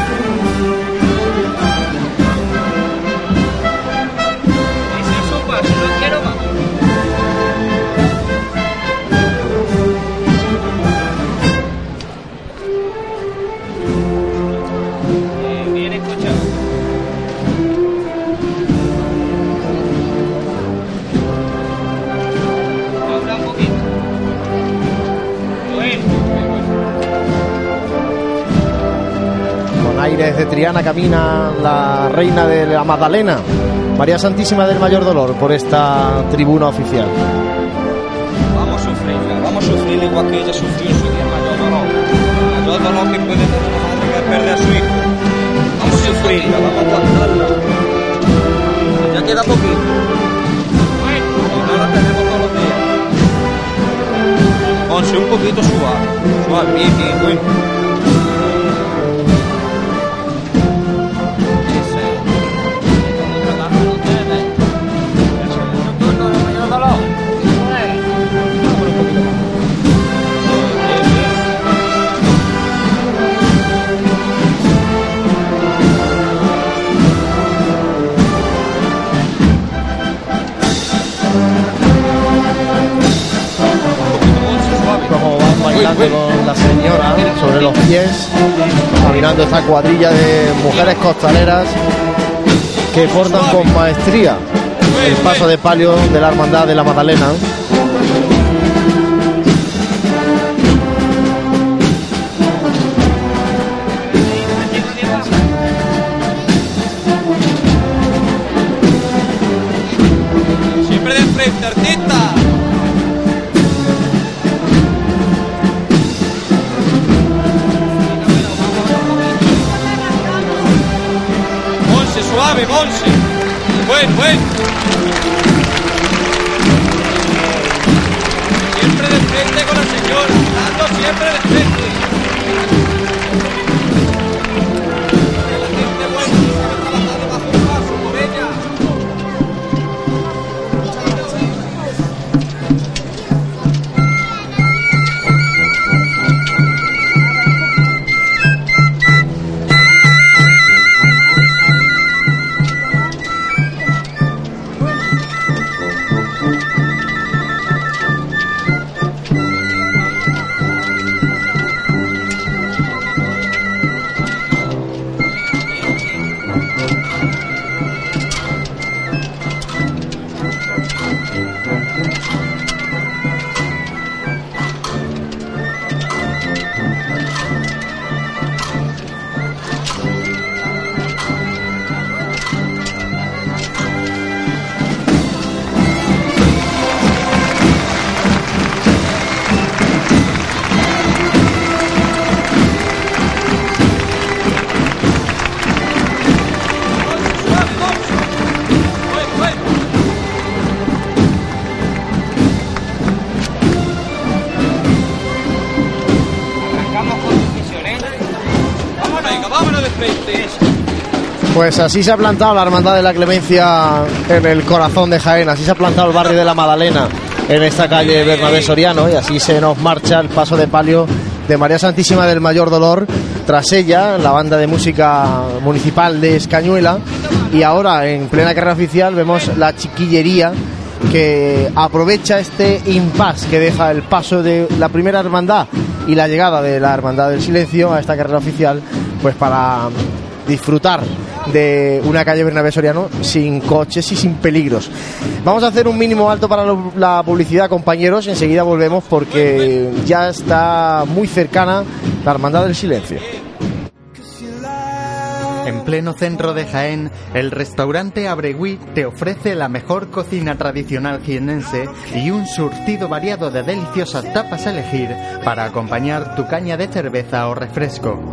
Desde Triana camina la reina de la Magdalena, María Santísima del Mayor Dolor, por esta tribuna oficial. Vamos a sufrirla, vamos a sufrirla igual que ella sufrió en su día mayor dolor. Mayor dolor que puede tener una madre que pierde a su hijo. Vamos a sufrirla, vamos a aguantarla. Ya queda poquito. No la tenemos todos los días. Ponse un poquito suave, suave, bien, bien, bueno. Con la señora sobre los pies, caminando esta cuadrilla de mujeres costaleras que portan con maestría el paso de palio de la Hermandad de la Magdalena. Siempre Pues así se ha plantado la Hermandad de la Clemencia en el corazón de Jaén, así se ha plantado el barrio de la Magdalena en esta calle Bernabé Soriano y así se nos marcha el paso de palio de María Santísima del Mayor Dolor, tras ella la banda de música municipal de Escañuela. Y ahora en plena carrera oficial vemos la chiquillería que aprovecha este impasse que deja el paso de la primera hermandad y la llegada de la hermandad del silencio a esta carrera oficial pues para disfrutar de una calle Bernabé Soriano sin coches y sin peligros. Vamos a hacer un mínimo alto para la publicidad, compañeros. Enseguida volvemos porque ya está muy cercana la Hermandad del Silencio. En pleno centro de Jaén, el restaurante Abregui te ofrece la mejor cocina tradicional jienense y un surtido variado de deliciosas tapas a elegir para acompañar tu caña de cerveza o refresco.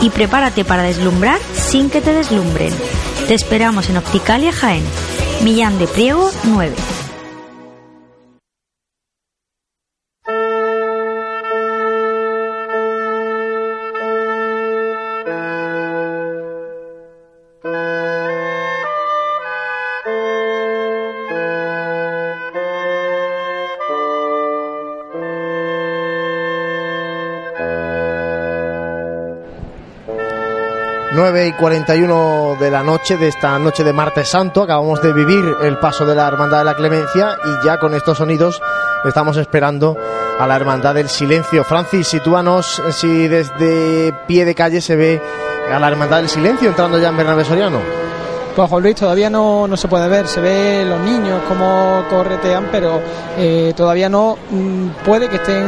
y prepárate para deslumbrar sin que te deslumbren. Te esperamos en Opticalia Jaén, Millán de Priego 9. 9 y 41 de la noche de esta noche de martes santo. Acabamos de vivir el paso de la Hermandad de la Clemencia y ya con estos sonidos estamos esperando a la Hermandad del Silencio. Francis, sitúanos si desde pie de calle se ve a la Hermandad del Silencio entrando ya en Bernabé Soriano. Pues Juan Luis todavía no, no se puede ver, se ve los niños cómo corretean, pero eh, todavía no mm, puede que estén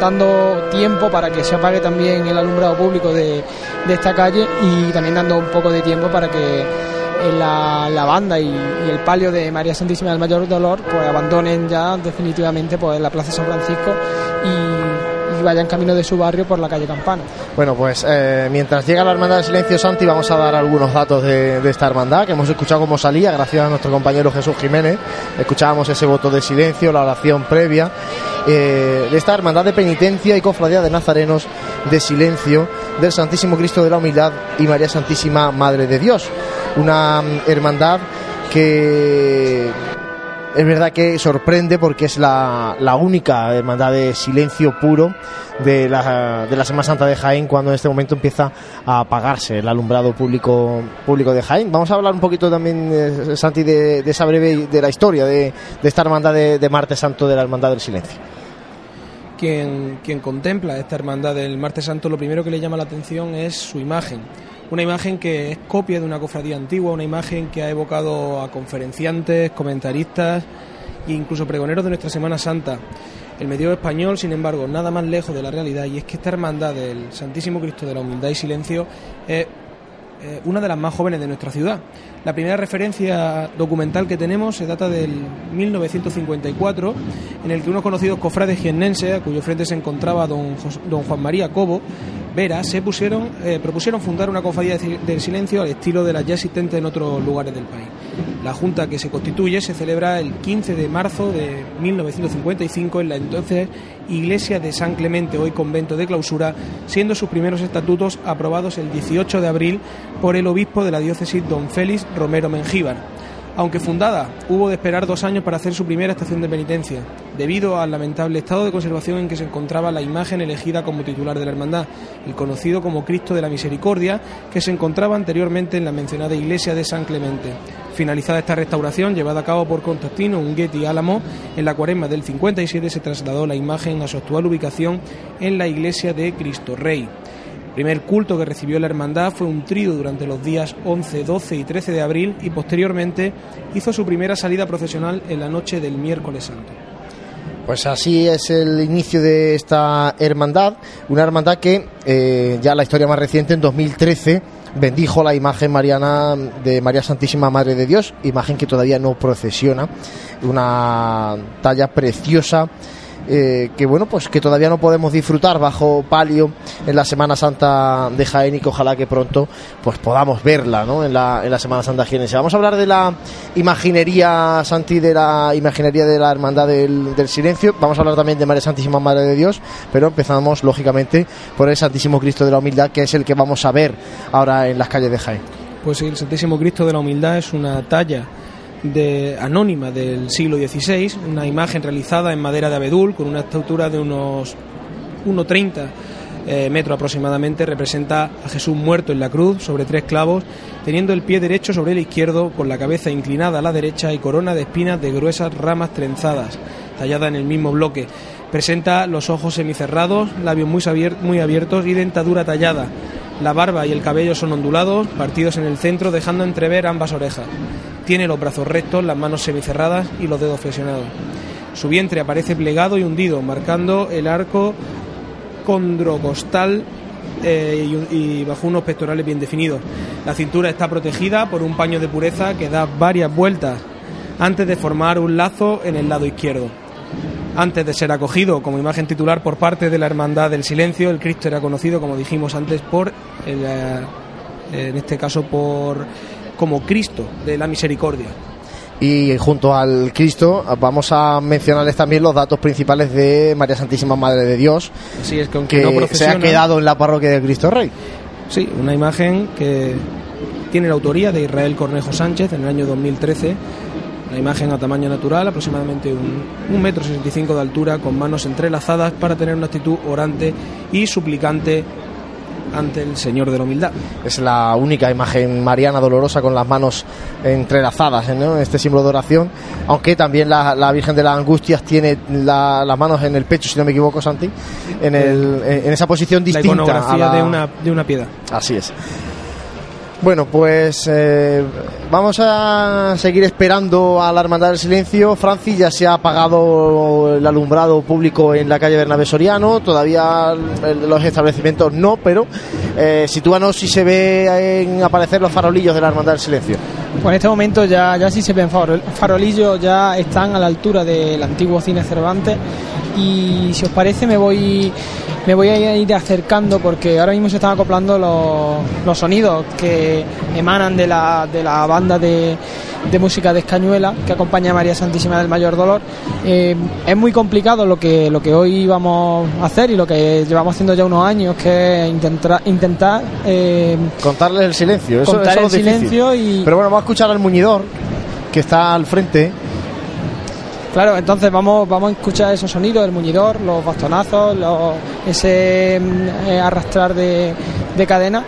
dando tiempo para que se apague también el alumbrado público de, de esta calle y también dando un poco de tiempo para que eh, la, la, banda y, y, el palio de María Santísima del Mayor Dolor pues abandonen ya definitivamente pues la Plaza San Francisco y y vayan camino de su barrio por la calle Campana. Bueno, pues eh, mientras llega la Hermandad del Silencio Santi, vamos a dar algunos datos de, de, esta hermandad que hemos escuchado cómo salía, gracias a nuestro compañero Jesús Jiménez. Escuchábamos ese voto de silencio, la oración previa eh, de esta hermandad de penitencia y cofradía de nazarenos de silencio del Santísimo Cristo de la Humildad y María Santísima Madre de Dios. Una mm, hermandad que es verdad que sorprende porque es la, la, única hermandad de silencio puro de la, de la Semana Santa de Jaén cuando en este momento empieza a apagarse el alumbrado público público de Jaén. Vamos a hablar un poquito también, eh, Santi, de, esa breve de la historia de, de esta hermandad de, de, Martes Santo de la Hermandad del Silencio. Quien, quien contempla esta hermandad del Martes Santo, lo primero que le llama la atención es su imagen una imagen que es copia de una cofradía antigua, una imagen que ha evocado a conferenciantes, comentaristas e incluso pregoneros de nuestra Semana Santa. El medio español, sin embargo, nada más lejos de la realidad y es que esta hermandad del Santísimo Cristo de la Humildad y Silencio es eh, una de las más jóvenes de nuestra ciudad. La primera referencia documental que tenemos se data del 1954, en el que unos conocidos cofrades jiennenses, a cuyo frente se encontraba don, don Juan María Cobo, Vera, se pusieron, eh, propusieron fundar una cofradía del silencio al estilo de las ya existentes en otros lugares del país. La junta que se constituye se celebra el 15 de marzo de 1955 en la entonces Iglesia de San Clemente, hoy convento de clausura, siendo sus primeros estatutos aprobados el 18 de abril por el obispo de la diócesis don Félix Romero Mengíbar. Aunque fundada, hubo de esperar dos años para hacer su primera estación de penitencia, debido al lamentable estado de conservación en que se encontraba la imagen elegida como titular de la hermandad, el conocido como Cristo de la Misericordia, que se encontraba anteriormente en la mencionada iglesia de San Clemente. Finalizada esta restauración, llevada a cabo por Constantino Unguetti Álamo, en la cuaresma del 57 se trasladó la imagen a su actual ubicación en la iglesia de Cristo Rey. El primer culto que recibió la hermandad fue un trío durante los días 11, 12 y 13 de abril y posteriormente hizo su primera salida procesional en la noche del miércoles santo. Pues así es el inicio de esta hermandad, una hermandad que eh, ya la historia más reciente, en 2013, bendijo la imagen mariana de María Santísima Madre de Dios, imagen que todavía no procesiona, una talla preciosa eh, que bueno, pues que todavía no podemos disfrutar bajo palio en la Semana Santa de Jaén y que ojalá que pronto pues podamos verla ¿no? en, la, en la Semana Santa jienense. Vamos a hablar de la imaginería Santi, de la imaginería de la Hermandad del, Silencio, vamos a hablar también de María Santísima Madre de Dios, pero empezamos lógicamente por el Santísimo Cristo de la Humildad, que es el que vamos a ver ahora en las calles de Jaén. Pues sí, el Santísimo Cristo de la Humildad es una talla de, anónima del siglo XVI, una imagen realizada en madera de abedul con una estatura de unos 1,30 eh, metros aproximadamente, representa a Jesús muerto en la cruz sobre tres clavos, teniendo el pie derecho sobre el izquierdo, con la cabeza inclinada a la derecha y corona de espinas de gruesas ramas trenzadas, tallada en el mismo bloque. Presenta los ojos semicerrados, labios muy, muy abiertos y dentadura tallada La barba y el cabello son ondulados, partidos en el centro, dejando entrever ambas orejas. Tiene los brazos rectos, las manos semicerradas y los dedos flexionados. Su vientre aparece plegado y hundido, marcando el arco condrocostal eh, y, bajo unos pectorales bien definidos. La cintura está protegida por un paño de pureza que da varias vueltas antes de formar un lazo en el lado izquierdo. Antes de ser acogido como imagen titular por parte de la Hermandad del Silencio, el Cristo era conocido, como dijimos antes, por eh, en este caso por como Cristo de la Misericordia. Y junto al Cristo vamos a mencionarles también los datos principales de María Santísima Madre de Dios, Así es que aunque que no se ha quedado en la parroquia de Cristo Rey. Sí, una imagen que tiene la autoría de Israel Cornejo Sánchez en el año 2013. Una imagen a tamaño natural, aproximadamente un, un metro sesenta y cinco de altura, con manos entrelazadas para tener una actitud orante y suplicante ante el Señor de la Humildad. Es la única imagen mariana dolorosa con las manos entrelazadas ¿no? en este símbolo de oración, aunque también la, la Virgen de las Angustias tiene la- las manos en el pecho, si no me equivoco, Santi, en, el- en esa posición La distinta. iconografía a la- de, una, de una piedad. Así es. Bueno, pues eh, vamos a seguir esperando a la Hermandad del Silencio. Francis ya se ha apagado el alumbrado público en la calle Bernabé Soriano. Todavía los establecimientos no, pero eh, sitúanos si se ve en aparecer los farolillos de la Hermandad del Silencio. Pues en este momento ya, ya sí se ven farol- farolillos, ya están a la altura del antiguo cine Cervantes y si os parece me voy me voy a ir acercando porque ahora mismo se están acoplando los, los sonidos que emanan de la, de la banda de, de música de Escañuela que acompaña a María Santísima del Mayor Dolor. Eh, es muy complicado lo que, lo que hoy vamos a hacer y lo que llevamos haciendo ya unos años, que es intentar, intentar eh, Contarles el silencio. Eso, Contar eso es el difícil. silencio y- Pero bueno, vamos a escuchar al muñidor que está al frente. Claro, entonces vamos, vamos a escuchar esos sonidos, el muñidor, los bastonazos, los- ese mm, eh, arrastrar de, de cadena.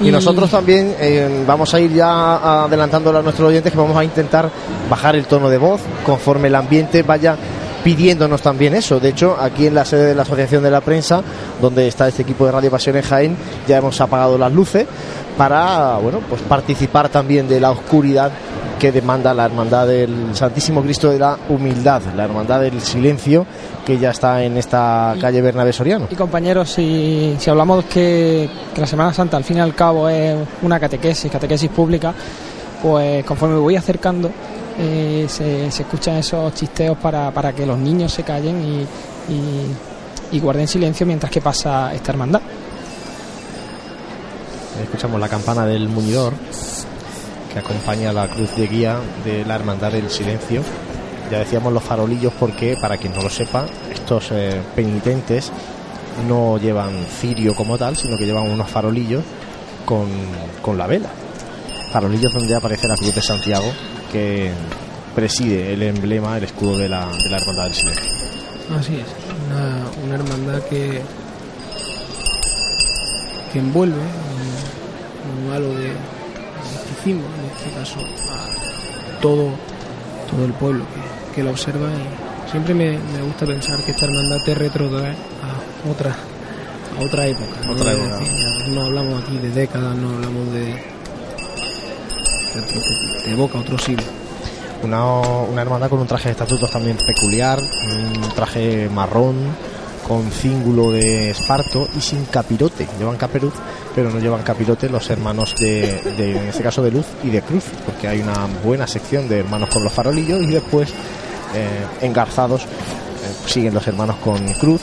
Y, nosotros también eh, vamos a ir ya adelantándole a nuestros oyentes que vamos a intentar bajar el tono de voz conforme el ambiente vaya pidiéndonos también eso. De hecho, aquí en la sede de la Asociación de la Prensa, donde está este equipo de Radio Pasión en Jaén, ya hemos apagado las luces para bueno, pues participar también de la oscuridad que demanda la Hermandad del Santísimo Cristo de la Humildad, la Hermandad del Silencio, que ya está en esta calle Bernabé Soriano. Y compañeros, si, si hablamos que, que la Semana Santa al fin y al cabo es una catequesis, catequesis pública, pues conforme me voy acercando eh, se, se escuchan esos chisteos para, para que los niños se callen y, y- y guarden silencio mientras que pasa esta hermandad. Escuchamos la campana del muñidor acompaña la cruz de guía de la Hermandad del Silencio. Ya decíamos los farolillos porque, para quien no lo sepa, estos eh, penitentes no llevan cirio como tal, sino que llevan unos farolillos con, con la vela. Farolillos donde aparece la cruz de Santiago que preside el emblema, el escudo de la, de la Hermandad del Silencio. Así es, una, una hermandad que, que envuelve un, un halo de en este caso, a todo, todo el pueblo que, que la observa y siempre me, me gusta pensar que esta hermandad te retrotrae a otra, a otra época. Otra ¿no? época. Hablamos aquí de décadas, no hablamos de, de, otro- de boca a otro siglo. Una, una hermandad con un traje de estatutos también peculiar, un traje marrón con cíngulo de esparto y sin capirote. Llevan caperuz, pero no llevan capirote los hermanos de, en este caso de luz y de cruz, porque hay una buena sección de hermanos con los farolillos y después eh, engarzados eh, siguen los hermanos con cruz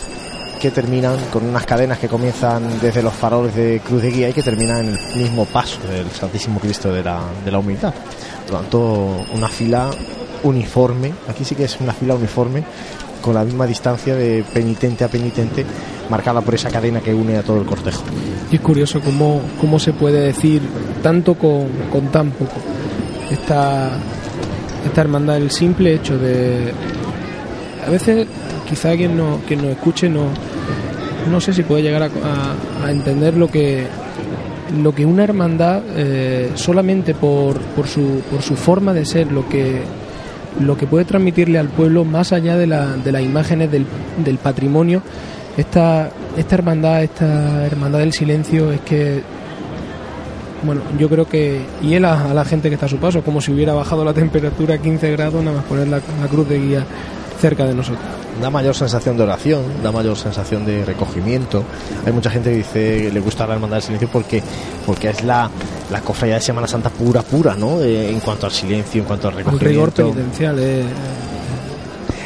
que terminan con unas cadenas que comienzan desde los faroles de cruz de guía y que terminan en el mismo paso del Santísimo Cristo de la, de la humildad. Por lo tanto, una fila uniforme, aquí sí que es una fila uniforme, con la misma distancia de penitente a penitente, marcada por esa cadena que une a todo el cortejo. Y es curioso cómo, cómo se puede decir tanto con, con tan poco. Esta, esta hermandad, el simple hecho de... A veces quizá quien, no, quien nos escuche no, no sé si puede llegar a, entender lo que, lo que una hermandad eh, solamente por, por, su, por su forma de ser, lo que, lo que puede transmitirle al pueblo más allá de, la- de las imágenes del, del patrimonio esta, esta hermandad, esta hermandad del silencio es que bueno, yo creo que hiela a la gente que está a su paso, como si hubiera bajado la temperatura a 15 grados, nada más poner la, la cruz de guía cerca de nosotros. Da mayor sensación de oración, da mayor sensación de recogimiento. Hay mucha gente que dice que le gusta la hermandad del silencio porque, porque es la, la cofradía de Semana Santa pura, pura, ¿no? Eh, en cuanto al silencio, en cuanto al El recogimiento. rigor penitencial es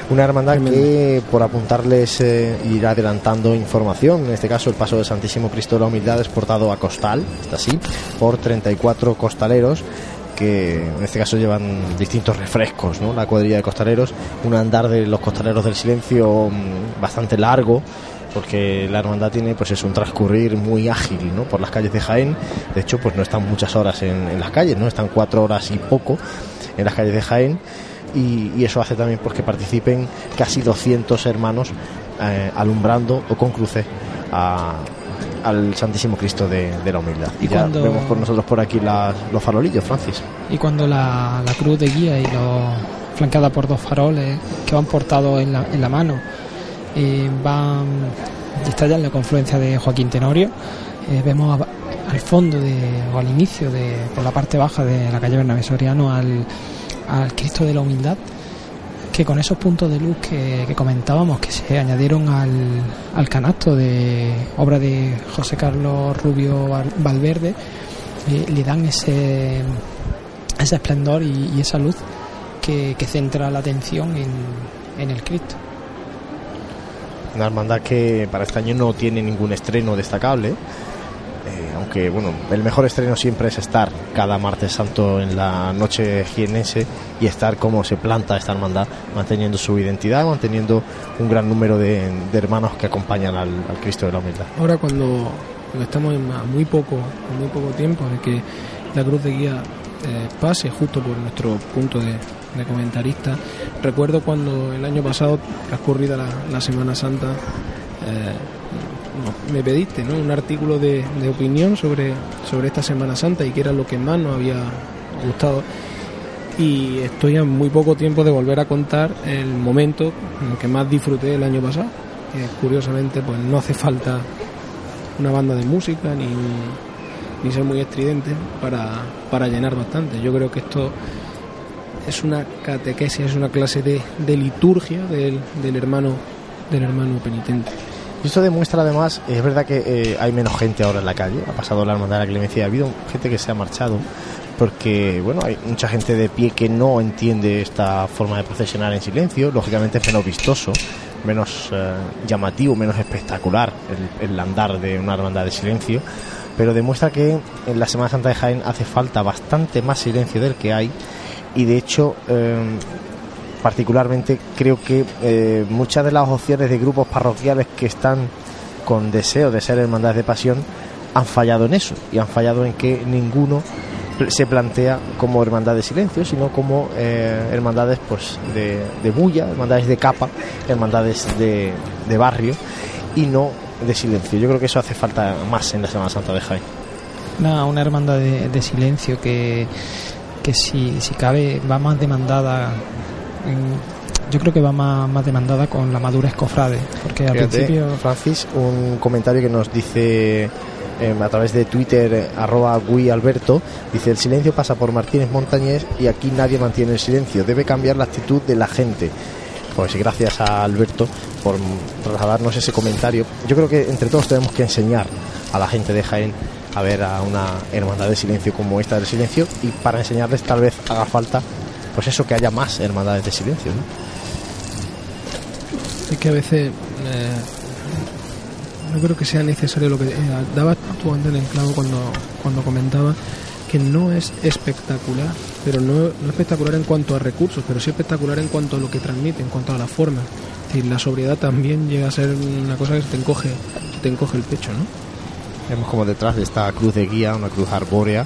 Una hermandad que, por apuntarles, eh, ir adelantando información, en este caso el paso del Santísimo Cristo de la Humildad es portado a costal, está así, por 34 costaleros que en este caso llevan distintos refrescos, ¿no? La cuadrilla de costaleros, un andar de los costaleros del silencio mm, bastante largo, porque la hermandad tiene pues es un transcurrir muy ágil ¿no? por las calles de Jaén. De hecho pues no están muchas horas en, en las calles no están cuatro horas y poco en las calles de Jaén. Y, y eso hace también pues que participen casi 200 hermanos eh, alumbrando o con cruces a- al Santísimo Cristo de, de la Humildad. Y ya cuando- vemos por nosotros por aquí las- los farolillos Francis. Y cuando la, la cruz de guía y lo, flanqueada por dos faroles que van portados en la, en la mano, eh, van y está ya en la confluencia de Joaquín Tenorio. eh, vemos al fondo de, o al inicio de, por la parte baja de la calle Bernabé Soriano al, Cristo de la Humildad que con esos puntos de luz que, comentábamos que se añadieron al, al canasto de obra de José Carlos Rubio Val- Valverde eh, le dan ese ese esplendor y, y esa luz que, que centra la atención en, en el Cristo. Una hermandad que para este año no tiene ningún estreno destacable. eh, aunque bueno, el mejor estreno siempre es estar cada martes santo en la noche jienense y estar como se planta esta hermandad, manteniendo su identidad, manteniendo un gran número de, hermanos que acompañan al, Cristo de la Humildad. Ahora cuando, estamos en muy poco, muy poco tiempo de que la cruz de guía eh, pase justo por nuestro punto de, de comentarista, recuerdo cuando el año pasado, transcurrida la, la Semana Santa, eh, me pediste un artículo de, opinión sobre, sobre esta Semana Santa y que era lo que más nos había gustado. Y estoy a muy poco tiempo de volver a contar el momento en el que más disfruté el año pasado curiosamente pues no hace falta una banda de música ni, ni ser muy estridente para, para llenar bastante. Yo creo que esto es una catequesis es una clase de, liturgia del, del hermano del hermano penitente. Y esto demuestra además, es verdad que eh, hay menos gente ahora en la calle, ha pasado la hermandad de la clemencia, ha habido gente que se ha marchado, porque bueno, hay mucha gente de pie que no entiende esta forma de procesionar en silencio, lógicamente es menos vistoso, menos eh, llamativo, menos espectacular el, el andar de una hermandad de silencio, pero demuestra que en la Semana Santa de Jaén hace falta bastante más silencio del que hay y de hecho eh, particularmente creo que eh, muchas de las opciones de grupos parroquiales que están con deseo de ser hermandades de pasión han fallado en eso y han fallado en que ninguno se plantea como hermandad de silencio sino como eh, hermandades pues de, de bulla hermandades de capa hermandades de, de barrio y no de silencio. Yo creo que eso hace falta más en la Semana Santa de Jaén. Una, una hermandad de, de silencio que, que si, si cabe va más demandada. en- yo creo que va más, más demandada con la madurez cofrade. Porque al Fíjate, principio. Francis, un comentario que nos dice eh, a través de Twitter, arroba Gui Alberto, dice, el silencio pasa por Martínez Montañés y aquí nadie mantiene el silencio, debe cambiar la actitud de la gente. Pues gracias a Alberto por trasladarnos ese comentario. Yo creo que entre todos tenemos que enseñar a la gente de Jaén a ver a una hermandad de silencio como esta del silencio y para enseñarles tal vez haga falta pues eso que haya más hermandades de silencio. ¿no? es que a veces eh, no creo que sea necesario lo que eh, dabas tú antes el clavo cuando, cuando comentaba que no es espectacular, pero no, no espectacular en cuanto a recursos, pero sí espectacular en cuanto a lo que transmite, en cuanto a la forma. Es la sobriedad también llega a ser una cosa que te encoge, te encoge el pecho, ¿no? Vemos como detrás de esta cruz de guía, una cruz arbórea,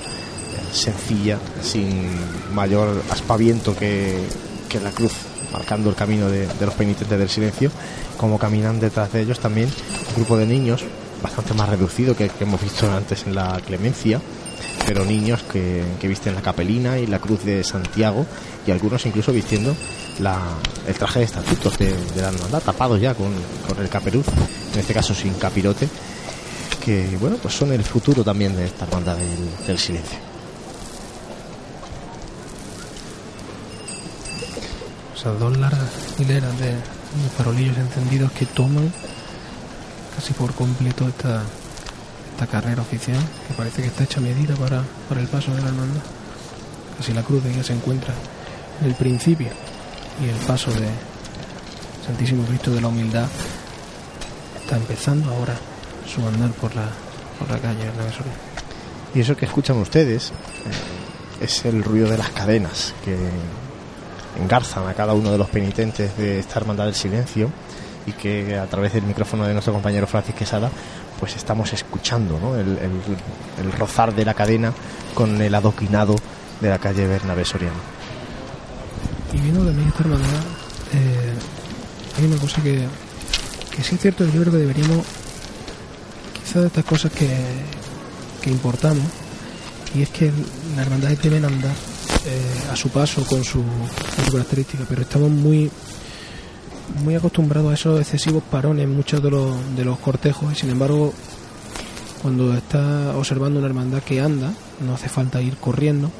sencilla, sin mayor aspaviento que, que la cruz, marcando el camino de, de los penitentes del silencio, como caminan detrás de ellos también un grupo de niños, bastante más reducido que, que hemos visto antes en la clemencia. pero niños que, que visten la capelina y la cruz de Santiago y algunos incluso vistiendo la, el traje de estatutos de, de la hermandad, tapados ya con, con el caperuz, en este caso sin capirote, que bueno, pues son el futuro también de esta hermandad del, silencio. Esas dos largas hileras de, de farolillos encendidos que toman casi por completo esta, esta carrera oficial, que parece que está hecha medida para, para el paso de la hermandad. Casi la cruz de ella se encuentra en el principio y el paso de Santísimo Cristo de la Humildad está empezando ahora su andar por la, por la calle Bernabé Soriano. Y eso que escuchan ustedes eh, es el ruido de las cadenas que engarzan a cada uno de los penitentes de esta hermandad del silencio y que a través del micrófono de nuestro compañero Francis Quesada pues estamos escuchando ¿no? el, el- el rozar de la cadena con el adoquinado de la calle Bernabé Soriano. Y viendo también esta hermandad, eh, hay una cosa que, que sí es cierto, yo creo que deberíamos, de estas cosas que, que importamos, y es que las hermandades deben andar eh, a su paso con su, con su característica, pero estamos muy muy acostumbrados a esos excesivos parones en muchos de los, de los cortejos y sin embargo cuando está observando una hermandad que anda, no hace falta ir corriendo,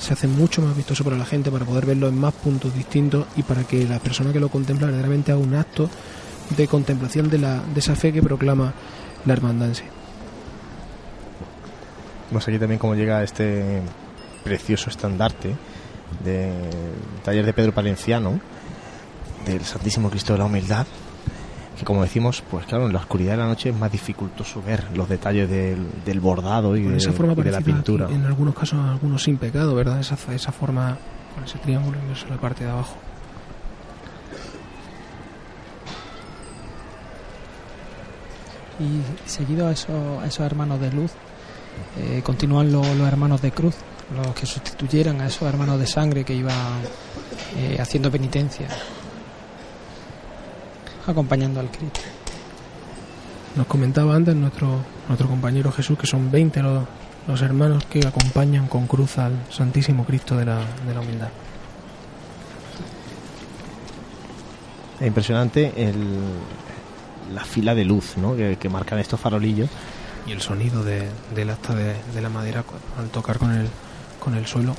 se hace mucho más vistoso para la gente para poder verlo en más puntos distintos y para que la persona que lo contempla verdaderamente haga un acto de contemplación de, la, de esa fe que proclama la hermandad en sí. Vemos aquí también cómo llega este precioso estandarte del taller de Pedro Palenciano, del Santísimo Cristo de la Humildad, que como decimos, pues claro, en la oscuridad de la noche es más dificultoso ver los detalles del, del bordado y de, esa forma y de la pintura. aquí, en algunos casos, algunos sin pecado, ¿verdad? Esa, esa forma con ese triángulo inverso en la parte de abajo. Y seguido a esos, a esos hermanos de luz, eh, continúan lo- los hermanos de cruz, los que sustituyeran a esos hermanos de sangre que iban eh, haciendo penitencia, acompañando al Cristo. Nos comentaba antes nuestro, nuestro compañero Jesús que son 20 los, los hermanos que acompañan con cruz al Santísimo Cristo de la, de la Humildad. Es impresionante el, la fila de luz ¿no? que, que marcan estos farolillos. Y el sonido de, del asta de, de la madera al tocar con el, con el suelo.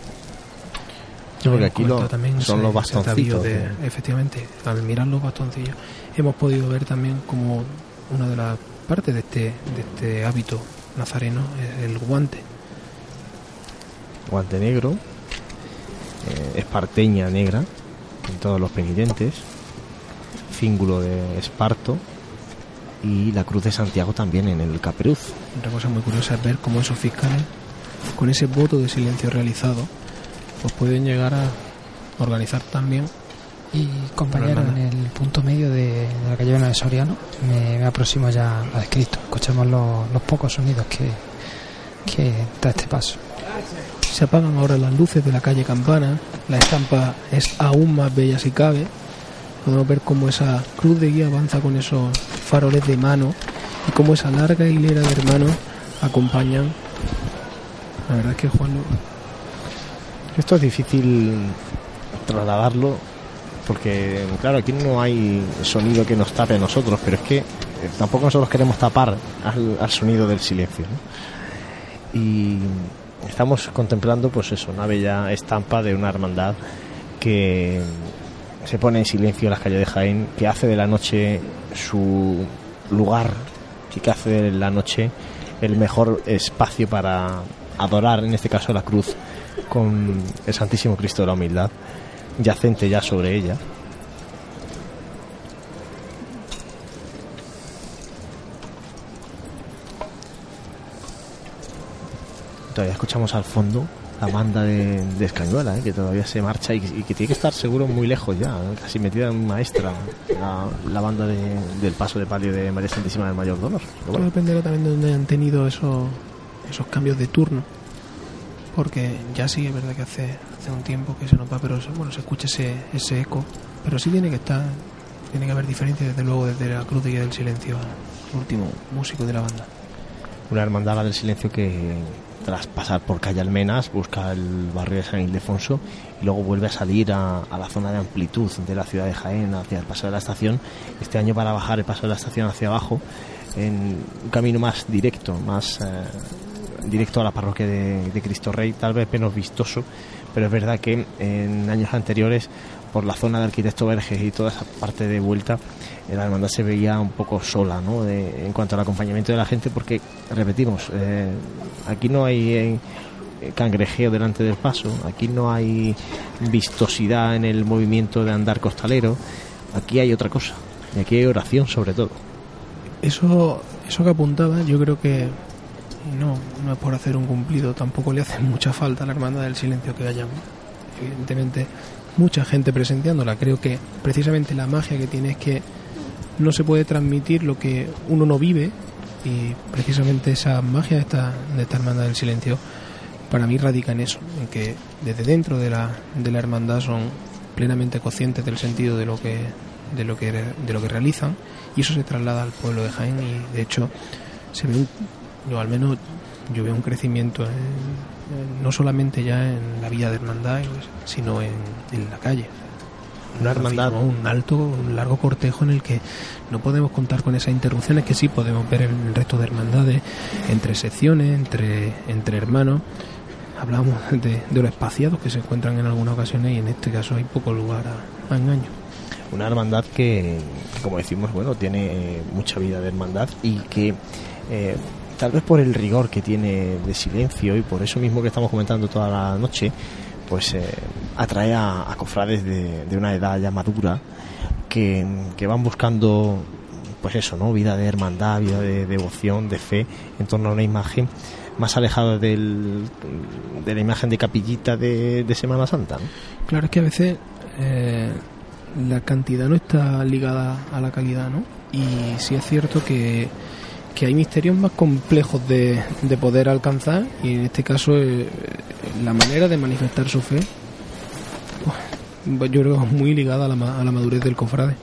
Sí, porque aquí lo- también son los bastoncitos, de- ¿no? efectivamente, al mirar los bastoncillos, hemos podido ver también como una de las partes de este, de este hábito nazareno es el guante. guante negro, eh, esparteña negra en todos los penitentes, cíngulo de esparto y la cruz de Santiago también en el caperuz. Otra cosa muy curiosa es ver cómo esos fiscales, con ese voto de silencio realizado, pues pueden llegar a organizar también. Y compañero, en el punto medio de, de la calle Bernabé Soriano, me, me aproximo ya al Cristo. Escuchemos los, los pocos sonidos que, que da este paso. Se apagan ahora las luces de la calle Campana, la estampa es aún más bella si cabe. Podemos ver cómo esa cruz de guía avanza con esos faroles de mano y cómo esa larga hilera de hermanos acompañan. La verdad es que Juan Esto es difícil trasladarlo porque, claro, aquí no hay sonido que nos tape a nosotros, pero es que eh, tampoco nosotros queremos tapar al, sonido del silencio. ¿no? Y estamos contemplando, pues eso, una bella estampa de una hermandad que se pone en silencio en las calles de Jaén, que hace de la noche su lugar que hace de la noche el mejor espacio para adorar, en este caso, la cruz con el Santísimo Cristo de la Humildad, yacente ya sobre ella. Todavía escuchamos al fondo la banda de, de Escañuela, ¿eh? que todavía se marcha y, y que tiene que estar seguro muy lejos ya, ¿eh? casi metida en maestra la, la banda de- del paso de palio de María Santísima del Mayor Dolor. Todo bueno, dependerá también de dónde han tenido esos, esos cambios de turno. Porque ya sí es verdad que hace, hace un tiempo que se nos va, pero bueno, se escucha ese, ese eco. Pero sí tiene que estar, tiene que haber diferencia desde luego desde la cruz de guía del silencio al último músico de la banda. una hermandad del silencio que, tras pasar por calle Almenas, busca el barrio de San Ildefonso y luego vuelve a salir a, la zona de amplitud de la ciudad de Jaén hacia el paso de la estación. Este año para bajar el paso de la estación hacia abajo en un camino más directo, más eh, directo a la parroquia de, de, Cristo Rey, tal vez menos vistoso, pero es verdad que en años anteriores por la zona de Arquitecto Verges y toda esa parte de vuelta la hermandad se veía un poco sola ¿no? en cuanto al acompañamiento de la gente porque repetimos eh, aquí no hay eh, cangrejeo delante del paso aquí no hay vistosidad en el movimiento de andar costalero aquí hay otra cosa y aquí hay oración sobre todo eso eso que apuntaba yo creo que no no es por hacer un cumplido tampoco le hace mucha falta a la hermandad del silencio que haya evidentemente mucha gente presenciándola creo que precisamente la magia que tiene es que no se puede transmitir lo que uno no vive y precisamente esa magia de esta, esta hermandad del silencio para mí radica en eso, en que desde dentro de la, de la hermandad son plenamente conscientes del sentido de lo que de lo que de lo que realizan y eso se traslada al pueblo de Jaén y de hecho se ve yo al menos yo veo un crecimiento en, no solamente ya en la vía de hermandad sino en la calle una hermandad, un alto, un largo cortejo en el que no podemos contar con esas interrupciones que sí podemos ver en el resto de hermandades, entre secciones, entre, entre hermanos. Hablamos de, de los espaciados que se encuentran en algunas ocasiones y en este caso hay poco lugar a, a engaño. Una hermandad que, como decimos, bueno, tiene eh, mucha vida de hermandad y que eh, tal vez por el rigor que tiene de silencio y por eso mismo que estamos comentando toda la noche, pues eh, atrae a, cofrades de, de, una edad ya madura que, que, van buscando pues eso, ¿no? Vida de hermandad, vida de devoción, de fe en torno a una imagen más alejada del, de la imagen de capillita de, de Semana Santa. ¿no? Claro, es que a veces eh, la cantidad no está ligada a la calidad, ¿no? Y sí es cierto que que hay misterios más complejos de, de, poder alcanzar y en este caso eh, la manera de manifestar su fe pues, yo creo que es muy ligada a la, a la madurez del cofrade.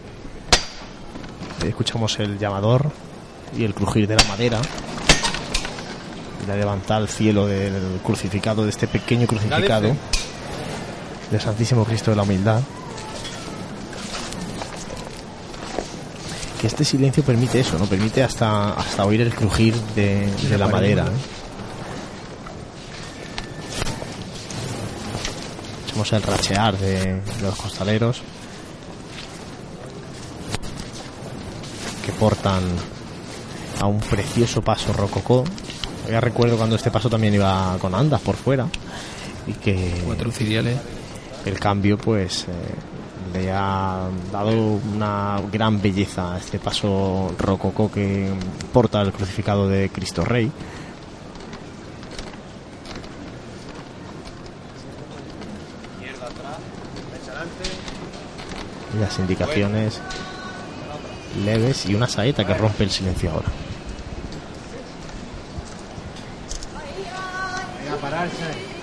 Escuchamos el llamador y el crujir de la madera y la levantada al cielo del crucificado, de este pequeño crucificado del Santísimo Cristo de la Humildad. Que este silencio permite eso, ¿no? Permite hasta, hasta oír el crujir de, de la madera. Escuchamos el rachear de, de, los costaleros que portan a un precioso paso rococó. Ya recuerdo cuando este paso también iba con andas por fuera y que cuatro ciriales el cambio pues eh, le ha dado una gran belleza a este paso rococó que porta el crucificado de Cristo Rey. Las indicaciones leves y una saeta que rompe el silencio ahora. a pararse.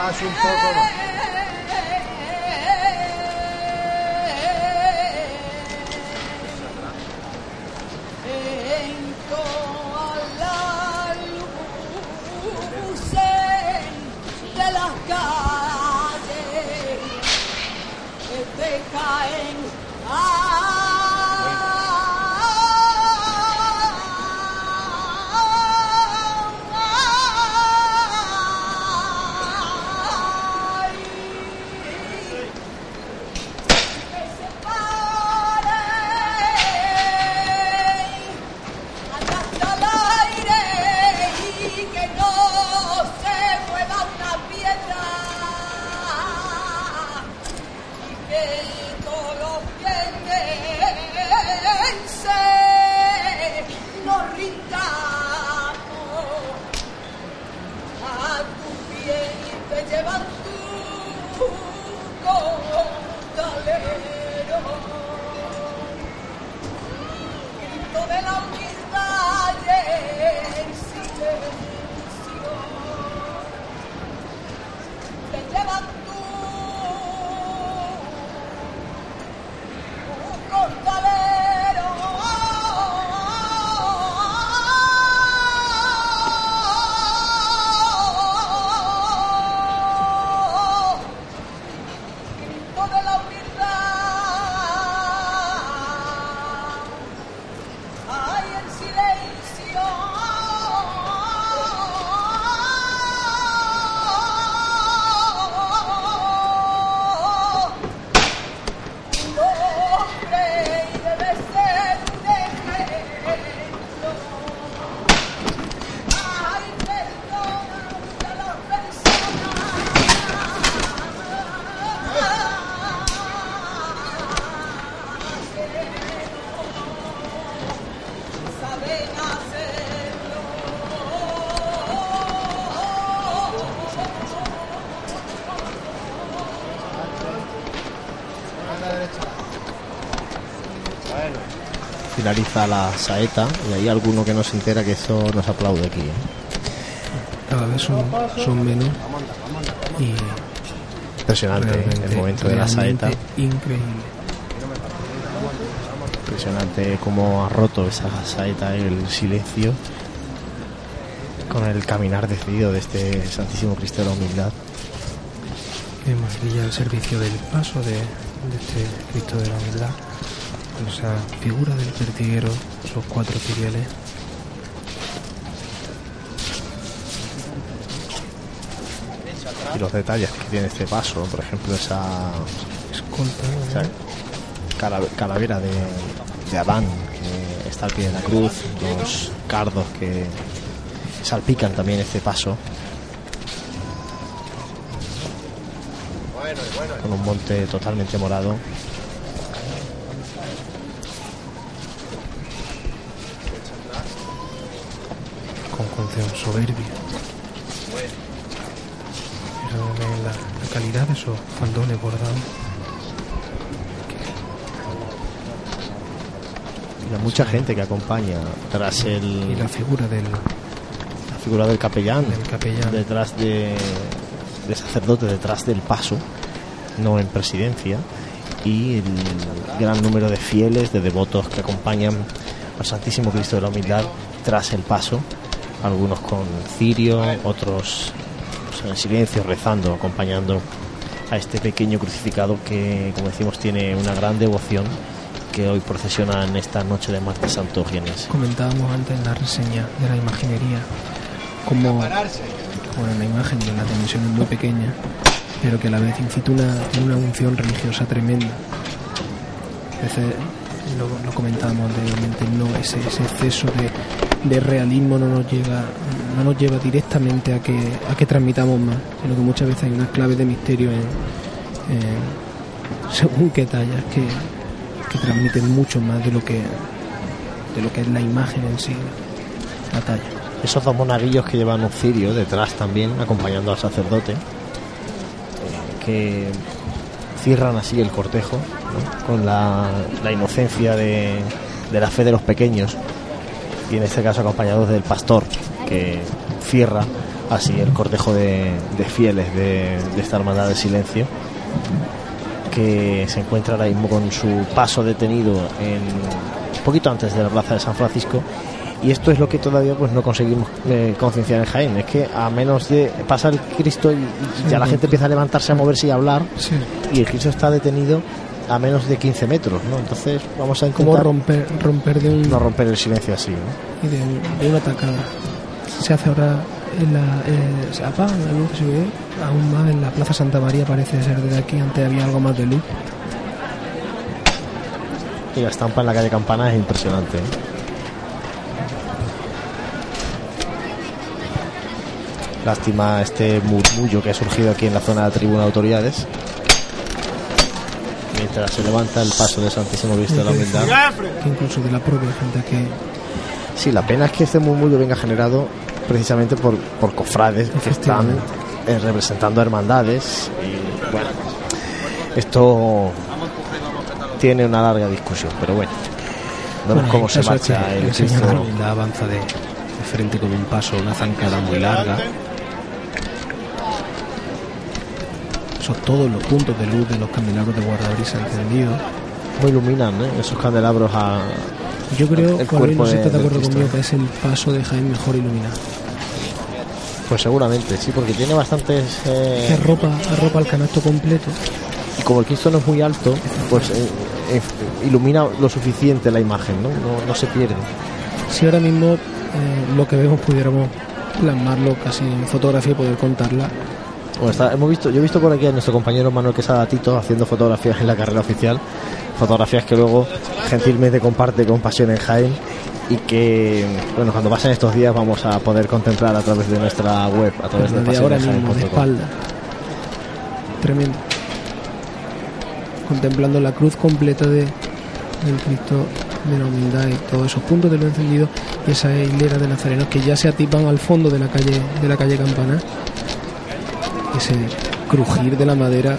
Paso un poco la saeta y hay alguno que no se entera que eso nos aplaude aquí. ¿eh? Cada vez son, son menos y Impresionante ¿eh? el momento de la saeta. Increíble. Impresionante cómo ha roto esa saeta el silencio con el caminar decidido de este Santísimo Cristo de la Humildad. Ya el servicio del paso de, de este Cristo de la Humildad esa figura del pertiguero, esos cuatro ciriales. Y los detalles que tiene este paso, por ejemplo, esa escolta, esa cala- calavera de, de Adán que está al pie de la cruz, los cardos que salpican también este paso. Con un monte totalmente morado. Mucha gente que acompaña tras el Y la figura del, la figura del capellán, del capellán. detrás de, de sacerdote detrás del paso, no en presidencia, y el gran número de fieles, de devotos que acompañan al Santísimo Cristo de la Humildad tras el paso, algunos con cirio, otros pues, en silencio, rezando, acompañando a este pequeño crucificado que, como decimos, tiene una gran devoción que hoy procesiona en esta noche de martes santo Gienes. Comentábamos antes en la reseña de la imaginería como bueno, la imagen de una dimensión muy pequeña, pero que a la vez incita una, una unción religiosa tremenda. A veces lo, lo comentábamos anteriormente, no ese, ese exceso de, de realismo no nos lleva no nos lleva directamente a que a que transmitamos más, sino que muchas veces hay unas claves de misterio en, en según qué tallas que, que transmiten mucho más de lo que de lo que es la imagen en sí, la talla. Esos dos monaguillos que llevan un cirio detrás también, acompañando al sacerdote, eh, que cierran así el cortejo, con la, la inocencia de, de la fe de los pequeños, y en este caso acompañados del pastor, que cierra así el cortejo de, de fieles de, de esta hermandad del silencio, que se encuentra ahora mismo con su paso detenido en un poquito antes de la plaza de San Francisco y esto es lo que todavía pues no conseguimos eh, concienciar en Jaén es que a menos de pasa el Cristo y, y ya la gente empieza a levantarse a moverse y a hablar y el Cristo está detenido a menos de 15 metros, ¿no? Entonces vamos a Como intentar romper, romper de un, no romper el silencio así, ¿no? y de, de una atacada. Se hace ahora en la. eh, se apaga la luz, se ve aún más en la Plaza Santa María, parece ser desde aquí. Antes había algo más de luz. Y la estampa en la calle Campana es impresionante. ¿eh? Lástima este murmullo que ha surgido aquí en la zona de la tribuna de autoridades. Mientras se levanta el paso de Santísimo Cristo de la Humildad. Que incluso de la propia gente que. Sí, la pena es que este murmullo venga generado precisamente por, por cofrades que están eh, representando hermandades. Y bueno, esto tiene una larga discusión, pero bueno, vemos Bueno, cómo se marcha el el señor Cristo. Humildad avanza de, de frente con un paso, una zancada muy larga. Son todos los puntos de luz de los candelabros de guardabrisa encendidos. Cómo iluminan ¿eh? esos candelabros a. Yo creo, el Juan Luis, no sé estás de acuerdo conmigo, que es el paso de Jaén mejor iluminado. Pues seguramente, sí, porque tiene bastantes. eh, Que arropa, arropa el canasto completo. y como el Cristo no es muy alto, pues eh, eh, ilumina lo suficiente la imagen, ¿no? No, no se pierde. Si ahora mismo eh, lo que vemos pudiéramos plasmarlo casi en fotografía y poder contarla, Bueno, está- hemos visto, yo he visto por aquí a nuestro compañero Manuel Quesada Tito haciendo fotografías en la carrera oficial, fotografías que luego gentilmente comparte con Pasión en Jaén y que, bueno, cuando pasen estos días vamos a poder contemplar a través de nuestra web, a través de de ahora mismo, de pasionenjaén.com. espalda. Tremendo. Contemplando la cruz completa de, del Cristo de la humildad y todos esos puntos de luz encendido y esa hilera de nazarenos que ya se atipan al fondo de la calle de la calle Campana. Ese crujir de la madera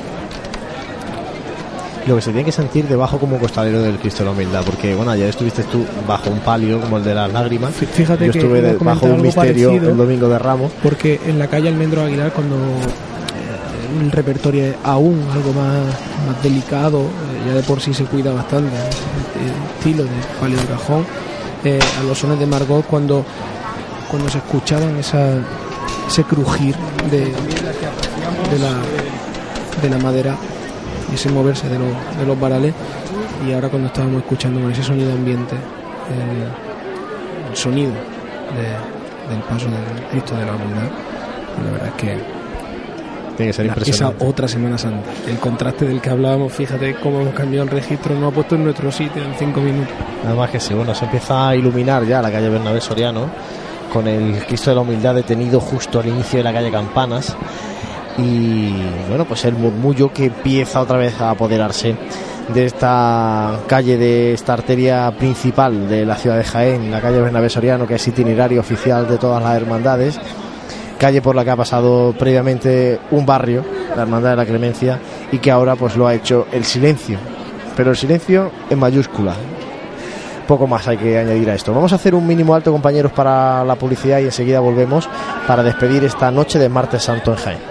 Lo que se tiene que sentir debajo como costalero del Cristo de la Humildad, porque bueno, ayer estuviste tú bajo un palio como el de las lágrimas. Fíjate Yo que estuve bajo un misterio el domingo de Ramos. porque en la calle Almendro Aguilar cuando eh, el repertorio es aún algo más, más delicado, eh, ya de por sí se cuida bastante el, el estilo de Palio de Cajón, eh, a los sones de Margot cuando, cuando se escuchaban esa, ese crujir de, de, la, de la madera y ese moverse de los, de los varales y ahora cuando estábamos escuchando con ese sonido ambiente el, el sonido de- del paso del Cristo de la Humildad la verdad es que Tiene que ser la- esa impresionante. otra Semana Santa el contraste del que hablábamos fíjate cómo hemos cambiado el registro nos ha puesto en nuestro sitio en cinco minutos Nada más que sí, bueno, se empieza a iluminar ya la calle Bernabé Soriano con el Cristo de la Humildad detenido justo al inicio de la calle Campanas y bueno, pues el murmullo que empieza otra vez a apoderarse de esta calle, de esta arteria principal de la ciudad de Jaén, la calle Bernabé Soriano, que es itinerario oficial de todas las hermandades, calle por la que ha pasado previamente un barrio, la Hermandad de la Clemencia, y que ahora pues lo ha hecho el silencio, pero el silencio en mayúscula, poco más hay que añadir a esto. Vamos a hacer un mínimo alto, compañeros, para la publicidad y enseguida volvemos para despedir esta noche de Martes Santo en Jaén.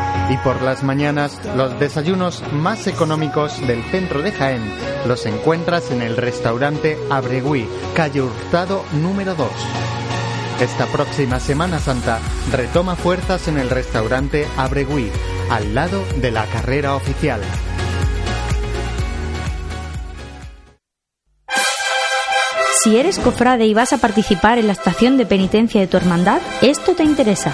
Y por las mañanas, los desayunos más económicos del centro de Jaén los encuentras en el restaurante Abregui, calle Hurtado número 2. Esta próxima Semana Santa retoma fuerzas en el restaurante Abregui, al lado de la carrera oficial. Si eres cofrade y vas a participar en la estación de penitencia de tu hermandad, esto te interesa.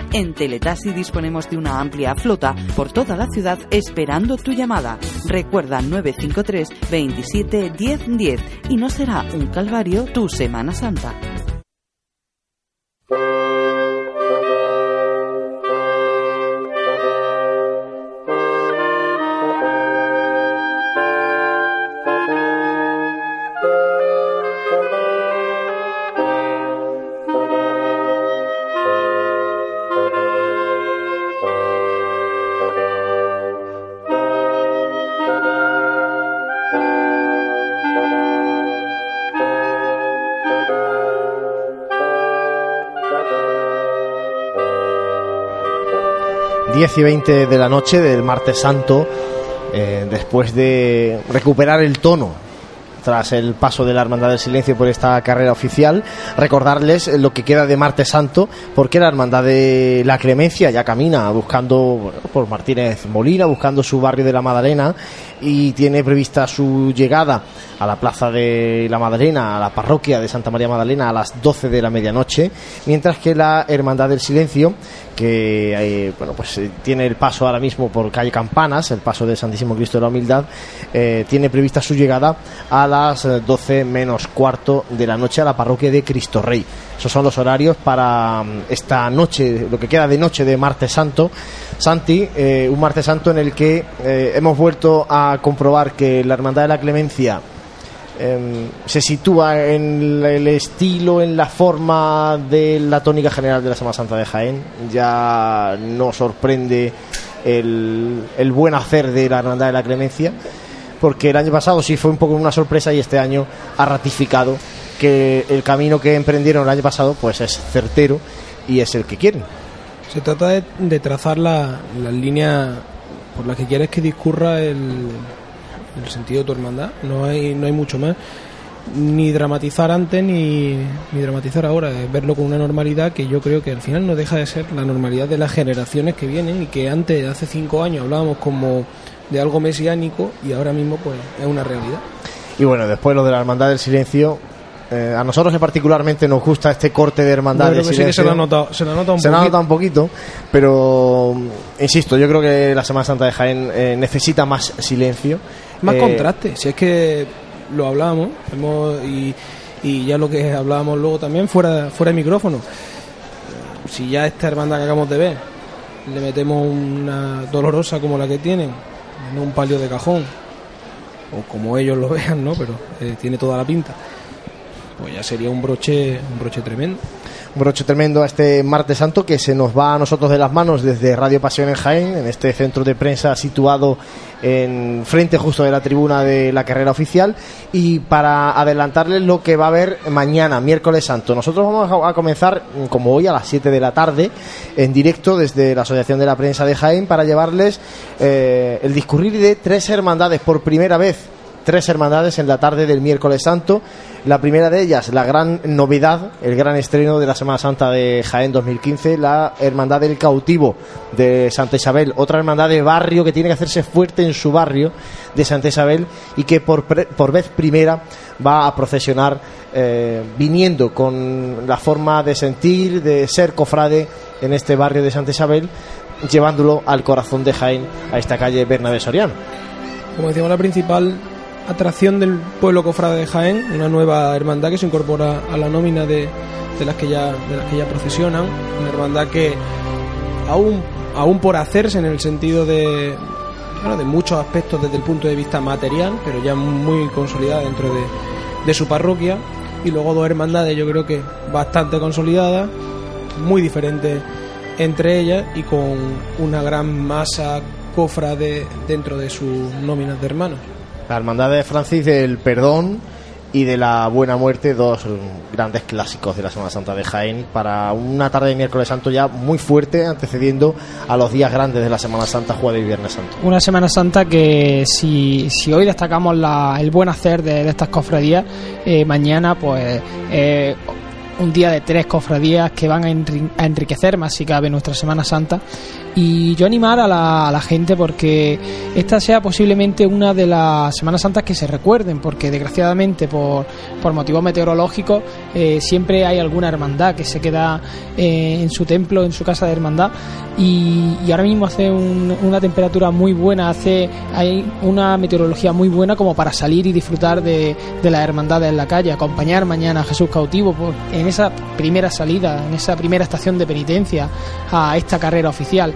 En Teletaxi disponemos de una amplia flota por toda la ciudad esperando tu llamada. Recuerda 953 27 10 10 y no será un calvario tu Semana Santa. Diez y 20 de la noche del martes santo, eh, después de recuperar el tono tras el paso de la Hermandad del Silencio por esta carrera oficial. Recordarles lo que queda de Martes Santo, porque la Hermandad de la Clemencia ya camina buscando bueno, por Martínez Molina, buscando su barrio de la Madalena y tiene prevista su llegada a la Plaza de la Madalena, a la parroquia de Santa María Magdalena a las 12 de la medianoche, mientras que la Hermandad del Silencio, que eh, bueno, pues eh, tiene el paso ahora mismo por calle Campanas, el paso de Santísimo Cristo de la Humildad, eh, tiene prevista su llegada a las 12 menos cuarto de la noche a la parroquia de Cristo Rey. Esos son los horarios para mm, esta noche, lo que queda de noche de martes santo. Santi, eh, un martes santo en el que eh, hemos vuelto a comprobar que la Hermandad de la Clemencia em, se sitúa en el estilo, en la forma de la tónica general de la Semana Santa de Jaén. Ya no sorprende el, el buen hacer de la Hermandad de la Clemencia, porque el año pasado sí fue un poco una sorpresa y este año ha ratificado que el camino que emprendieron el año pasado pues es certero y es el que quieren. Se trata de, de trazar la, las líneas por las que quieres que discurra el, el sentido de tu hermandad. No hay, no hay mucho más. Ni dramatizar antes ni, ni dramatizar ahora. Es verlo con una normalidad que yo creo que al final no deja de ser la normalidad de las generaciones que vienen y que antes, hace cinco años, hablábamos como de algo mesiánico y ahora mismo pues es una realidad. Y bueno, después lo de la Hermandad del Silencio, eh, a nosotros particularmente nos gusta este corte de hermandad sí se lo ha notado, se lo ha notado un Se poquito. nota un poquito, pero insisto, yo creo que la Semana Santa de Jaén eh, necesita más silencio. Más Eh, contraste, si es que lo hablábamos hemos, y, y ya lo que hablábamos luego también fuera, fuera de micrófono. Si ya esta hermandad que acabamos de ver le metemos una dolorosa como la que tienen, no un palio de cajón, o como ellos lo vean, ¿no? Pero eh, tiene toda la pinta. Pues ya sería un broche, un broche tremendo. un broche tremendo a este martes santo que se nos va a nosotros de las manos desde Radio Pasión en Jaén, en este centro de prensa situado en frente justo de la tribuna de la carrera oficial y para adelantarles lo que va a haber mañana, miércoles santo. Nosotros vamos a- comenzar mm, como hoy a las 7 de la tarde en directo desde la Asociación de la Prensa de Jaén para llevarles eh, el discurrir de tres hermandades por primera vez tres hermandades en la tarde del miércoles santo. La primera de ellas, la gran novedad, el gran estreno de la Semana Santa de Jaén 2015, la Hermandad del Cautivo de Santa Isabel, otra hermandad de barrio que tiene que hacerse fuerte en su barrio de Santa Isabel y que por, por vez primera va a procesionar eh, viniendo con la forma de sentir, de ser cofrade en este barrio de Santa Isabel, llevándolo al corazón de Jaén, a esta calle Bernabé Soriano. Como decíamos, la principal atracción del pueblo cofrade de Jaén, una nueva hermandad que se incorpora a la nómina de, de las que ya de las que ya procesionan, una hermandad que aún aún por hacerse en el sentido de bueno, de muchos aspectos desde el punto de vista material, pero ya muy consolidada dentro de, de su parroquia y luego dos hermandades yo creo que bastante consolidadas, muy diferentes entre ellas y con una gran masa cofrade dentro de sus nóminas de hermanos. La Hermandad de Francis del Perdón y de la Buena Muerte, dos grandes clásicos de la Semana Santa de Jaén, para una tarde de miércoles santo ya muy fuerte, antecediendo a los días grandes de la Semana Santa, Jueves y Viernes Santo. Una Semana Santa que si, hoy destacamos la- el buen hacer de, de estas cofradías, eh, mañana pues eh, un día de tres cofradías que van a, enri- a enriquecer más si cabe nuestra Semana Santa. Y yo animar a la, gente porque esta sea posiblemente una de las Semanas Santas que se recuerden, porque desgraciadamente por, por motivos meteorológicos eh, siempre hay alguna hermandad que se queda eh, en su templo, en su casa de hermandad y, ahora mismo hace un- una temperatura muy buena, hace hay una meteorología muy buena como para salir y disfrutar de, de las hermandades en la calle, acompañar mañana a Jesús cautivo pues, en esa primera salida, en esa primera estación de penitencia a esta carrera oficial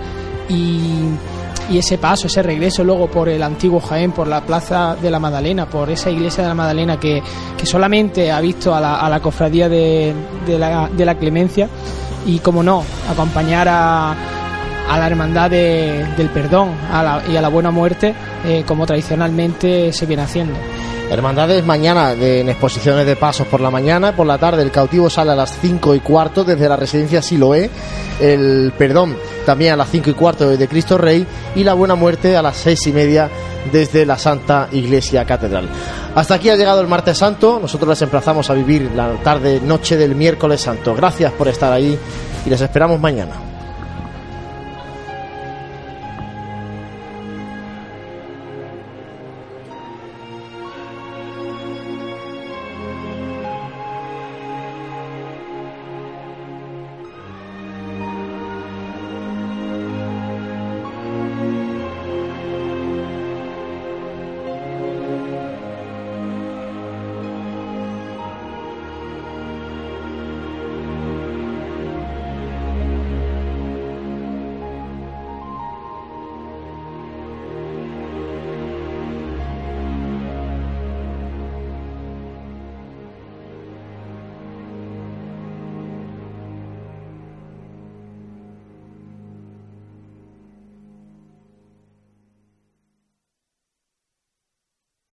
y, ese paso, ese regreso luego por el antiguo Jaén, por la plaza de la Magdalena, por esa iglesia de la Magdalena que, que solamente ha visto a la, cofradía de, la, de la clemencia y como no, acompañar a, a la hermandad de- del perdón y a la buena muerte eh, como tradicionalmente se viene haciendo. Hermandades mañana en exposiciones de pasos por la mañana, por la tarde el cautivo sale a las 5 y cuarto desde la residencia Siloé, el perdón también a las 5 y cuarto desde Cristo Rey y la buena muerte a las 6 y media desde la Santa Iglesia Catedral. Hasta aquí ha llegado el martes santo, nosotros les emplazamos a vivir la tarde, noche del miércoles santo. Gracias por estar ahí y les esperamos mañana.